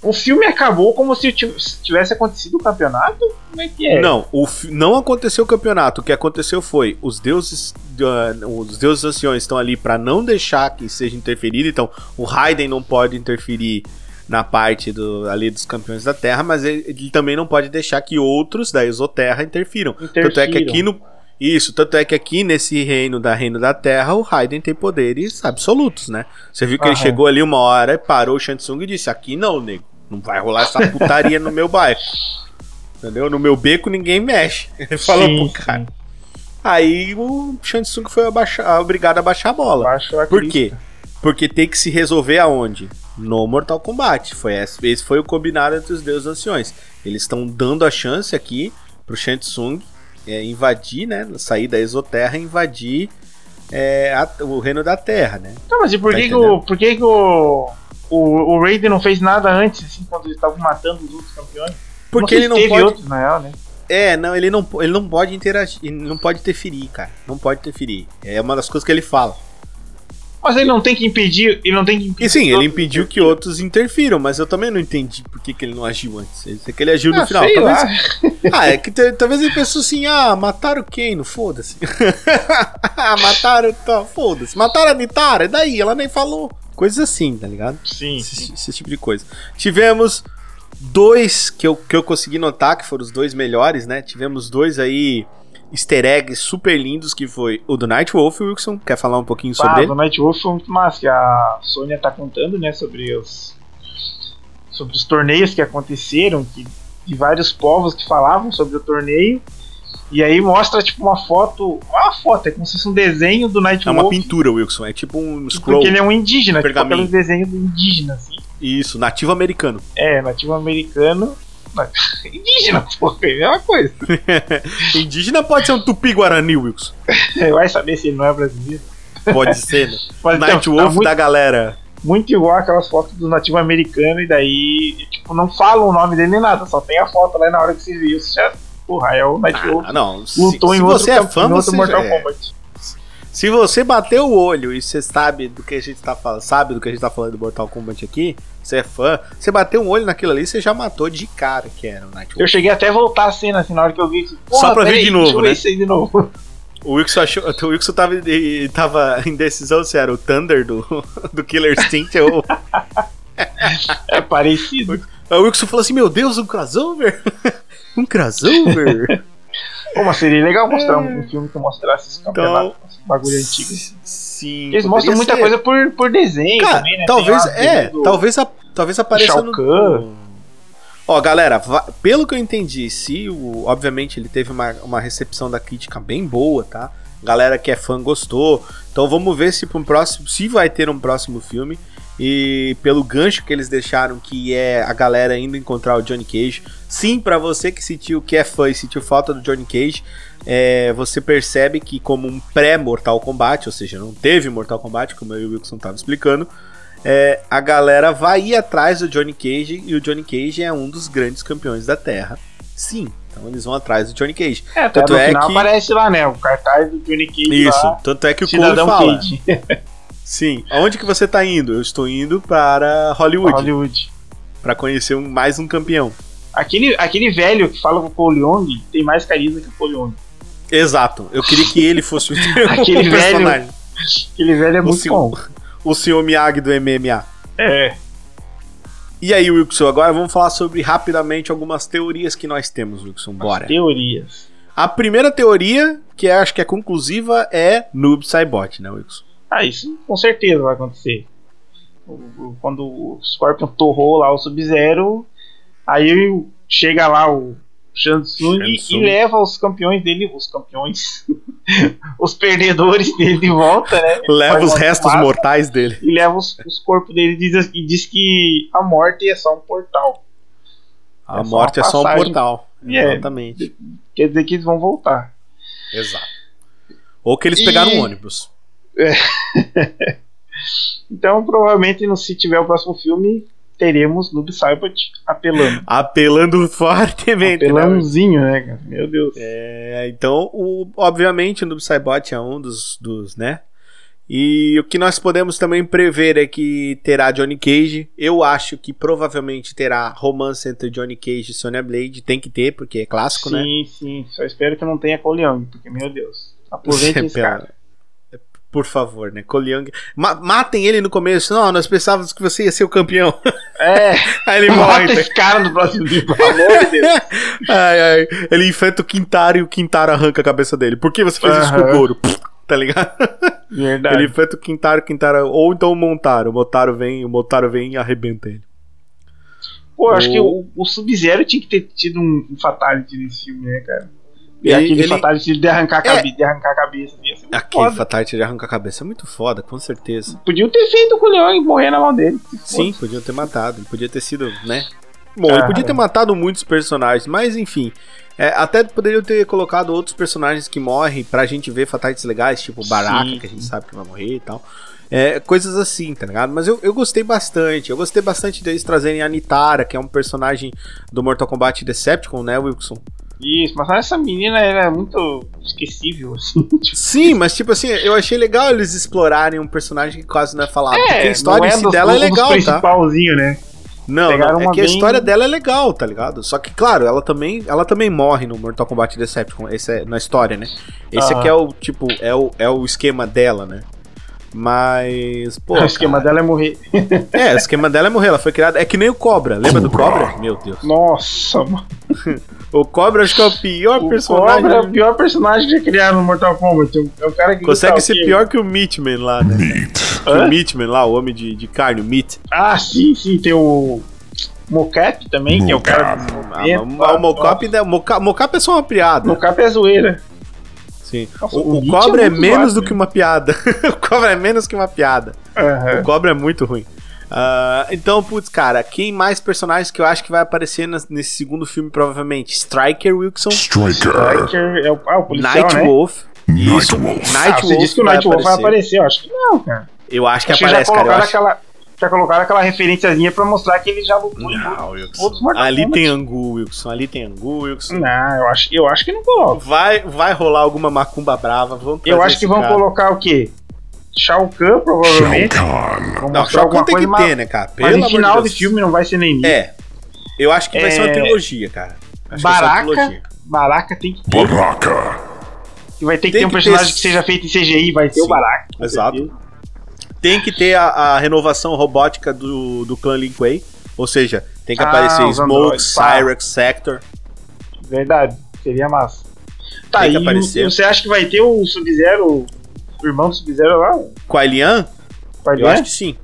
S3: O filme acabou como se tiv- se tivesse acontecido o campeonato? Como é que é?
S2: Não, o não aconteceu o campeonato. O que aconteceu foi os deuses, ah, os deuses anciões estão ali pra não deixar que seja interferido. Então, o Raiden não pode interferir na parte do, ali dos campeões da Terra, mas ele, ele também não pode deixar que outros da Exoterra interfiram. Tanto é que
S3: Interfiram.
S2: aqui no isso, tanto é que aqui nesse reino da Reino da Terra, o Raiden tem poderes absolutos, né? Você viu que ele
S3: Aham.
S2: chegou ali uma hora, parou o Shansung e disse: Aqui não, nego. Não vai rolar essa putaria no meu bairro. Entendeu? No meu beco ninguém mexe. Ele falou
S3: Sim,
S2: pro cara.
S3: sim.
S2: Aí o Shansung foi abaixar- obrigado a baixar a bola.
S3: A
S2: Por quê? Porque tem que se resolver aonde? No Mortal Kombat. Foi esse, esse foi o combinado entre os deuses anciões. Eles estão dando a chance aqui pro Shang Tsung é, invadir, né? Sair da Exoterra e invadir é, a- o reino da Terra, né?
S3: Tá, mas e por
S2: Tá
S3: que, que, o, por que, que o, o, o Raiden não fez nada antes, assim, quando eles estavam matando os outros campeões?
S2: Porque
S3: sei
S2: ele não
S3: teve
S2: pode.
S3: outros, na real, né?
S2: É, não, ele não, ele não pode interagir, ele não pode interferir, cara. Não pode interferir. É uma das coisas que ele fala.
S3: Mas ele não tem que impedir, ele não tem que impedir
S2: E sim, ele impediu que outros interfiram, mas eu também não entendi por que, que ele não agiu antes. Eu sei que ele agiu no
S3: Ah,
S2: final.
S3: sei
S2: Talvez. Ah, é que talvez ele pensou assim: ah, mataram quem? Não foda-se. Ah, mataram, tá, foda-se. Mataram a Nitara, e daí? Ela nem falou. Coisas assim, tá ligado?
S3: Sim,
S2: Esse,
S3: sim.
S2: esse tipo de coisa. Tivemos dois que eu, que eu consegui notar que foram os dois melhores, né? Tivemos dois aí easter eggs super lindos, que foi o do Nightwolf, Wilson. Quer falar um pouquinho sobre
S3: Ah,
S2: ele?
S3: do Night Wolf foi muito massa, que a Sônia tá contando, né, sobre os sobre os torneios que aconteceram, que, de vários povos que falavam sobre o torneio. E aí mostra tipo uma foto, uma foto, é como se fosse um desenho do Night
S2: É uma
S3: Wolf,
S2: pintura, Wilson. É tipo um scroll.
S3: porque ele é um indígena, tipo
S2: pergaminho.
S3: aqueles desenhos do indígena assim.
S2: Isso, nativo americano.
S3: É, nativo americano. Indígena, porra, é a mesma coisa.
S2: Indígena pode ser um tupi-guarani, Wilson.
S3: Vai saber se ele não é brasileiro.
S2: Pode ser, né?
S3: Mas então,
S2: Nightwolf
S3: tá muito,
S2: da galera.
S3: muito igual aquelas fotos do nativo americano, e daí, tipo, não falam o nome dele nem nada, só tem a foto lá na hora que você viu, você já. Porra, é o Nightwolf.
S2: Ah, não. Se,
S3: lutou
S2: se
S3: em outro,
S2: você é fã,
S3: em outro
S2: você
S3: Mortal
S2: já é.
S3: Kombat.
S2: Se você bateu o olho e você sabe do que a gente tá falando, sabe do que a gente tá falando do Mortal Kombat aqui, você é fã, você bateu um olho naquilo ali, você já matou de cara que era o Nightwolf.
S3: Eu cheguei até a voltar a cena assim na hora que eu vi.
S2: Só pra ver
S3: peraí,
S2: de novo, né?
S3: isso aí de novo.
S2: O Wilson achou. O Wilson tava, tava em decisão se era o Thunder do, do Killer Instinct ou.
S3: É parecido.
S2: Aí o Wilson falou assim: Meu Deus, um crossover? Um crossover?
S3: Pô, mas seria legal mostrar
S2: É.
S3: um, filme que mostrasse esse campeonato, esse bagulho antigo.
S2: Sim.
S3: Eles mostram muita
S2: ser.
S3: coisa por, por desenho
S2: Cara,
S3: também, né?
S2: talvez, é,
S3: do-
S2: talvez, a, talvez apareça
S3: Shao
S2: no...
S3: Kahn.
S2: Ó, galera, pelo que eu entendi, se o, obviamente ele teve uma, uma recepção da crítica bem boa, tá? Galera que é fã gostou. Então vamos ver se para um próximo, se vai ter um próximo filme. E pelo gancho que eles deixaram, que é a galera indo encontrar o Johnny Cage. Sim, para você que sentiu que é fã e sentiu falta do Johnny Cage, é, você percebe que como um pré-Mortal Kombat, ou seja, não teve Mortal Kombat, como eu e o Wilson tava explicando, é, a galera vai ir atrás do Johnny Cage e o Johnny Cage é um dos grandes campeões da Terra. Sim, então eles vão atrás do Johnny Cage.
S3: É, tanto no é final que... aparece lá, né? O cartaz do Johnny Cage.
S2: Isso,
S3: lá,
S2: tanto é que o Cole fala. Sim, aonde que você tá indo? Eu estou indo para Hollywood.
S3: Hollywood.
S2: Para conhecer um, mais um campeão.
S3: Aquele, aquele velho que fala com o Cole Young tem mais carisma que o Cole Young.
S2: Exato. Eu queria que ele fosse o
S3: aquele personagem. Velho, aquele velho é o muito senhor, bom.
S2: O senhor Miyagi do MMA.
S3: É.
S2: E aí, Wilson, agora vamos falar sobre rapidamente algumas teorias que nós temos, Wilson. Bora.
S3: As teorias.
S2: A primeira teoria, que acho que é conclusiva, é Noob Saibot, né, Wilson?
S3: Ah, isso com certeza vai acontecer. Quando o Scorpion torrou lá o Sub-Zero, aí chega lá o Shansung e leva os campeões dele, os campeões, os perdedores dele de volta, né?
S2: Leva os restos mortais dele.
S3: E leva os, os corpos dele e diz, e diz que a morte é só um portal.
S2: A é morte é só um portal. É, Exatamente. É,
S3: quer dizer que eles vão voltar.
S2: Exato. Ou que eles e... pegaram um ônibus. É.
S3: então, provavelmente, se tiver o próximo filme, teremos Noob Saibot apelando.
S2: Apelando fortemente.
S3: Né? Apelãozinho, né, cara? Meu Deus.
S2: É, então, o, obviamente, o Noob Saibot é um dos, dos, né? E o que nós podemos também prever é que terá Johnny Cage. Eu acho que provavelmente terá romance entre Johnny Cage e Sonya Blade. Tem que ter, porque é clássico,
S3: sim,
S2: né?
S3: Sim, sim. Só espero que não tenha Cole Young, porque, meu Deus. Aposente esse cara.
S2: Por favor, né? Cole Young. Ma matem ele no começo. Não, nós pensávamos que você ia ser o campeão.
S3: É.
S2: aí ele morre. Mata
S3: esse cara no próximo vídeo, pelo amor de Deus.
S2: ai, ai. Ele enfrenta o Quintaro e o Quintaro arranca a cabeça dele. Por que você fez isso com o Goro? tá ligado?
S3: Verdade.
S2: Ele enfrenta o Quintaro, o Quintaro. Ou então o Montaro. O Montaro vem, o Montaro vem e arrebenta ele.
S3: Pô, acho que o, o Sub-Zero tinha que ter tido um, um Fatality nesse filme, né, cara? E aquele ele... fatality de arrancar, a cabe... é. de arrancar a cabeça. Assim,
S2: aquele foda. fatality de arrancar a cabeça é muito foda, com certeza.
S3: Podiam ter feito com o Leão e morrer na mão dele.
S2: Sim, podiam ter matado. Ele podia ter sido, né? Bom, ah, ele podia ter matado muitos personagens, mas enfim. É, até poderiam ter colocado outros personagens que morrem pra gente ver fatalities legais, tipo Baraka, Sim. que a gente sabe que vai morrer e tal. É, coisas assim, tá ligado? Mas eu, eu gostei bastante. Eu gostei bastante deles trazerem a Nitara, que é um personagem do Mortal Kombat Decepticon, né, Wilson?
S3: Isso, mas essa menina era muito esquecível, assim.
S2: Tipo. Sim, mas tipo assim, eu achei legal eles explorarem um personagem que quase não é falado. É, porque a história é em si dos, dela é legal, tá?
S3: né?
S2: Não, não é que bem... a história dela é legal, tá ligado? Só que, claro, ela também, ela também morre no Mortal Kombat Decepticon, esse é na história, né? Esse ah. aqui é o, tipo, é o, é o esquema dela, né? Mas, pô.
S3: O esquema cara, dela é morrer.
S2: É, o esquema dela é morrer. Ela foi criada. É que nem o Cobra. Lembra do Cobra? Meu Deus.
S3: Nossa, mano.
S2: o Cobra acho que é o pior
S3: o
S2: personagem.
S3: Cobra é o pior personagem que já criaram no Mortal Kombat. É o cara que
S2: Consegue ser pior que o Meatman lá, né? Meat. O Meatman lá, o homem de, de carne, o Meat.
S3: Ah, sim, sim. Tem o. Mocap também, Mocap. que é o cara do
S2: ah, o Mocap, Mocap é só uma piada.
S3: Mocap é zoeira.
S2: Sim. Nossa, o, o, o cobra é, é menos do que uma piada. o cobra é menos que uma piada.
S3: Uhum.
S2: O cobra é muito ruim. Uh, então, putz, cara, quem mais personagens que eu acho que vai aparecer nesse segundo filme, provavelmente? Striker Wilson.
S3: Striker. Striker é o, ah, o policial,
S2: Night
S3: né?
S2: Wolf.
S3: Isso. Night ah, Wolf. Você disse que o Night Wolf vai aparecer. Eu acho que não, cara.
S2: Eu acho que acho aparece, que já cara.
S3: Aquela, já colocaram aquela referenciazinha pra mostrar que ele já lutou
S2: não, Wilson. outros Ali tem Angu, Wilson. Ali tem Angu, Wilson.
S3: Não, eu acho, eu acho que não coloca.
S2: Vai, vai rolar alguma macumba brava.
S3: eu acho que vão cara. colocar o quê? Shao Kahn, provavelmente. Shao
S2: Kahn. Não, Shao Kahn tem que ter, né, cara?
S3: Pelo mas no final de filme não vai ser nem
S2: É. Eu acho que é... vai ser uma é, trilogia, cara.
S3: Acho Baraka. Baraka tem que
S2: ter. Baraka.
S3: E vai ter que tem ter um que personagem ter... que seja feito em CGI, vai ter Sim, o Baraka.
S2: Exato. Certeza tem que ter a, a, renovação robótica do, do clã Lin Kuei. Ou seja, tem que ah, aparecer Smoke, Cyrex, Sector.
S3: Verdade, seria massa. Tá, tem que e aparecer. você acha que vai ter o Sub-Zero, o irmão do Sub-Zero lá?
S2: Com a Elian? Eu acho que sim.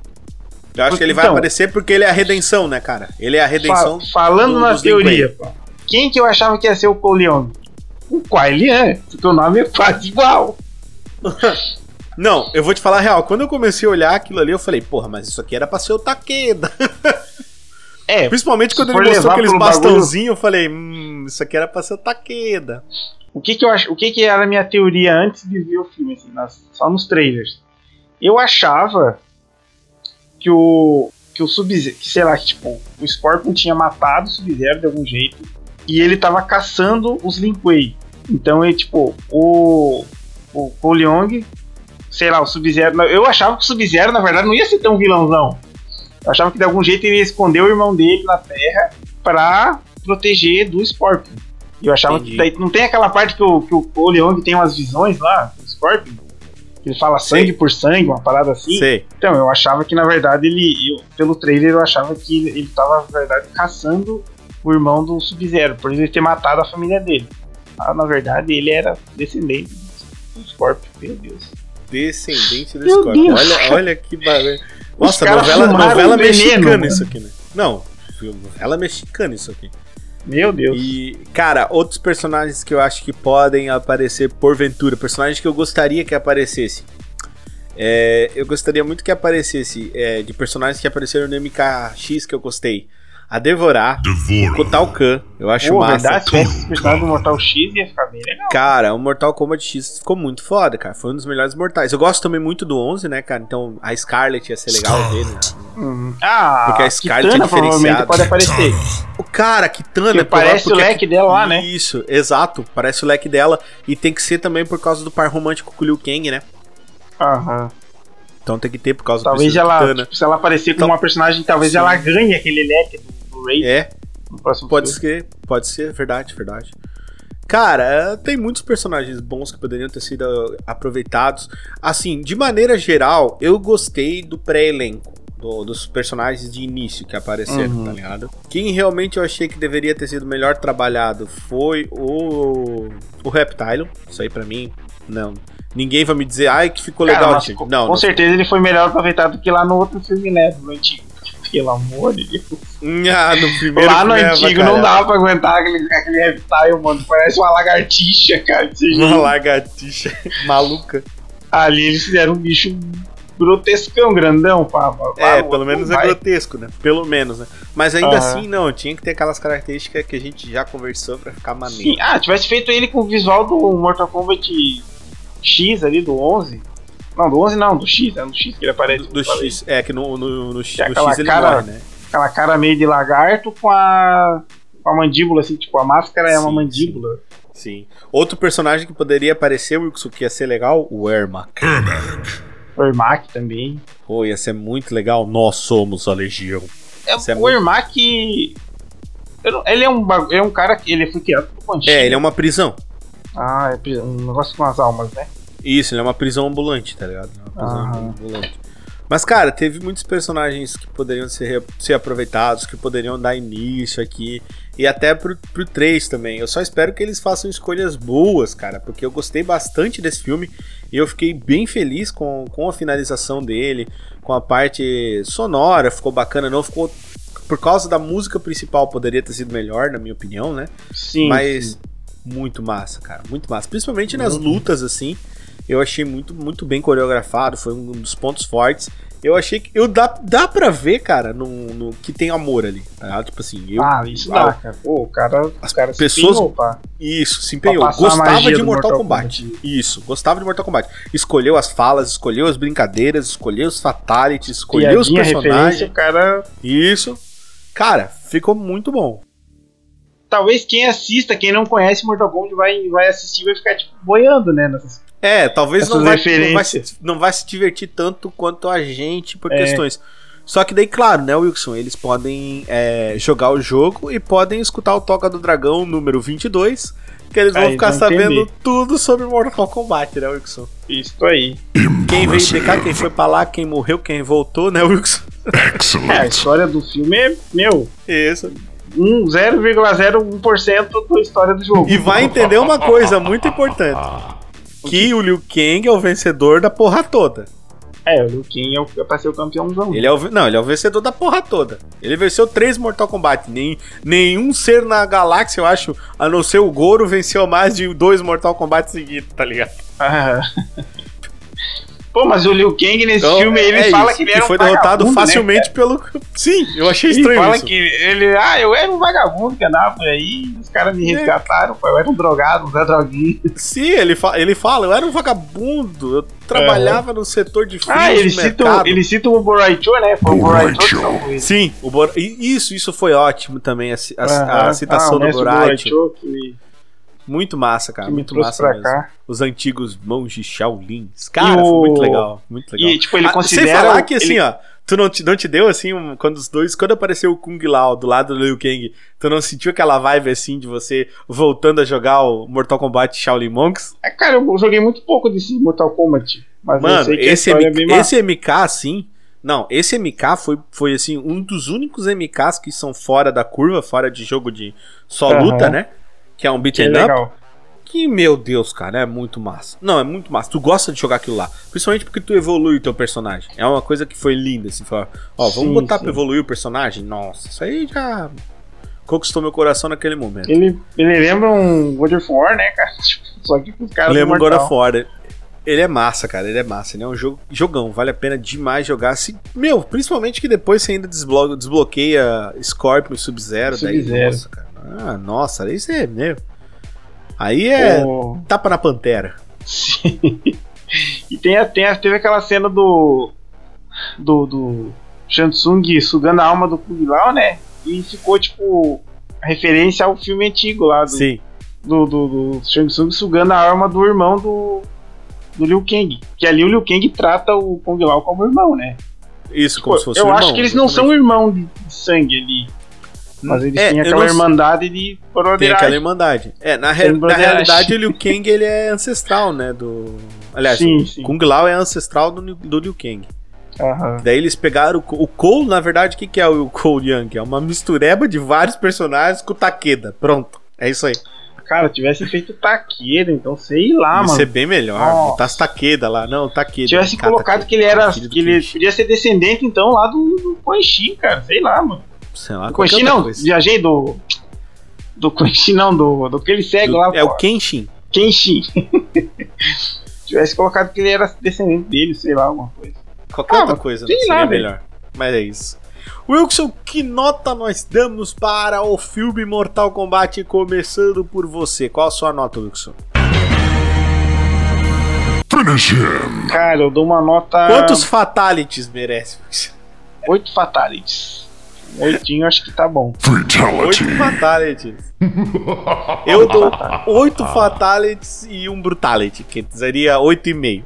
S2: Eu acho que ele vai então, aparecer porque ele é a redenção, né, cara? Ele é a redenção.
S3: Fa falando do, na teoria, pô, quem que eu achava que ia ser o Coleon? O Quailian, porque o nome é quase igual.
S2: Não, eu vou te falar a real. Quando eu comecei a olhar aquilo ali, eu falei, porra, mas isso aqui era pra ser o Takeda.
S3: É,
S2: Principalmente quando ele mostrou aqueles
S3: bagulho-
S2: bastãozinhos, eu falei, hum, isso aqui era pra ser o Takeda.
S3: o que que eu acho, o que que era a minha teoria antes de ver o filme, assim, nas- só nos trailers. Eu achava que o que o Sub-Zero, que sei lá, que tipo, o Scorpion tinha matado o Sub-Zero de algum jeito e ele tava caçando os Linkway. Então ele tipo, o o Ko Leong, sei lá, o Sub-Zero, eu achava que o Sub-Zero na verdade não ia ser tão vilãozão. Eu achava que de algum jeito ele ia esconder o irmão dele na Terra pra proteger do Scorpion. E eu achava
S2: Entendi.
S3: que daí não tem aquela parte que o, que o Ko Leong tem umas visões lá, do Scorpion, que ele fala
S2: Sei.
S3: sangue por sangue, uma parada assim.
S2: Sei.
S3: Então, eu achava que na verdade ele, eu- pelo trailer, eu achava que ele, ele tava, na verdade, caçando o irmão do Sub-Zero, por ele ter matado a família dele. Ah, na verdade, ele era descendente do Scorpion, meu Deus.
S2: Descendente do
S3: Meu
S2: Scorpion.
S3: Deus.
S2: Olha, olha que bagulho. Nossa, novela, novela
S3: veneno,
S2: mexicana
S3: mano.
S2: isso aqui, né? Não, novela mexicana isso aqui.
S3: Meu Deus.
S2: E, cara, outros personagens que eu acho que podem aparecer porventura, personagens que eu gostaria que aparecesse. É, eu gostaria muito que aparecesse é, de personagens que apareceram no MKX que eu gostei. A Devorar, o Kotal Kahn, eu acho
S3: Pô,
S2: massa.
S3: se tivesse do Mortal X ia ficar bem legal.
S2: Cara, o Mortal Kombat X ficou muito foda, cara. Foi um dos melhores mortais. Eu gosto também muito do 11, né, cara? Então a Scarlet ia ser legal ver, né?
S3: Ah,
S2: Porque a Scarlet é
S3: Kitana provavelmente
S2: diferenciada.
S3: pode aparecer.
S2: O cara, Kitana,
S3: Porque parece o
S2: porque-
S3: leque dela lá, né?
S2: Isso, exato. Parece o leque dela. E tem que ser também por causa do par romântico com o Liu Kang, né?
S3: Aham.
S2: Então tem que ter por causa
S3: Talvez
S2: do
S3: ela,
S2: Kitana.
S3: tipo, se ela aparecer
S2: Então-
S3: como uma personagem, talvez
S2: Sim.
S3: ela ganhe aquele leque do,
S2: É, pode
S3: filme.
S2: ser, pode ser, verdade, verdade. Cara, tem muitos personagens bons que poderiam ter sido aproveitados. Assim, de maneira geral, eu gostei do pré-elenco. do- dos personagens de início que apareceram,
S3: Uhum.
S2: tá ligado? Quem realmente eu achei que deveria ter sido melhor trabalhado foi o. O Reptile. Isso aí pra mim, não. Ninguém vai me dizer, ai, que ficou
S3: Cara,
S2: legal.
S3: com,
S2: não,
S3: com
S2: não
S3: certeza ele foi melhor aproveitado que lá no outro filme, né? No antigo. Pelo amor de Deus.
S2: Ah, no primeiro
S3: lá no antigo
S2: cara,
S3: não dava pra aguentar aquele, aquele reptile, mano. Parece uma lagartixa, cara.
S2: Uma
S3: jeito.
S2: lagartixa maluca.
S3: Ali eles fizeram um bicho grotescão, grandão. Pá, pá,
S2: É, pelo menos é
S3: vai.
S2: grotesco, né? Pelo menos, né? Mas ainda
S3: Aham.
S2: assim, não, tinha que ter aquelas características que a gente já conversou pra ficar
S3: Sim.
S2: maneiro.
S3: Ah, tivesse feito ele com o visual do Mortal Kombat X ali, do 11. Não, do 11 não, do X, é no X que ele aparece.
S2: Do, do. X, é que no, no, no, X,
S3: é
S2: no X ele
S3: cara-
S2: morre, né?
S3: Aquela cara meio de lagarto com a, com a mandíbula, assim, tipo, a máscara é uma
S2: Sim,
S3: mandíbula.
S2: Sim. Outro personagem que poderia aparecer, Wilson, que ia ser legal, o Ermac.
S3: O Ermac também.
S2: Pô, ia ser muito legal. Nós somos a Legião.
S3: É,
S2: Isso é
S3: o
S2: muito-
S3: Ermac. não- Ele é um, é um cara que ele foi criado por.
S2: É, ele é uma prisão.
S3: Ah, é um negócio com as almas, né?
S2: Isso, ele é uma prisão ambulante, tá ligado? É Uma prisão
S3: Aham.
S2: ambulante. Mas, cara, teve muitos personagens que poderiam ser, ser aproveitados, que poderiam dar início aqui. E até pro, pro 3 também. Eu só espero que eles façam escolhas boas, cara. Porque eu gostei bastante desse filme. E eu fiquei bem feliz com, com a finalização dele. Com a parte sonora, ficou bacana. Não ficou. Por causa da música principal, poderia ter sido melhor, na minha opinião, né?
S3: Sim.
S2: Mas
S3: sim.
S2: muito massa, cara. Muito massa. Principalmente nas
S3: Uhum.
S2: lutas, assim. Eu achei muito, muito bem coreografado. Foi um dos pontos fortes. Eu achei que. Eu dá, dá pra ver, cara, no, no- que tem amor ali. Tá? Tipo assim, eu.
S3: Ah, isso
S2: Ah,
S3: dá, cara. Pô, o cara,
S2: As
S3: cara se
S2: pessoas-
S3: empenhou, pá.
S2: Isso, se empenhou. Gostava de Mortal,
S3: Mortal
S2: Kombat.
S3: Kombat.
S2: Isso, gostava de Mortal Kombat. Escolheu as falas, escolheu as brincadeiras, escolheu os fatalities, escolheu os
S3: Piadinha,
S2: personagens.
S3: o cara.
S2: Isso. Cara, ficou muito bom.
S3: Talvez quem assista, quem não conhece Mortal Kombat, vai, vai assistir e vai ficar, tipo, boiando, né? nessas-
S2: É, talvez não vai, não, vai se, não vai se divertir tanto quanto a gente por
S3: É.
S2: questões. Só que daí, claro, né, Wilson? Eles podem é, jogar o jogo e podem escutar o Toca do Dragão número 22, que eles vão
S3: Aí
S2: ficar sabendo
S3: entender.
S2: tudo sobre Mortal Kombat, né, Wilson?
S3: Isso aí.
S2: Quem veio de cá, quem foi pra lá, quem morreu, quem voltou, né, Wilson?
S3: É, a história do filme é, meu,
S2: Isso.
S3: um 0,01% da história do jogo.
S2: E vai entender uma coisa muito importante. Que o Liu Kang é o vencedor da porra toda.
S3: É, o Liu Kang é, o, é pra ser o campeãozão.
S2: Ele é o, não, ele é o vencedor da porra toda. Ele venceu três Mortal Kombat. Nem, nenhum ser na galáxia, eu acho, a não ser o Goro, venceu mais de dois Mortal Kombat seguidos, tá ligado?
S3: Ah. Pô, mas o Liu Kang nesse
S2: Então,
S3: filme, ele
S2: é
S3: fala
S2: isso,
S3: que ele era
S2: foi
S3: um
S2: derrotado
S3: né,
S2: facilmente pelo. Sim, eu achei
S3: Ele
S2: estranho
S3: fala
S2: isso.
S3: que ele, ah, eu era um vagabundo que andava por aí, os caras me
S2: É.
S3: resgataram, pô, eu era um drogado, um Zé Droguinho.
S2: Sim, ele, fa ele fala, eu era um vagabundo, eu trabalhava no setor de filmes
S3: Ah, ele cita, o- ele cita o Boraicho, né? Foi o Boraicho ele.
S2: Sim, o Bor... Isso, isso foi ótimo também, a, a- a citação
S3: Ah, o
S2: do Boraicho.
S3: Que,
S2: Muito massa, cara, muito massa mesmo.
S3: cá.
S2: Os antigos monges Shaolins. Cara,
S3: E
S2: foi
S3: o-
S2: muito legal, muito legal.
S3: E, tipo, ele
S2: Ah,
S3: considera...
S2: Sem falar que assim,
S3: ele-
S2: ó, tu não te, não te deu assim, um- quando os dois, quando apareceu o Kung Lao do lado do Liu Kang, tu não sentiu aquela vibe assim de você voltando a jogar o Mortal Kombat Shaolin Monks?
S3: É, Cara, eu joguei muito pouco desse Mortal Kombat. Mas eu
S2: Mano,
S3: sei que a
S2: esse, MK,
S3: é
S2: esse MK, assim. Não, esse MK foi, foi assim, um dos únicos MKs que são fora da curva, fora de jogo de só
S3: Aham.
S2: luta, né? Que é um
S3: Que é
S2: beat'em up.
S3: legal.
S2: Que, meu Deus, cara, é muito massa. Não, é muito massa. Tu gosta de jogar aquilo lá. Principalmente porque tu evolui o teu personagem. É uma coisa que foi linda, assim. Falar, ó, vamos
S3: Sim,
S2: botar
S3: sim.
S2: pra evoluir o personagem? Nossa, isso aí já conquistou meu coração naquele momento.
S3: Ele, ele lembra um God of War, né, cara? Tipo, Só que com os caras
S2: Lembra o God of War. Ele é massa, cara. Ele é massa. Ele é um jogo, jogão. Vale a pena demais jogar. Se, meu, principalmente que depois você ainda desblo- desbloqueia Scorpion e Sub-Zero. daí,
S3: Sub-Zero.
S2: Nossa, cara. Ah, nossa, isso é meu. Aí é
S3: O-
S2: tapa na pantera.
S3: Sim. E tem, a- tem, a- teve aquela cena do. Do. do Shansung sugando a alma do Kung Lao, né? E ficou, tipo. referência ao filme antigo lá do,
S2: Sim.
S3: do, do, do Shang Tsung sugando a alma do irmão do. Do Liu Kang. Que ali o Liu Kang trata o Kung Lao como irmão, né?
S2: Isso, como
S3: Pô,
S2: se fosse
S3: eu
S2: um
S3: acho
S2: irmão,
S3: que eles não são irmão de sangue ali. Mas eles
S2: É,
S3: têm aquela irmandade de
S2: Tem aquela irmandade. É, na, re- na realidade, o Liu Kang ele é ancestral, né? Do. Aliás,
S3: Sim, sim.
S2: Kung Lao é ancestral do, do Liu Kang.
S3: Aham.
S2: Daí eles pegaram o, o Cole, na verdade, o que, que é o Cole Young? É uma mistureba de vários personagens com o Takeda. Pronto. É isso aí.
S3: Cara, tivesse feito Taqueira, então sei lá,
S2: Ia
S3: mano.
S2: ser bem melhor. Botasse Takeda lá. Não, Takeda.
S3: tivesse
S2: Cara,
S3: colocado
S2: Takeda.
S3: que ele era. Que ele podia ser descendente, então, lá do, do Quan Chi, cara. Sei lá, mano.
S2: Sei lá,
S3: Do
S2: outra
S3: não,
S2: coisa.
S3: viajei do. Do Chi não, do, do que ele segue
S2: Do-
S3: lá,
S2: É
S3: pô.
S2: o Kenshin.
S3: Kenshin. tivesse colocado que ele era descendente dele, sei lá, alguma coisa.
S2: Qualquer
S3: Ah,
S2: outra coisa,
S3: sei
S2: né? Seria
S3: lá, velho.
S2: melhor. Mas é isso. Wilson, que nota nós damos para o filme Mortal Kombat começando por você? Qual a sua nota, Wilson?
S3: Cara, eu dou uma nota.
S2: Quantos fatalities merece? Wilson?
S3: Oito fatalities. Oitinho acho que tá bom.
S2: Oito fatalities. Eu dou oito fatalities e um brutality, que seria oito e meio.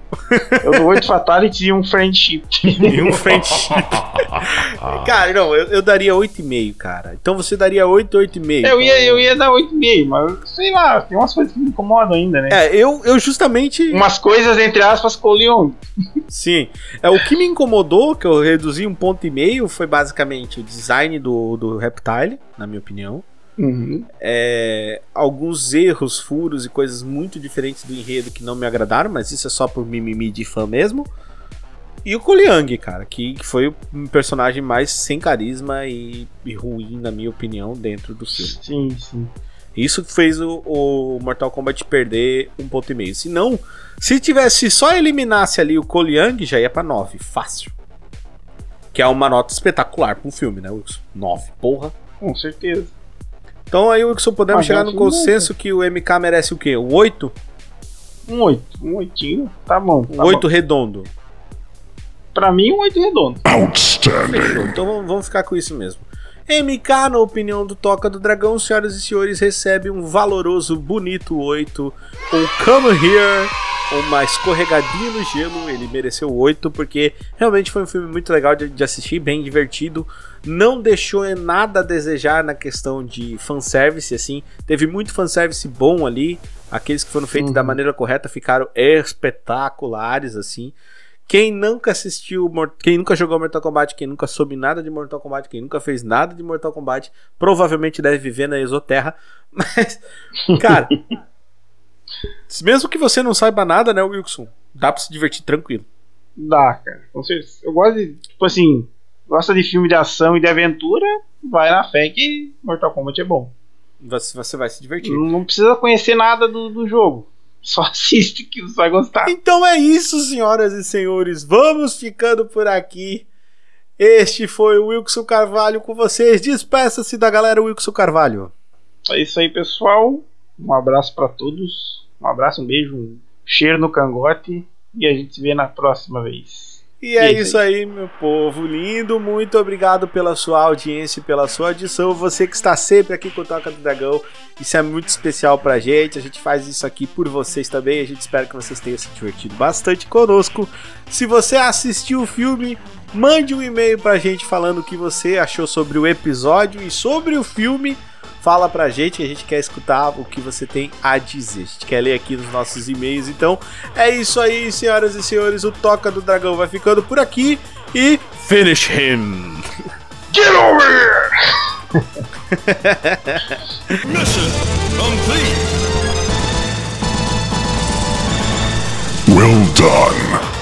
S3: Eu dou oito fatalities e um friendship.
S2: E um friendship. cara, não, eu, eu daria oito e meio, cara. Então você daria oito, oito e meio.
S3: Eu ia,
S2: Então-
S3: eu ia dar 8,5, mas sei lá, tem umas coisas que me incomodam ainda, né?
S2: É, eu, eu justamente.
S3: Umas coisas, entre aspas, Leon.
S2: Sim. É, o que me incomodou, que eu reduzi um ponto e meio, foi basicamente o design do, do Reptile, na minha opinião.
S3: Uhum.
S2: É, alguns erros, furos e coisas muito diferentes do enredo que não me agradaram, mas isso é só por mimimi de fã mesmo. E o Koliang, cara, que, que foi o personagem mais sem carisma e, e ruim, na minha opinião, dentro do filme.
S3: Sim, sim.
S2: Isso fez o, o Mortal Kombat perder um ponto e meio. Se não, se tivesse só eliminasse ali o Koliang, já ia pra 9, fácil. Que é uma nota espetacular pra um filme, né, Wilson? 9, porra.
S3: Com certeza.
S2: Então aí, Wilson, podemos
S3: Mas é
S2: chegar
S3: um
S2: no consenso que o MK merece o quê? Um 8?
S3: Um 8. Um 8. Tá bom.
S2: Um
S3: Tá
S2: 8
S3: bom.
S2: redondo.
S3: Pra mim, um 8 redondo.
S2: Fechou. Então vamos ficar com isso mesmo. MK, na opinião do Toca do Dragão, senhoras e senhores, recebe um valoroso, bonito 8. Um Come Here, uma escorregadinha no gelo. Ele mereceu 8 porque realmente foi um filme muito legal de, de assistir, bem divertido. Não deixou nada a desejar na questão de fanservice, assim. Teve muito fanservice bom ali. Aqueles que foram feitos
S3: Uhum.
S2: da maneira correta ficaram espetaculares, assim. Quem nunca assistiu, quem nunca jogou Mortal Kombat, quem nunca soube nada de Mortal Kombat, quem nunca fez nada de Mortal Kombat, provavelmente deve viver na Exoterra. Mas, cara, mesmo que você não saiba nada, né, Wilson? Dá pra se divertir tranquilo.
S3: Dá, cara. Com certeza. Eu gosto de, tipo assim, gosta de filme de ação e de aventura, vai na fé que Mortal Kombat é bom.
S2: Você, você vai se divertir.
S3: Não, não precisa conhecer nada do, do jogo. Só assiste que você vai gostar.
S2: Então é isso, senhoras e senhores. Vamos ficando por aqui. Este foi o Wilson Carvalho com vocês. Despeça-se da galera Wilson Carvalho.
S3: É isso aí, pessoal. Um abraço para todos. Um abraço, um beijo, um cheiro no cangote. E a gente se vê na próxima vez.
S2: E é isso aí, meu povo lindo. Muito obrigado pela sua audiência e pela sua audição. Você que está sempre aqui com o Toca do Dragão. Isso é muito especial pra gente. A gente faz isso aqui por vocês também. A gente espera que vocês tenham se divertido bastante conosco. Se você assistiu o filme, mande um e-mail pra gente falando o que você achou sobre o episódio e sobre o filme fala pra gente que a gente quer escutar o que você tem a dizer. A gente quer ler aqui nos nossos e-mails. Então é isso aí, senhoras e senhores. O Toca do Dragão vai ficando por aqui e finish him!
S3: Get over here!
S1: Mission complete!
S5: Well done.